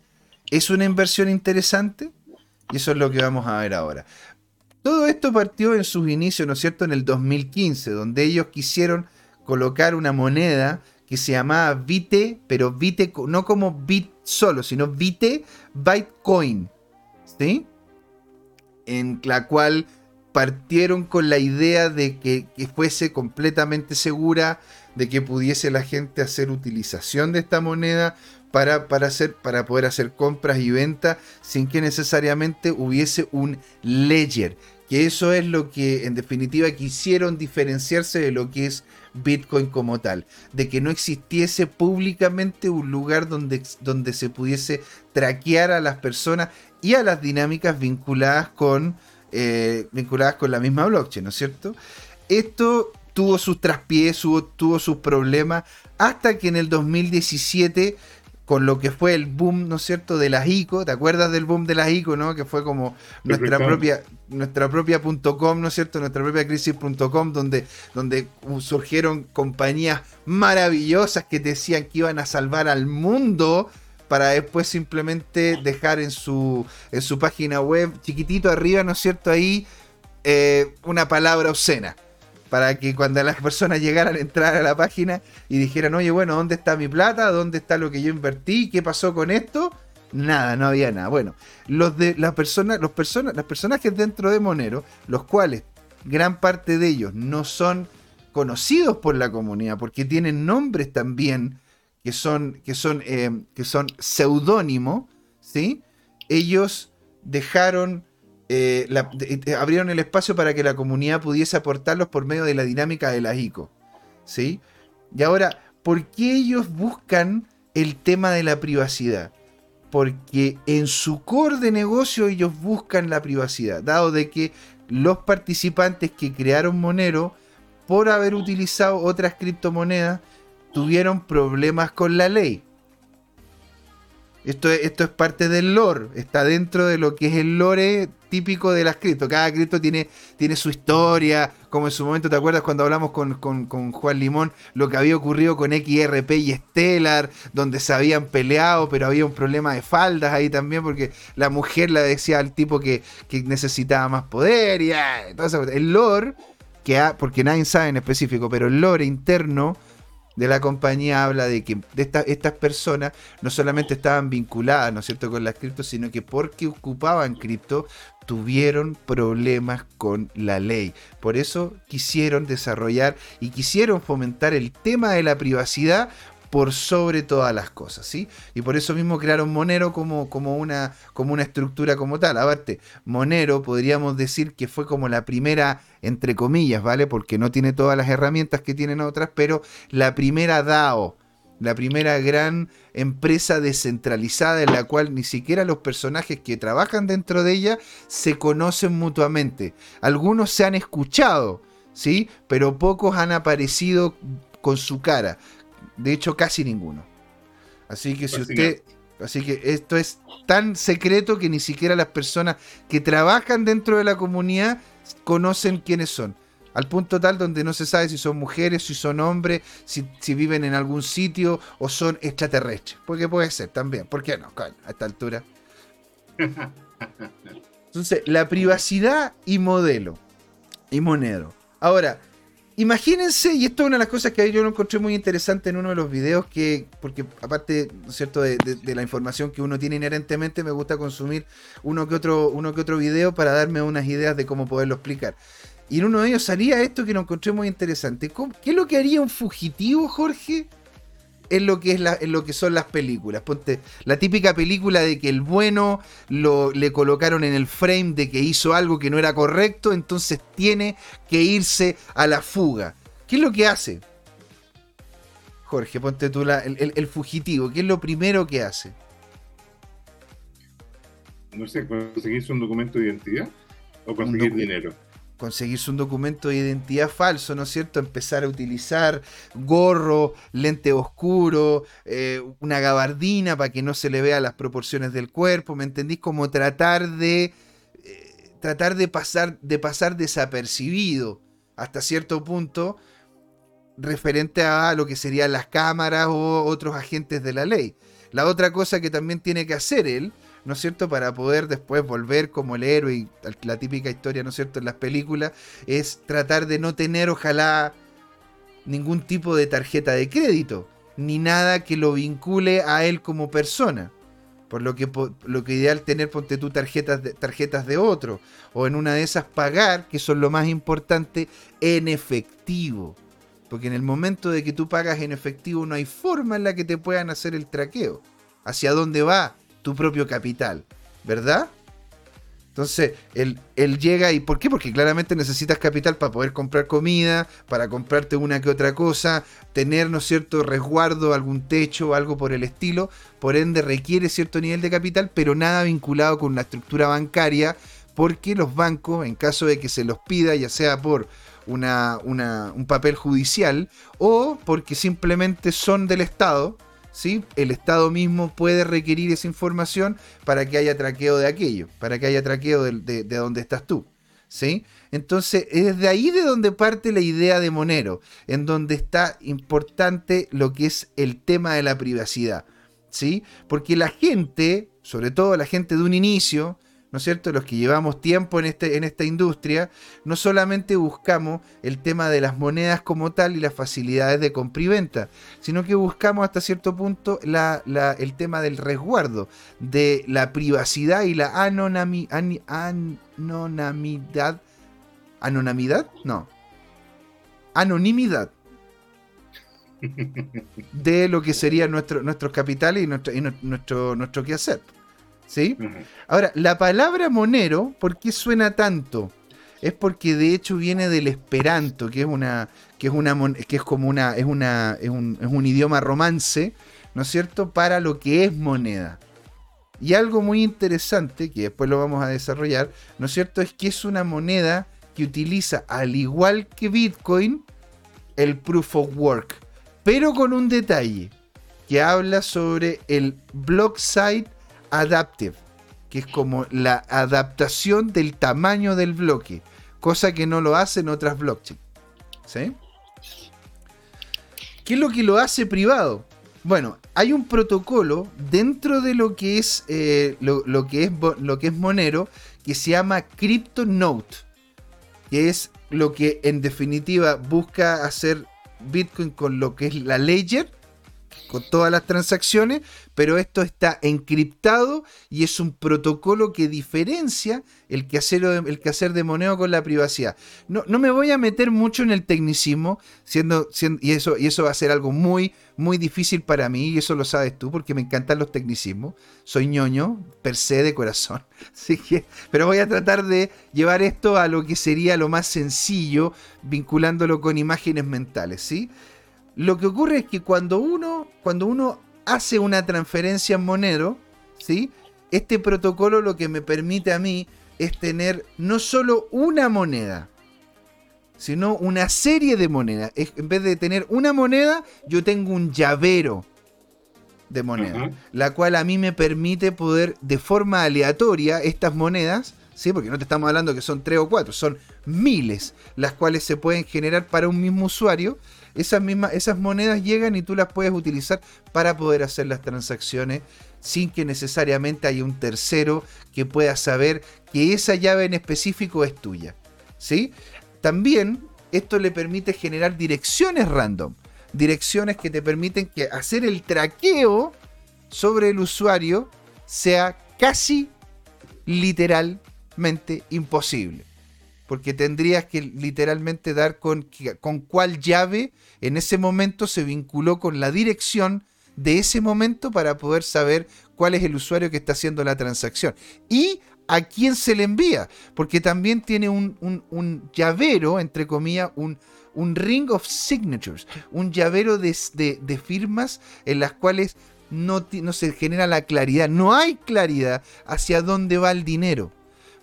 ¿Es una inversión interesante? Y eso es lo que vamos a ver ahora. Todo esto partió en sus inicios, ¿no es cierto?, en el 2015, donde ellos quisieron colocar una moneda que se llamaba Vite, pero Vite no como Bit solo, sino Vite Bitcoin. ¿Sí? En la cual partieron con la idea de que, fuese completamente segura, de que pudiese la gente hacer utilización de esta moneda para, para, hacer, para poder hacer compras y ventas sin que necesariamente hubiese un ledger. Que eso es lo que en definitiva quisieron diferenciarse de lo que es Bitcoin como tal, de que no existiese públicamente un lugar donde, donde se pudiese traquear a las personas y a las dinámicas vinculadas con, eh, vinculadas con la misma blockchain, ¿no es cierto? Esto tuvo sus traspiés, tuvo, tuvo sus problemas, hasta que en el 2017 con lo que fue el boom, ¿no es cierto?, de las ICO. ¿Te acuerdas del boom de las ICO, no? Que fue como nuestra propia, nuestra propia .com, ¿no es cierto?, nuestra propia crisis.com, donde, donde surgieron compañías maravillosas que decían que iban a salvar al mundo para después simplemente dejar en su, en su página web, chiquitito arriba, ¿no es cierto?, ahí eh, una palabra obscena para que cuando las personas llegaran a entrar a la página y dijeran, oye, bueno, ¿dónde está mi plata? ¿Dónde está lo que yo invertí? ¿Qué pasó con esto? Nada, no había nada. Bueno, los de las personas, los personas, las personajes dentro de Monero, los cuales gran parte de ellos no son conocidos por la comunidad, porque tienen nombres también que son, que son, eh, que son ¿sí? Ellos dejaron eh, eh, abrieron el espacio para que la comunidad pudiese aportarlos por medio de la dinámica de la ICO. ¿sí? Y ahora, ¿por qué ellos buscan el tema de la privacidad? Porque en su core de negocio ellos buscan la privacidad, dado de que los participantes que crearon Monero, por haber utilizado otras criptomonedas, tuvieron problemas con la ley. Esto, esto es parte del lore, está dentro de lo que es el lore típico de las cripto. Cada cripto tiene, tiene su historia, como en su momento, ¿te acuerdas cuando hablamos con, Juan Limón lo que había ocurrido con XRP y Stellar, donde se habían peleado, pero había un problema de faldas ahí también, porque la mujer le decía al tipo que, necesitaba más poder y entonces el lore, que porque nadie sabe en específico, pero el lore interno de la compañía habla de que estas personas no solamente estaban vinculadas, ¿no es cierto?, con las cripto, sino que porque ocupaban cripto tuvieron problemas con la ley. Por eso quisieron desarrollar y quisieron fomentar el tema de la privacidad por sobre todas las cosas, ¿sí? Y por eso mismo crearon Monero como, como, una, como una estructura como tal. Aparte, Monero podríamos decir que fue como la primera, entre comillas, ¿vale? Porque no tiene todas las herramientas que tienen otras, pero la primera DAO, la primera gran empresa descentralizada en la cual ni siquiera los personajes que trabajan dentro de ella se conocen mutuamente. Algunos se han escuchado, ¿sí? Pero pocos han aparecido con su cara. De hecho, casi ninguno. Así que si usted... Así que esto es tan secreto que ni siquiera las personas que trabajan dentro de la comunidad conocen quiénes son. Al punto tal donde no se sabe si son mujeres, si son hombres, si, viven en algún sitio o son extraterrestres. Porque puede ser también. ¿Por qué no? a esta altura. Entonces, la privacidad y modelo. Y monero. Ahora, imagínense, y esto es una de las cosas que yo lo encontré muy interesante en uno de los videos que, porque aparte, cierto?, de, la información que uno tiene inherentemente, me gusta consumir uno que otro, uno que otro video para darme unas ideas de cómo poderlo explicar. Y en uno de ellos salía esto que lo encontré muy interesante. ¿Qué es lo que haría un fugitivo, Jorge? En lo que, es la, en lo que son las películas. Ponte, la típica película de que el bueno lo, le colocaron en el frame de que hizo algo que no era correcto, entonces tiene que irse a la fuga. ¿Qué es lo que hace? Jorge, ponte tú la, el, fugitivo. ¿Qué es lo primero que hace? No sé, conseguirse un documento de identidad o conseguir dinero conseguirse un documento de identidad falso, ¿no es cierto? Empezar a utilizar gorro, lente oscuro, eh, una gabardina para que no se le vea las proporciones del cuerpo, ¿me entendís? Como tratar de eh, tratar de pasar, de pasar desapercibido hasta cierto punto referente a lo que serían las cámaras o otros agentes de la ley. La otra cosa que también tiene que hacer él ¿no es cierto? Para poder después volver como el héroe la típica historia, ¿no es cierto?, en las películas, es tratar de no tener, ojalá, ningún tipo de tarjeta de crédito, ni nada que lo vincule a él como persona. Por lo que, lo que ideal tener, ponte tú, tarjetas de, tarjetas de otro. O en una de esas pagar, que son lo más importante, en efectivo. Porque en el momento de que tú pagas en efectivo no hay forma en la que te puedan hacer el traqueo. ¿Hacia dónde va? Tu propio capital, ¿verdad? Entonces, él, llega y ¿por qué? Porque claramente necesitas capital para poder comprar comida, para comprarte una que otra cosa, tener, ¿no cierto?, resguardo, algún techo, algo por el estilo. Por ende, requiere cierto nivel de capital, pero nada vinculado con una estructura bancaria, porque los bancos, en caso de que se los pida, ya sea por una, una, un papel judicial o porque simplemente son del Estado, ¿sí? el Estado mismo puede requerir esa información para que haya traqueo de aquello, para que haya traqueo de, de, donde estás tú. ¿sí? Entonces, es de ahí de donde parte la idea de Monero, en donde está importante lo que es el tema de la privacidad. ¿sí? Porque la gente, sobre todo la gente de un inicio, ¿no es cierto? Los que llevamos tiempo en, este, en esta industria, no solamente buscamos el tema de las monedas como tal y las facilidades de compra y venta, sino que buscamos hasta cierto punto el tema del resguardo, de la privacidad y la anonimidad. ¿Anonimidad? No. Anonimidad de lo que serían nuestro, nuestros capitales y nuestro, y nuestro, nuestro quehacer. ¿Sí? Ahora, la palabra monero, ¿por qué suena tanto? Es porque de hecho viene del esperanto, que es una, que es una, que es como una, es una, es un, es un idioma romance, ¿no es cierto? Para lo que es moneda. Y algo muy interesante, que después lo vamos a desarrollar, ¿no es cierto? Es que es una moneda que utiliza, al igual que Bitcoin, el proof of work. Pero con un detalle, que habla sobre el block site adaptive, que es como la adaptación del tamaño del bloque, cosa que no lo hacen otras blockchains. ¿Sí? ¿Qué es lo que lo hace privado? Bueno, hay un protocolo dentro de lo que es, eh, lo, que es, lo que es Monero que se llama CryptoNote, que es lo que en definitiva busca hacer Bitcoin con lo que es la Ledger, con todas las transacciones, pero esto está encriptado y es un protocolo que diferencia el quehacer, el quehacer de moneo con la privacidad. No, no, me voy a meter mucho en el tecnicismo, siendo, y, eso, y eso va a ser algo muy, muy difícil para mí, y eso lo sabes tú, porque me encantan los tecnicismos. Soy ñoño, per se de corazón. Así que, pero voy a tratar de llevar esto a lo que sería lo más sencillo, vinculándolo con imágenes mentales, ¿sí? Lo que ocurre es que cuando uno, cuando uno hace una transferencia en Monero, ¿sí? este protocolo lo que me permite a mí es tener no solo una moneda, sino una serie de monedas. En vez de tener una moneda, yo tengo un llavero de moneda, la cual a mí me permite poder de forma aleatoria estas monedas, ¿sí? porque no te estamos hablando que son tres o cuatro, son miles las cuales se pueden generar para un mismo usuario esas, mismas, esas monedas llegan y tú las puedes utilizar para poder hacer las transacciones sin que necesariamente haya un tercero que pueda saber que esa llave en específico es tuya. ¿sí? También esto le permite generar direcciones random, direcciones que te permiten que hacer el traqueo sobre el usuario sea casi literalmente imposible porque tendrías que literalmente dar con, con cuál llave en ese momento se vinculó con la dirección de ese momento para poder saber cuál es el usuario que está haciendo la transacción. Y a quién se le envía, porque también tiene un, llavero, entre comillas, un, un, ring of signatures, un llavero de, de, firmas en las cuales no, no se genera la claridad, no hay claridad hacia dónde va el dinero.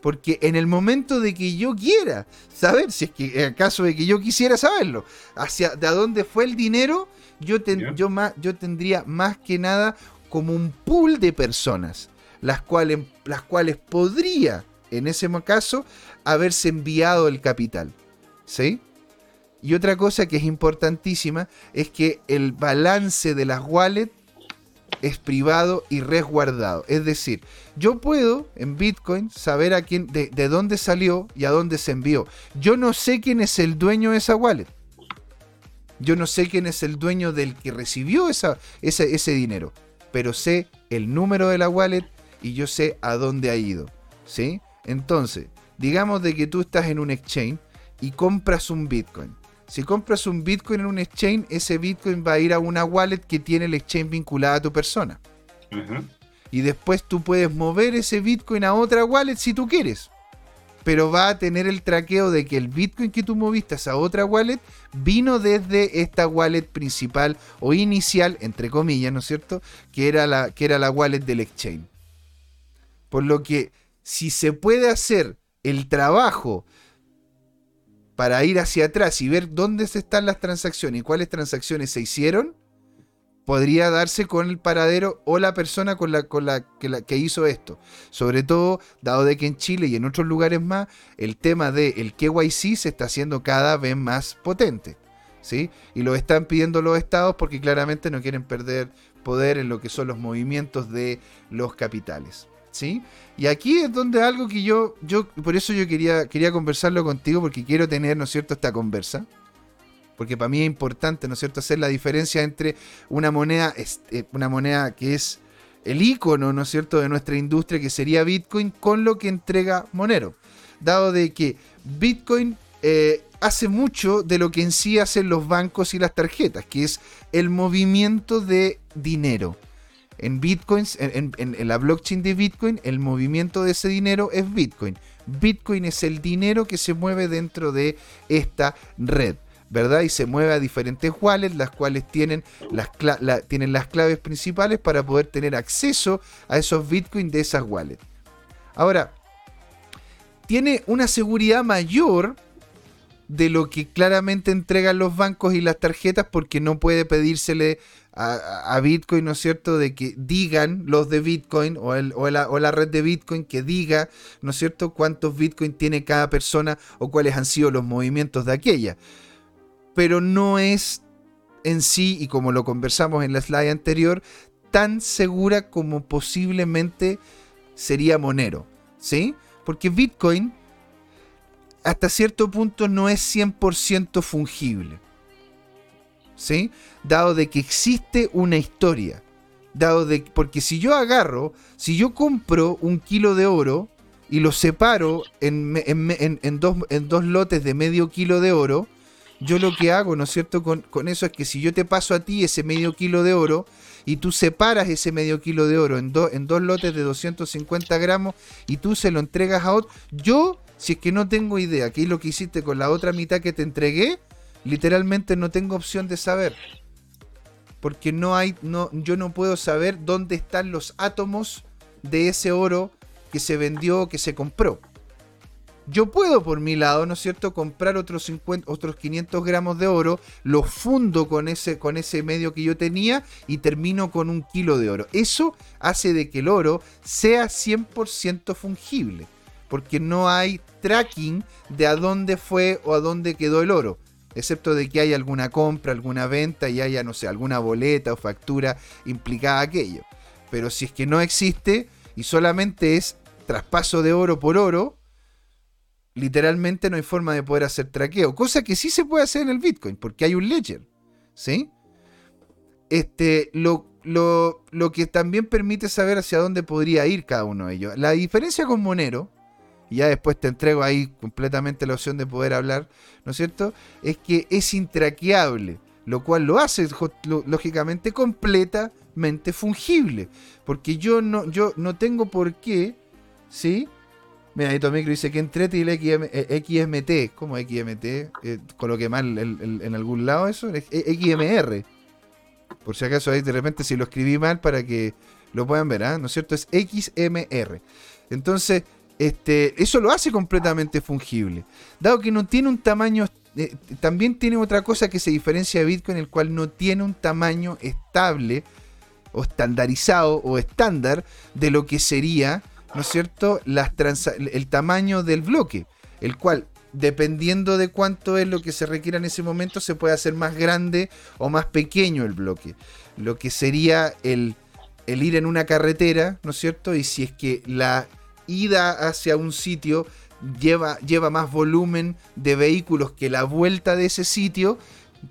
Porque en el momento de que yo quiera saber, si es que en caso de que yo quisiera saberlo, hacia de dónde fue el dinero, yo, yo, más, yo tendría más que nada como un pool de personas, las cuales, las cuales podría, en ese caso, haberse enviado el capital. ¿Sí? Y otra cosa que es importantísima es que el balance de las wallets es privado y resguardado. Es decir, yo puedo en Bitcoin saber a quién, de, dónde salió y a dónde se envió. Yo no sé quién es el dueño de esa wallet. Yo no sé quién es el dueño del que recibió esa, ese, ese dinero. Pero sé el número de la wallet y yo sé a dónde ha ido. ¿Sí? Entonces, digamos de que tú estás en un exchange y compras un Bitcoin. Si compras un Bitcoin en un exchange, ese Bitcoin va a ir a una wallet que tiene el exchange vinculada a tu persona. Y después tú puedes mover ese Bitcoin a otra wallet si tú quieres. Pero va a tener el traqueo de que el Bitcoin que tú moviste a otra wallet vino desde esta wallet principal o inicial, entre comillas, ¿no es cierto? Que era la, que era la wallet del exchange. Por lo que si se puede hacer el trabajo para ir hacia atrás y ver dónde están las transacciones y cuáles transacciones se hicieron, podría darse con el paradero o la persona con la, que, hizo esto. Sobre todo, dado de que en Chile y en otros lugares más, el tema del el KYC se está haciendo cada vez más potente. ¿sí? Y lo están pidiendo los estados porque claramente no quieren perder poder en lo que son los movimientos de los capitales. ¿Sí? Y aquí es donde algo que yo, yo por eso yo quería, quería conversarlo contigo, porque quiero tener, ¿no es cierto?, esta conversa. Porque para mí es importante, ¿no es cierto?, hacer la diferencia entre una moneda, eh, una moneda que es el icono, ¿no es cierto?, de nuestra industria, que sería Bitcoin, con lo que entrega Monero. Dado de que Bitcoin eh, hace mucho de lo que en sí hacen los bancos y las tarjetas, que es el movimiento de dinero en bitcoins, en, la blockchain de Bitcoin, el movimiento de ese dinero es Bitcoin. Bitcoin es el dinero que se mueve dentro de esta red. ¿verdad? Y se mueve a diferentes wallets, las cuales tienen las, tienen las claves principales para poder tener acceso a esos bitcoins de esas wallets. Ahora, tiene una seguridad mayor de lo que claramente entregan los bancos y las tarjetas porque no puede pedírsele a, Bitcoin, ¿no es cierto?, de que digan los de Bitcoin o, la, o, la, red de Bitcoin que diga, ¿no es cierto?, cuántos Bitcoin tiene cada persona o cuáles han sido los movimientos de aquella. Pero no es en sí, y como lo conversamos en la slide anterior, tan segura como posiblemente sería Monero, ¿sí? Porque Bitcoin hasta cierto punto no es 100% fungible. Dado de que existe una historia. Dado de, porque si yo agarro, si yo compro un kilo de oro y lo separo en, dos, en dos lotes de medio kilo de oro, yo lo que hago, ¿no es cierto?, con, con, eso es que si yo te paso a ti ese medio kilo de oro y tú separas ese medio kilo de oro en, en dos lotes de 250 gramos y tú se lo entregas a otro, yo, si es que no tengo idea qué es lo que hiciste con la otra mitad que te entregué, literalmente no tengo opción de saber. Porque no hay, no, yo no puedo saber dónde están los átomos de ese oro que se vendió, que se compró. Yo puedo, por mi lado, ¿no es cierto?, comprar otros, 50, otros 500 gramos de oro, lo fundo con ese, con ese medio que yo tenía y termino con un kilo de oro. Eso hace de que el oro sea 100% fungible, porque no hay tracking de a dónde fue o a dónde quedó el oro. Excepto de que haya alguna compra, alguna venta y haya, no sé, alguna boleta o factura implicada aquello. Pero si es que no existe y solamente es traspaso de oro por oro, literalmente no hay forma de poder hacer traqueo. Cosa que sí se puede hacer en el Bitcoin, porque hay un ledger. ¿Sí? Este, lo, lo, lo, que también permite saber hacia dónde podría ir cada uno de ellos. La diferencia con Monero, y ya después te entrego ahí completamente la opción de poder hablar, ¿no es cierto? Es que es intraqueable, lo cual lo hace lógicamente completamente fungible. Porque yo no, yo no tengo por qué, ¿sí? Mira, ahí Micro dice que entrete y el XMT. Eh, ¿Cómo XMT? Eh, coloqué mal en algún lado eso. XMR. Por si acaso ahí de repente si lo escribí mal para que lo puedan ver, ¿ah? ¿no es cierto? Es XMR. Entonces, este, eso lo hace completamente fungible. Dado que no tiene un tamaño, eh, también tiene otra cosa que se diferencia de Bitcoin, el cual no tiene un tamaño estable o estandarizado o estándar de lo que sería ¿no es cierto?, el tamaño del bloque, el cual, dependiendo de cuánto es lo que se requiera en ese momento, se puede hacer más grande o más pequeño el bloque. Lo que sería el, el ir en una carretera, ¿no es cierto? Y si es que la ida hacia un sitio lleva, lleva más volumen de vehículos que la vuelta de ese sitio,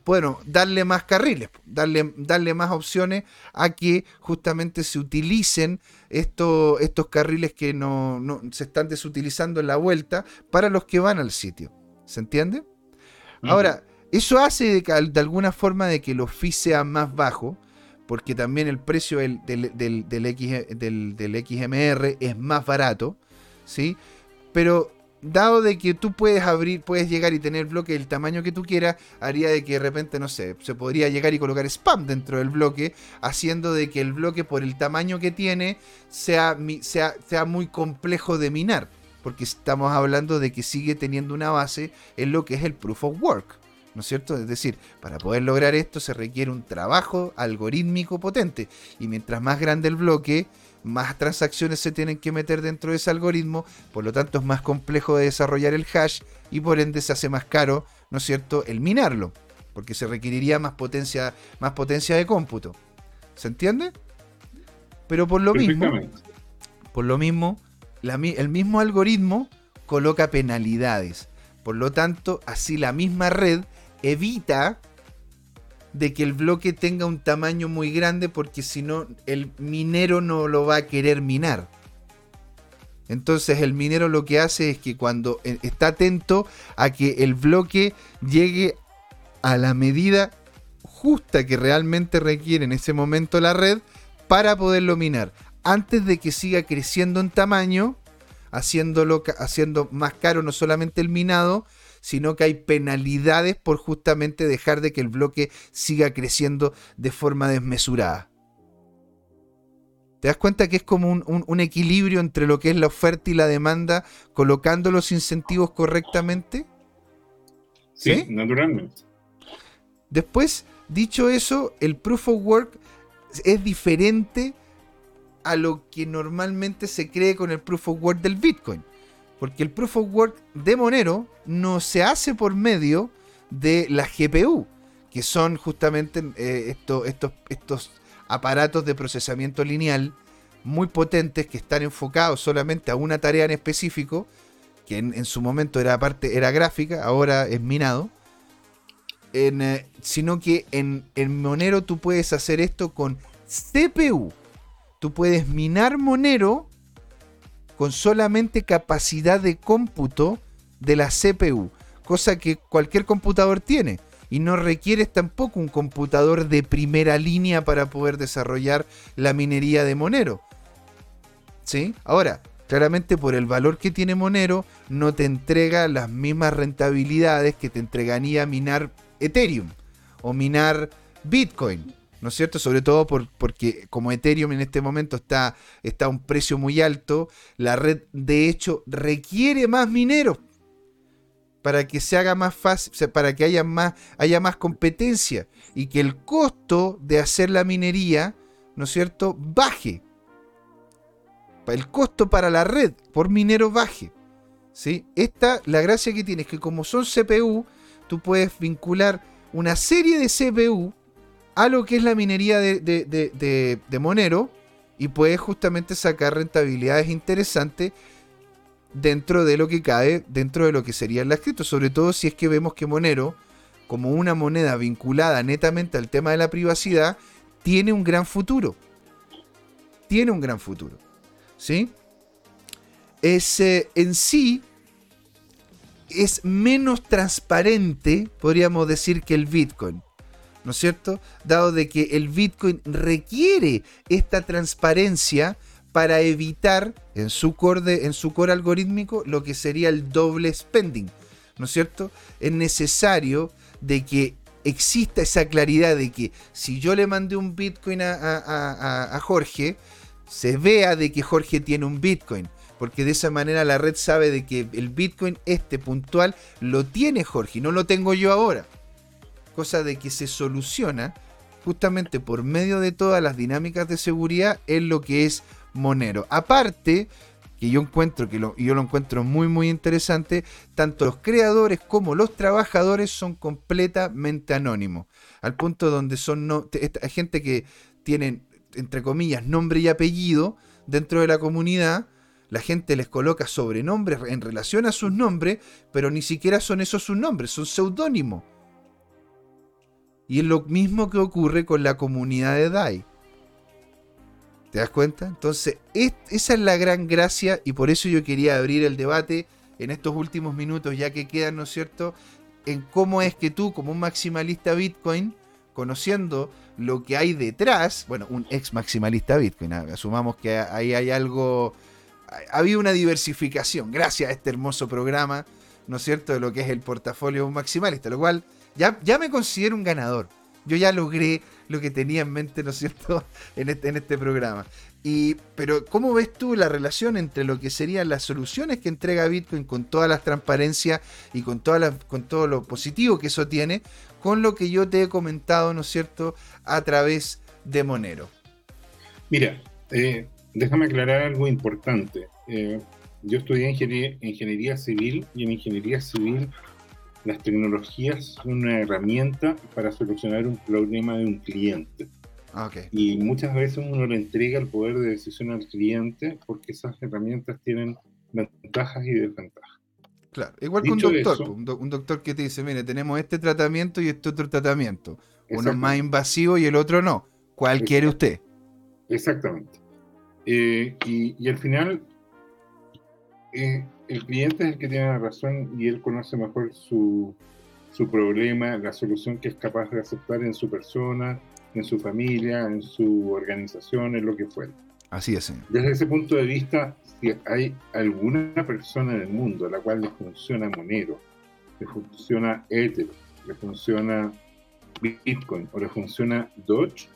bueno, darle más carriles, darle, darle más opciones a que justamente se utilicen estos, estos carriles que no, se están desutilizando en la vuelta para los que van al sitio. ¿Se entiende? Ahora, eso hace de, alguna forma de que los fees sean más bajos, porque también el precio del, del, del, del, XMR es más barato, ¿sí? Pero dado de que tú puedes abrir, puedes llegar y tener bloque del tamaño que tú quieras, haría de que de repente, no sé, se podría llegar y colocar spam dentro del bloque, haciendo de que el bloque por el tamaño que tiene sea, sea, sea muy complejo de minar, porque estamos hablando de que sigue teniendo una base en lo que es el proof of work. ¿No es cierto? Es decir, para poder lograr esto se requiere un trabajo algorítmico potente. Y mientras más grande el bloque, más transacciones se tienen que meter dentro de ese algoritmo, por lo tanto es más complejo de desarrollar el hash y por ende se hace más caro, ¿no es cierto?, el minarlo, porque se requeriría más potencia, más potencia de cómputo. ¿Se entiende? Pero por lo mismo, por lo mismo, el mismo algoritmo coloca penalidades. Por lo tanto, así la misma red evita de que el bloque tenga un tamaño muy grande porque si no el minero no lo va a querer minar. Entonces el minero lo que hace es que cuando eh, está atento a que el bloque llegue a la medida justa que realmente requiere en ese momento la red para poderlo minar. Antes de que siga creciendo en tamaño, haciéndolo, haciendo más caro no solamente el minado, sino que hay penalidades por justamente dejar de que el bloque siga creciendo de forma desmesurada. ¿Te das cuenta que es como un, equilibrio entre lo que es la oferta y la demanda, colocando los incentivos correctamente? Sí, naturalmente. Después, dicho eso, el proof of work es diferente a lo que normalmente se cree con el proof of work del Bitcoin. Porque el proof of work de Monero no se hace por medio de la GPU, que son justamente eh, estos, estos aparatos de procesamiento lineal muy potentes que están enfocados solamente a una tarea en específico, que en, su momento era parte, era gráfica, ahora es minado. en, sino que en, en Monero tú puedes hacer esto con CPU. Tú puedes minar Monero con solamente capacidad de cómputo de la CPU, cosa que cualquier computador tiene. Y no requieres tampoco un computador de primera línea para poder desarrollar la minería de Monero. ¿Sí? Ahora, claramente por el valor que tiene Monero, no te entrega las mismas rentabilidades que te entregaría minar Ethereum o minar Bitcoin. ¿No es cierto? Sobre todo porque como Ethereum en este momento está, está a un precio muy alto, la red de hecho requiere más mineros para que se haga más fácil, para que haya más, haya más competencia y que el costo de hacer la minería, ¿no es cierto?, baje. El costo para la red por minero baje. ¿sí? Esta, la gracia que tiene es que como son CPU, tú puedes vincular una serie de CPU a lo que es la minería de, Monero y puedes justamente sacar rentabilidades interesantes dentro de lo que cae, dentro de lo que sería el cripto, sobre todo si es que vemos que Monero, como una moneda vinculada netamente al tema de la privacidad, tiene un gran futuro. Tiene un gran futuro. ¿Sí? Es, eh, en sí es menos transparente, podríamos decir, que el Bitcoin. ¿No es cierto? Dado de que el Bitcoin requiere esta transparencia para evitar en su core, en su core algorítmico lo que sería el doble spending, ¿no es cierto? Es necesario de que exista esa claridad de que si yo le mandé un Bitcoin a, a Jorge, se vea de que Jorge tiene un Bitcoin porque de esa manera la red sabe de que el Bitcoin este puntual lo tiene Jorge y no lo tengo yo ahora cosa de que se soluciona justamente por medio de todas las dinámicas de seguridad en lo que es Monero. Aparte, que yo encuentro que lo, yo lo encuentro muy muy interesante, tanto los creadores como los trabajadores son completamente anónimos, al punto donde son no, gente que tienen entre comillas nombre y apellido dentro de la comunidad, la gente les coloca sobrenombres en relación a sus nombres, pero ni siquiera son esos sus nombres, son seudónimos. Y es lo mismo que ocurre con la comunidad de DAI. ¿Te das cuenta? Entonces, esa es la gran gracia y por eso yo quería abrir el debate en estos últimos minutos, ya que quedan, ¿no es cierto?, en cómo es que tú, como un maximalista Bitcoin, conociendo lo que hay detrás, bueno, un ex maximalista Bitcoin, asumamos que ahí hay algo, ha habido una diversificación gracias a este hermoso programa, ¿no es cierto?, de lo que es el portafolio de un maximalista, lo cual ya, me considero un ganador. Yo ya logré lo que tenía en mente, ¿no es cierto?, en este, en este programa. Y, pero, ¿cómo ves tú la relación entre lo que serían las soluciones que entrega Bitcoin con todas las transparencias y con, con todo lo positivo que eso tiene, con lo que yo te he comentado, ¿no es cierto?, a través de Monero? Mira, eh, déjame aclarar algo importante. Eh, yo estudié ingeniería, ingeniería civil y en ingeniería civil las tecnologías son una herramienta para solucionar un problema de un cliente. Ah, y muchas veces uno le entrega el poder de decisión al cliente porque esas herramientas tienen ventajas y desventajas. Claro, igual que un doctor, un, doctor que te dice, mire, tenemos este tratamiento y este otro tratamiento. Uno es más invasivo y el otro no. ¿Cuál quiere usted? Exactamente. Eh, y, y, al final, eh, el cliente es el que tiene la razón y él conoce mejor su, su problema, la solución que es capaz de aceptar en su persona, en su familia, en su organización, en lo que fuera. Así es. Desde ese punto de vista, si hay alguna persona en el mundo a la cual le funciona Monero, le funciona Ether, le funciona Bitcoin o le funciona Doge,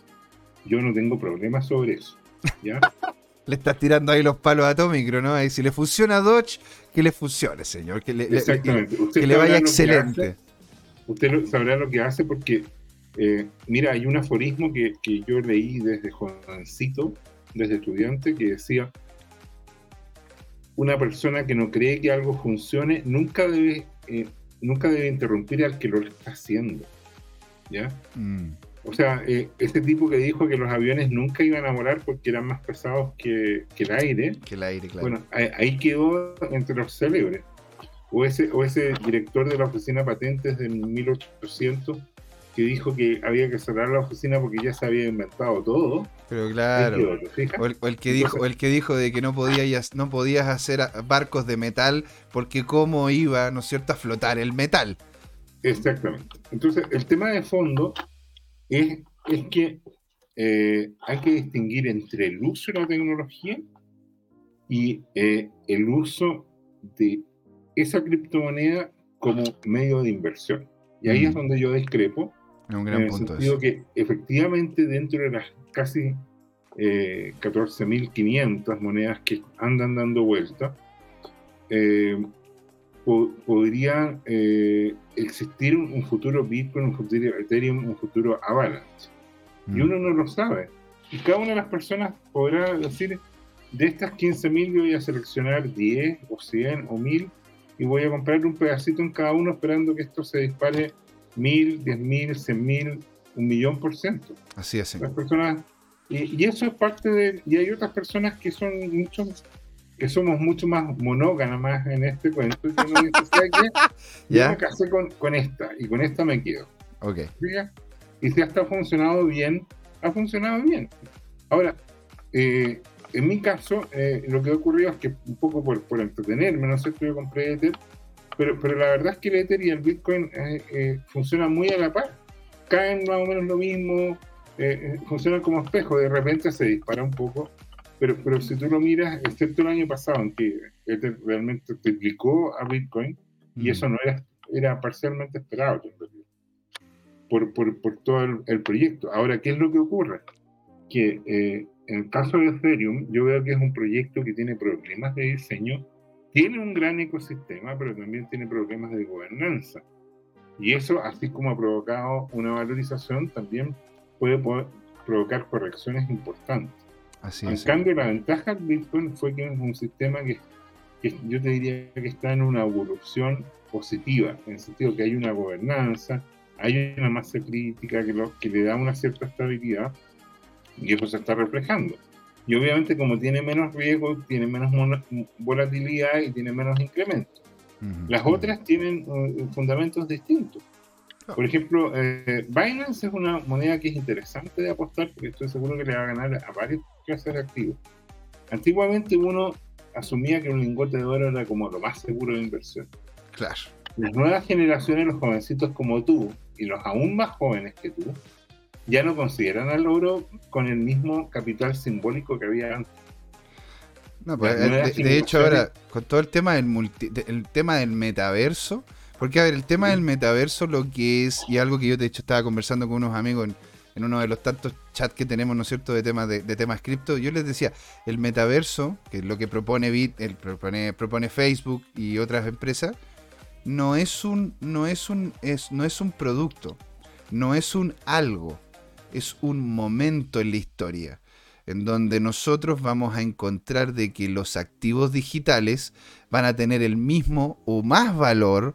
yo no tengo problemas sobre eso. ¿ya? le estás tirando ahí los palos a Tomicro, ¿no? Y si le funciona Dodge, que le funcione, señor. Que le, Exactamente. que le vaya excelente. usted sabrá lo que hace porque, eh, mira, hay un aforismo que, yo leí desde jovencito, desde estudiante, que decía, una persona que no cree que algo funcione nunca debe, eh, nunca debe interrumpir al que lo está haciendo. ¿Ya? Mm. O sea, eh, ese tipo que dijo que los aviones nunca iban a volar porque eran más pesados que, el aire. Que el aire, claro. Bueno, ahí, quedó entre los célebres. o ese, o ese director de la oficina patentes de 1800 que dijo que había que cerrar la oficina porque ya se había inventado todo. Pero claro, o el, que dijo, el que dijo de que no podías, no podías hacer barcos de metal porque cómo iba, ¿no es cierto?, a flotar el metal. Exactamente. Entonces, el tema de fondo es, es que eh, hay que distinguir entre el uso de la tecnología y eh, el uso de esa criptomoneda como medio de inversión. Y ahí es mm. donde yo discrepo. Un gran en el punto sentido que efectivamente dentro de las casi eh, 14.500 monedas que andan dando vuelta, eh, podría eh, existir un, futuro Bitcoin, un futuro Ethereum, un futuro Avalanche. Y mm. uno no lo sabe. Y cada una de las personas podrá decir, de estas 15.000 yo voy a seleccionar 10 o 100 o 1.000 y voy a comprar un pedacito en cada uno esperando que esto se dispare 1.000, 10.000, 100.000, un millón por ciento. Así es. Las personas, y, eso es parte de... Y hay otras personas que son muchos que somos mucho más monógamas en este cuento. Y que no dice, Yo me casé con, con, esta y con esta me quedo. Ok. Y si hasta ha funcionado bien, ha funcionado bien. Ahora, eh, en mi caso, eh, lo que ha ocurrido es que un poco por, por entretenerme, no sé si yo compré Ether, pero, pero la verdad es que el Ether y el Bitcoin eh, eh, funcionan muy a la par. Caen más o menos lo mismo, funcionan como espejo, de repente se dispara un poco, pero, pero si tú lo miras, excepto el año pasado, en que Ether realmente triplicó a Bitcoin, y eso no era, era parcialmente esperado, por, por, por todo el, el, proyecto. Ahora, ¿qué es lo que ocurre? Que en el caso de Ethereum, yo veo que es un proyecto que tiene problemas de diseño, tiene un gran ecosistema, pero también tiene problemas de gobernanza. Y eso, así como ha provocado una valorización, también puede, provocar correcciones importantes. Así en cambio, la ventaja del Bitcoin fue que es un sistema que, yo te diría que está en una evolución positiva, en el sentido que hay una gobernanza, hay una masa crítica que, que le da una cierta estabilidad, y eso se está reflejando. Y obviamente como tiene menos riesgo, tiene menos volatilidad y tiene menos incremento. Las otras tienen uh, fundamentos distintos. Por ejemplo, eh, Binance es una moneda que es interesante de apostar porque estoy seguro que le va a ganar a varias clases de activos. Antiguamente uno asumía que un lingote de oro era como lo más seguro de inversión. Claro. Las nuevas generaciones, los jovencitos como tú y los aún más jóvenes que tú, ya no consideran al oro con el mismo capital simbólico que había antes. No, pues, de, hecho ahora, con todo el tema del el tema del metaverso, porque a ver, el tema del metaverso lo que es, y algo que yo de hecho estaba conversando con unos amigos en, uno de los tantos chats que tenemos, ¿no es cierto?, de temas de, temas cripto, yo les decía, el metaverso, que es lo que propone Bit, propone, propone Facebook y otras empresas, no es un, no es un, es, no es un producto, no es un algo es un momento en la historia en donde nosotros vamos a encontrar de que los activos digitales van a tener el mismo o más valor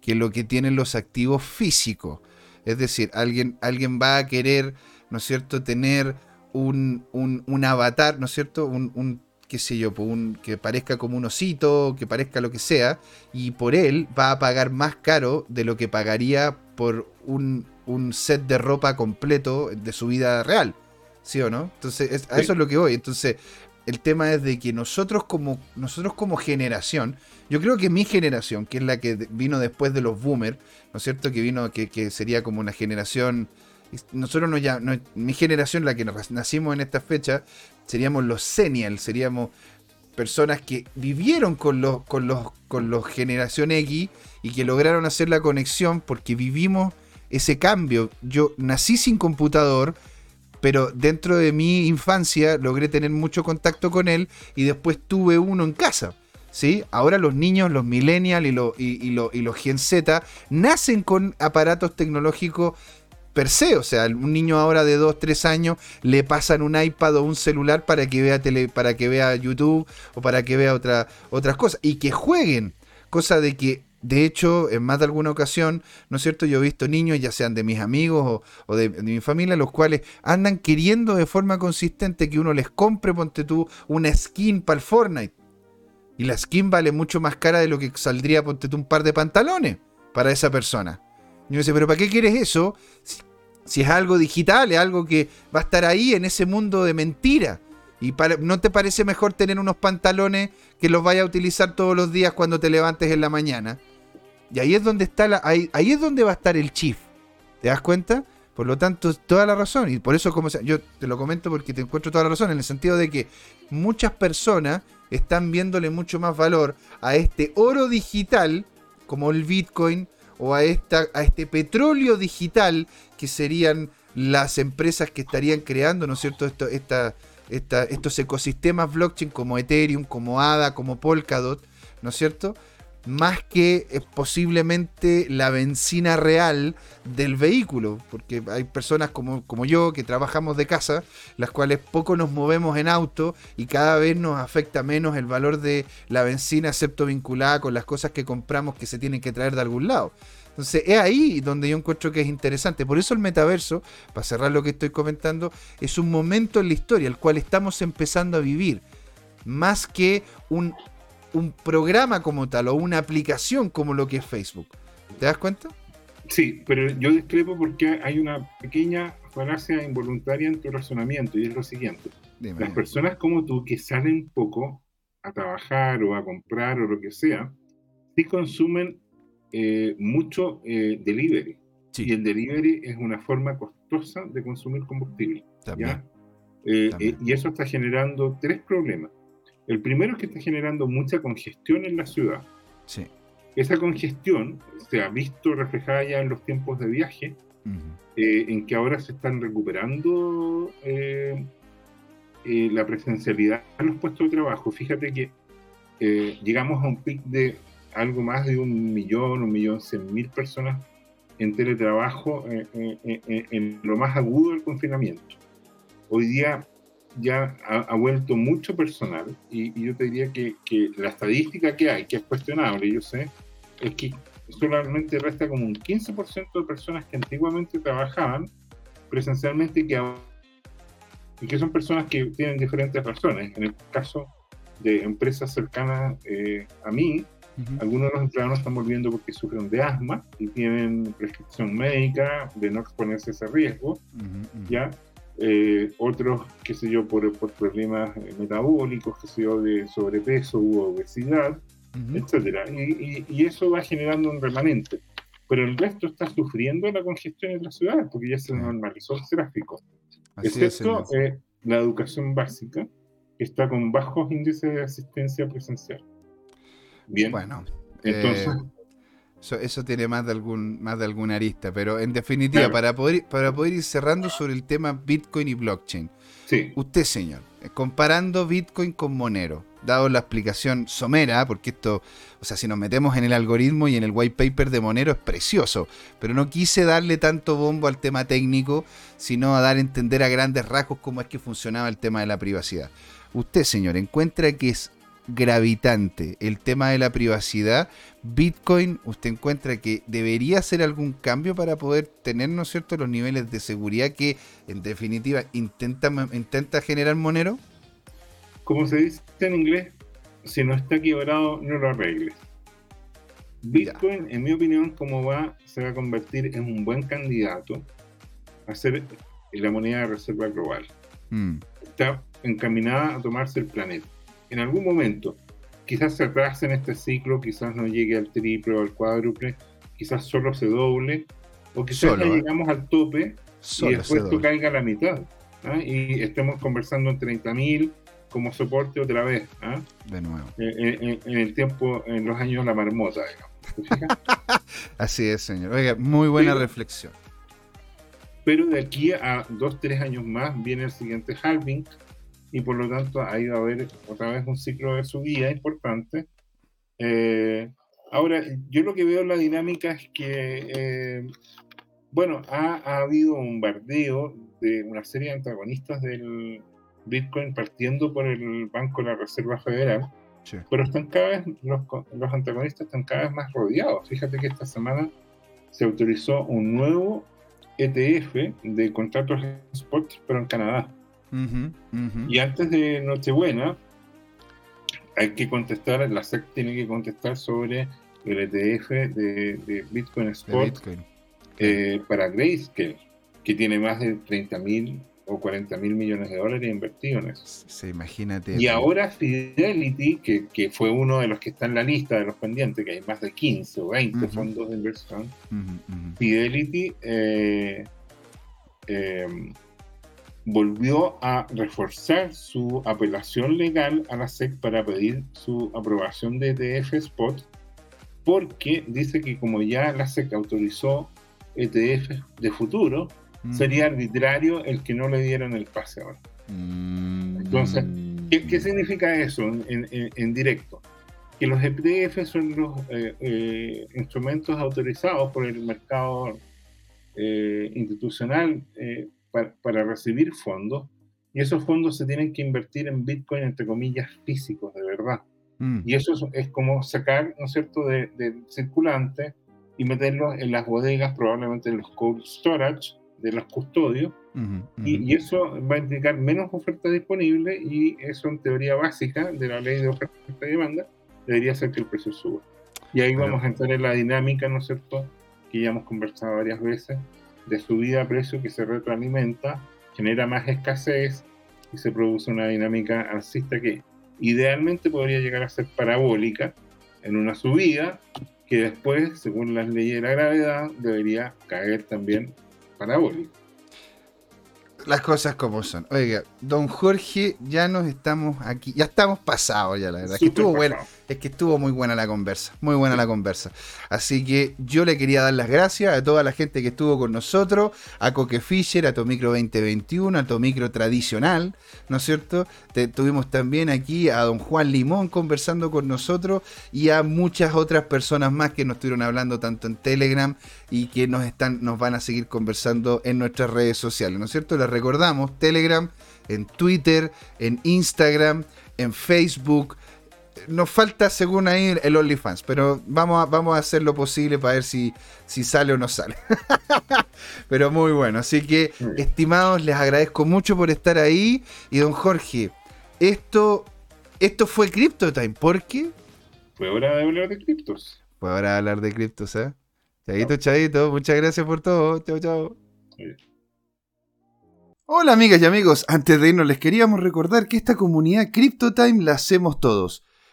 que lo que tienen los activos físicos. Es decir, alguien, alguien va a querer, ¿no es cierto?, tener un, un, avatar, ¿no es cierto?, un, un qué sé yo, un, que parezca como un osito, que parezca lo que sea, y por él va a pagar más caro de lo que pagaría por un, un set de ropa completo de su vida real. ¿Sí o no? Entonces, a eso es lo que voy. Entonces, el tema es de que nosotros como, nosotros como generación, yo creo que mi generación, que es la que vino después de los boomers, ¿no es cierto? Que vino, que, sería como una generación. Nosotros no ya, mi generación, la que nacimos en esta fecha, seríamos los senials, seríamos personas que vivieron con los, con los, con los generación X y que lograron hacer la conexión porque vivimos ese cambio. Yo nací sin computador, pero dentro de mi infancia logré tener mucho contacto con él y después tuve uno en casa. ¿Sí? Ahora los niños, los millennials y, y, y los Gen Z nacen con aparatos tecnológicos per se. O sea, un niño ahora de 2, 3 años le pasan un iPad o un celular para que vea tele, para que vea YouTube o para que vea otra, otras cosas. Y que jueguen. Cosa de que de hecho, en más de alguna ocasión, ¿no es cierto? Yo he visto niños, ya sean de mis amigos o, de, mi familia, los cuales andan queriendo de forma consistente que uno les compre, ponte tú, una skin para el Fortnite. Y la skin vale mucho más cara de lo que saldría, ponte tú un par de pantalones para esa persona. Y yo dice, pero ¿para qué quieres eso? Si, es algo digital, es algo que va a estar ahí en ese mundo de mentira. ¿Y no te parece mejor tener unos pantalones que los vayas a utilizar todos los días cuando te levantes en la mañana? Y ahí es donde está la, ahí, ahí es donde va a estar el chief. ¿Te das cuenta? Por lo tanto, toda la razón. Y por eso, como yo te lo comento porque te encuentro toda la razón, en el sentido de que muchas personas están viéndole mucho más valor a este oro digital, como el Bitcoin, o a, esta, a este petróleo digital, que serían las empresas que estarían creando, ¿no es cierto?, Esto, esta, estos ecosistemas blockchain como Ethereum, como ADA, como Polkadot, ¿no es cierto? Más que eh, posiblemente la benzina real del vehículo, porque hay personas como, como yo que trabajamos de casa, las cuales poco nos movemos en auto y cada vez nos afecta menos el valor de la benzina, excepto vinculada con las cosas que compramos que se tienen que traer de algún lado. Entonces es ahí donde yo encuentro que es interesante. Por eso el metaverso, para cerrar lo que estoy comentando, es un momento en la historia el cual estamos empezando a vivir. Más que un un programa como tal o una aplicación como lo que es Facebook. ¿Te das cuenta? Sí, pero yo discrepo porque hay una pequeña falacia involuntaria en tu razonamiento y es lo siguiente. Las personas como tú que salen poco a trabajar o a comprar o lo que sea, sí consumen eh, mucho eh, delivery. Y el delivery es una forma costosa de consumir combustible. Eh, y eso está generando tres problemas. El primero es que está generando mucha congestión en la ciudad. Sí. Esa congestión se ha visto reflejada ya en los tiempos de viaje, eh, en que ahora se están recuperando eh, eh, la presencialidad en los puestos de trabajo. Fíjate que llegamos a un pic de algo más de un millón, un millón cien mil personas en teletrabajo en lo más agudo del confinamiento. Hoy día ya ha, vuelto mucho personal y, yo te diría que, la estadística que hay, que es cuestionable, yo sé, es que solamente resta como un 15% de personas que antiguamente trabajaban presencialmente y que, y que son personas que tienen diferentes razones. En el caso de empresas cercanas eh, a mí, algunos de los empleados están volviendo porque sufren de asma y tienen prescripción médica de no exponerse a ese riesgo, ¿ya? Eh, otros, qué sé yo, por, problemas eh, metabólicos, qué sé yo, de sobrepeso u obesidad, etcétera. Y, eso va generando un remanente. Pero el resto está sufriendo la congestión en las ciudades porque ya se normalizó el tráfico. excepto eh, la educación básica, que está con bajos índices de asistencia presencial. Bien. Bueno, entonces. Eso, tiene más de algún más de alguna arista, pero en definitiva, para, poder, para poder ir cerrando sobre el tema Bitcoin y blockchain. Sí. Usted, señor, eh, comparando Bitcoin con Monero, dado la explicación somera, porque esto, o sea, si nos metemos en el algoritmo y en el white paper de Monero es precioso, pero no quise darle tanto bombo al tema técnico, sino a dar a entender a grandes rasgos cómo es que funcionaba el tema de la privacidad. Usted, señor, encuentra que es gravitante el tema de la privacidad, Bitcoin, usted encuentra que debería hacer algún cambio para poder tener, ¿no es cierto?, los niveles de seguridad que en definitiva intenta, intenta generar Monero? Como se dice en inglés, si no está quebrado, no lo arregles. Bitcoin, en mi opinión, como va, se va a convertir en un buen candidato a ser la moneda de reserva global. Mm. Está encaminada a tomarse el planeta en algún momento, quizás se atrase en este ciclo, quizás no llegue al triple o al cuádruple, quizás solo se doble, o quizás ya ¿eh? llegamos al tope y después esto caiga a la mitad. ¿ah? Y estemos conversando en 30.000 como soporte otra vez. ¿ah? De nuevo. Eh, eh, en, el tiempo, en los años la marmota, digamos. Así es, señor. Oiga, muy buena reflexión. Pero de aquí a dos, tres años más viene el siguiente halving, y por lo tanto ahí va a haber otra vez un ciclo de subida importante. Eh, ahora, yo lo que veo en la dinámica es que, eh, bueno, ha, ha, habido un bardeo de una serie de antagonistas del Bitcoin partiendo por el Banco de la Reserva Federal, pero están cada vez, los, los antagonistas están cada vez más rodeados. Fíjate que esta semana se autorizó un nuevo ETF de contratos spot, pero en Canadá. Y antes de Nochebuena, hay que contestar, la SEC tiene que contestar sobre el ETF de, Bitcoin Sport eh, para Grayscale, que tiene más de 30 mil o 40 mil millones de dólares invertidos en eso. Se imagínate. Y ahora Fidelity, que, fue uno de los que está en la lista de los pendientes, que hay más de 15 o 20 fondos de inversión, Fidelity eh, eh, volvió a reforzar su apelación legal a la SEC para pedir su aprobación de ETF Spot, porque dice que como ya la SEC autorizó ETF de futuro, sería arbitrario el que no le dieran el pase ahora. Mm. Entonces, ¿qué, significa eso en, directo? Que los ETF son los eh, eh, instrumentos autorizados por el mercado eh, institucional para, recibir fondos y esos fondos se tienen que invertir en Bitcoin, entre comillas, físicos, de verdad. Mm. Y eso es, como sacar, ¿no es cierto?, del de circulante y meterlos en las bodegas, probablemente en los cold storage, de los custodios, Y, eso va a indicar menos oferta disponible y eso en teoría básica de la ley de oferta y demanda debería hacer que el precio suba. Y ahí vamos a entrar en la dinámica, ¿no es cierto?, que ya hemos conversado varias veces, de subida a precio que se retroalimenta, genera más escasez y se produce una dinámica alcista que idealmente podría llegar a ser parabólica en una subida que después, según las leyes de la gravedad, debería caer también parabólico. Las cosas como son. Oiga, don Jorge, ya nos estamos aquí, ya estamos pasados ya, la verdad. que estuvo bueno es que estuvo muy buena la conversa, muy buena la conversa. Así que yo le quería dar las gracias a toda la gente que estuvo con nosotros, a Coque Fisher, a Tomicro 2021, a Tomicro tradicional, ¿no es cierto? tuvimos también aquí a don Juan Limón conversando con nosotros y a muchas otras personas más que nos estuvieron hablando tanto en Telegram y que nos están nos van a seguir conversando en nuestras redes sociales, ¿no es cierto? Les recordamos Telegram, en Twitter, en Instagram, en Facebook, nos falta, según ahí, el OnlyFans, pero vamos a, vamos a hacer lo posible para ver si, si sale o no sale. pero muy bueno, así que, estimados, les agradezco mucho por estar ahí. Y don Jorge, esto, esto fue CryptoTime, ¿por qué? Fue hora de hablar de criptos. Fue hora de hablar de criptos, ¿eh? Chadito, chadito, muchas gracias por todo. Chao, chao. Hola amigas y amigos, antes de irnos les queríamos recordar que esta comunidad CryptoTime la hacemos todos.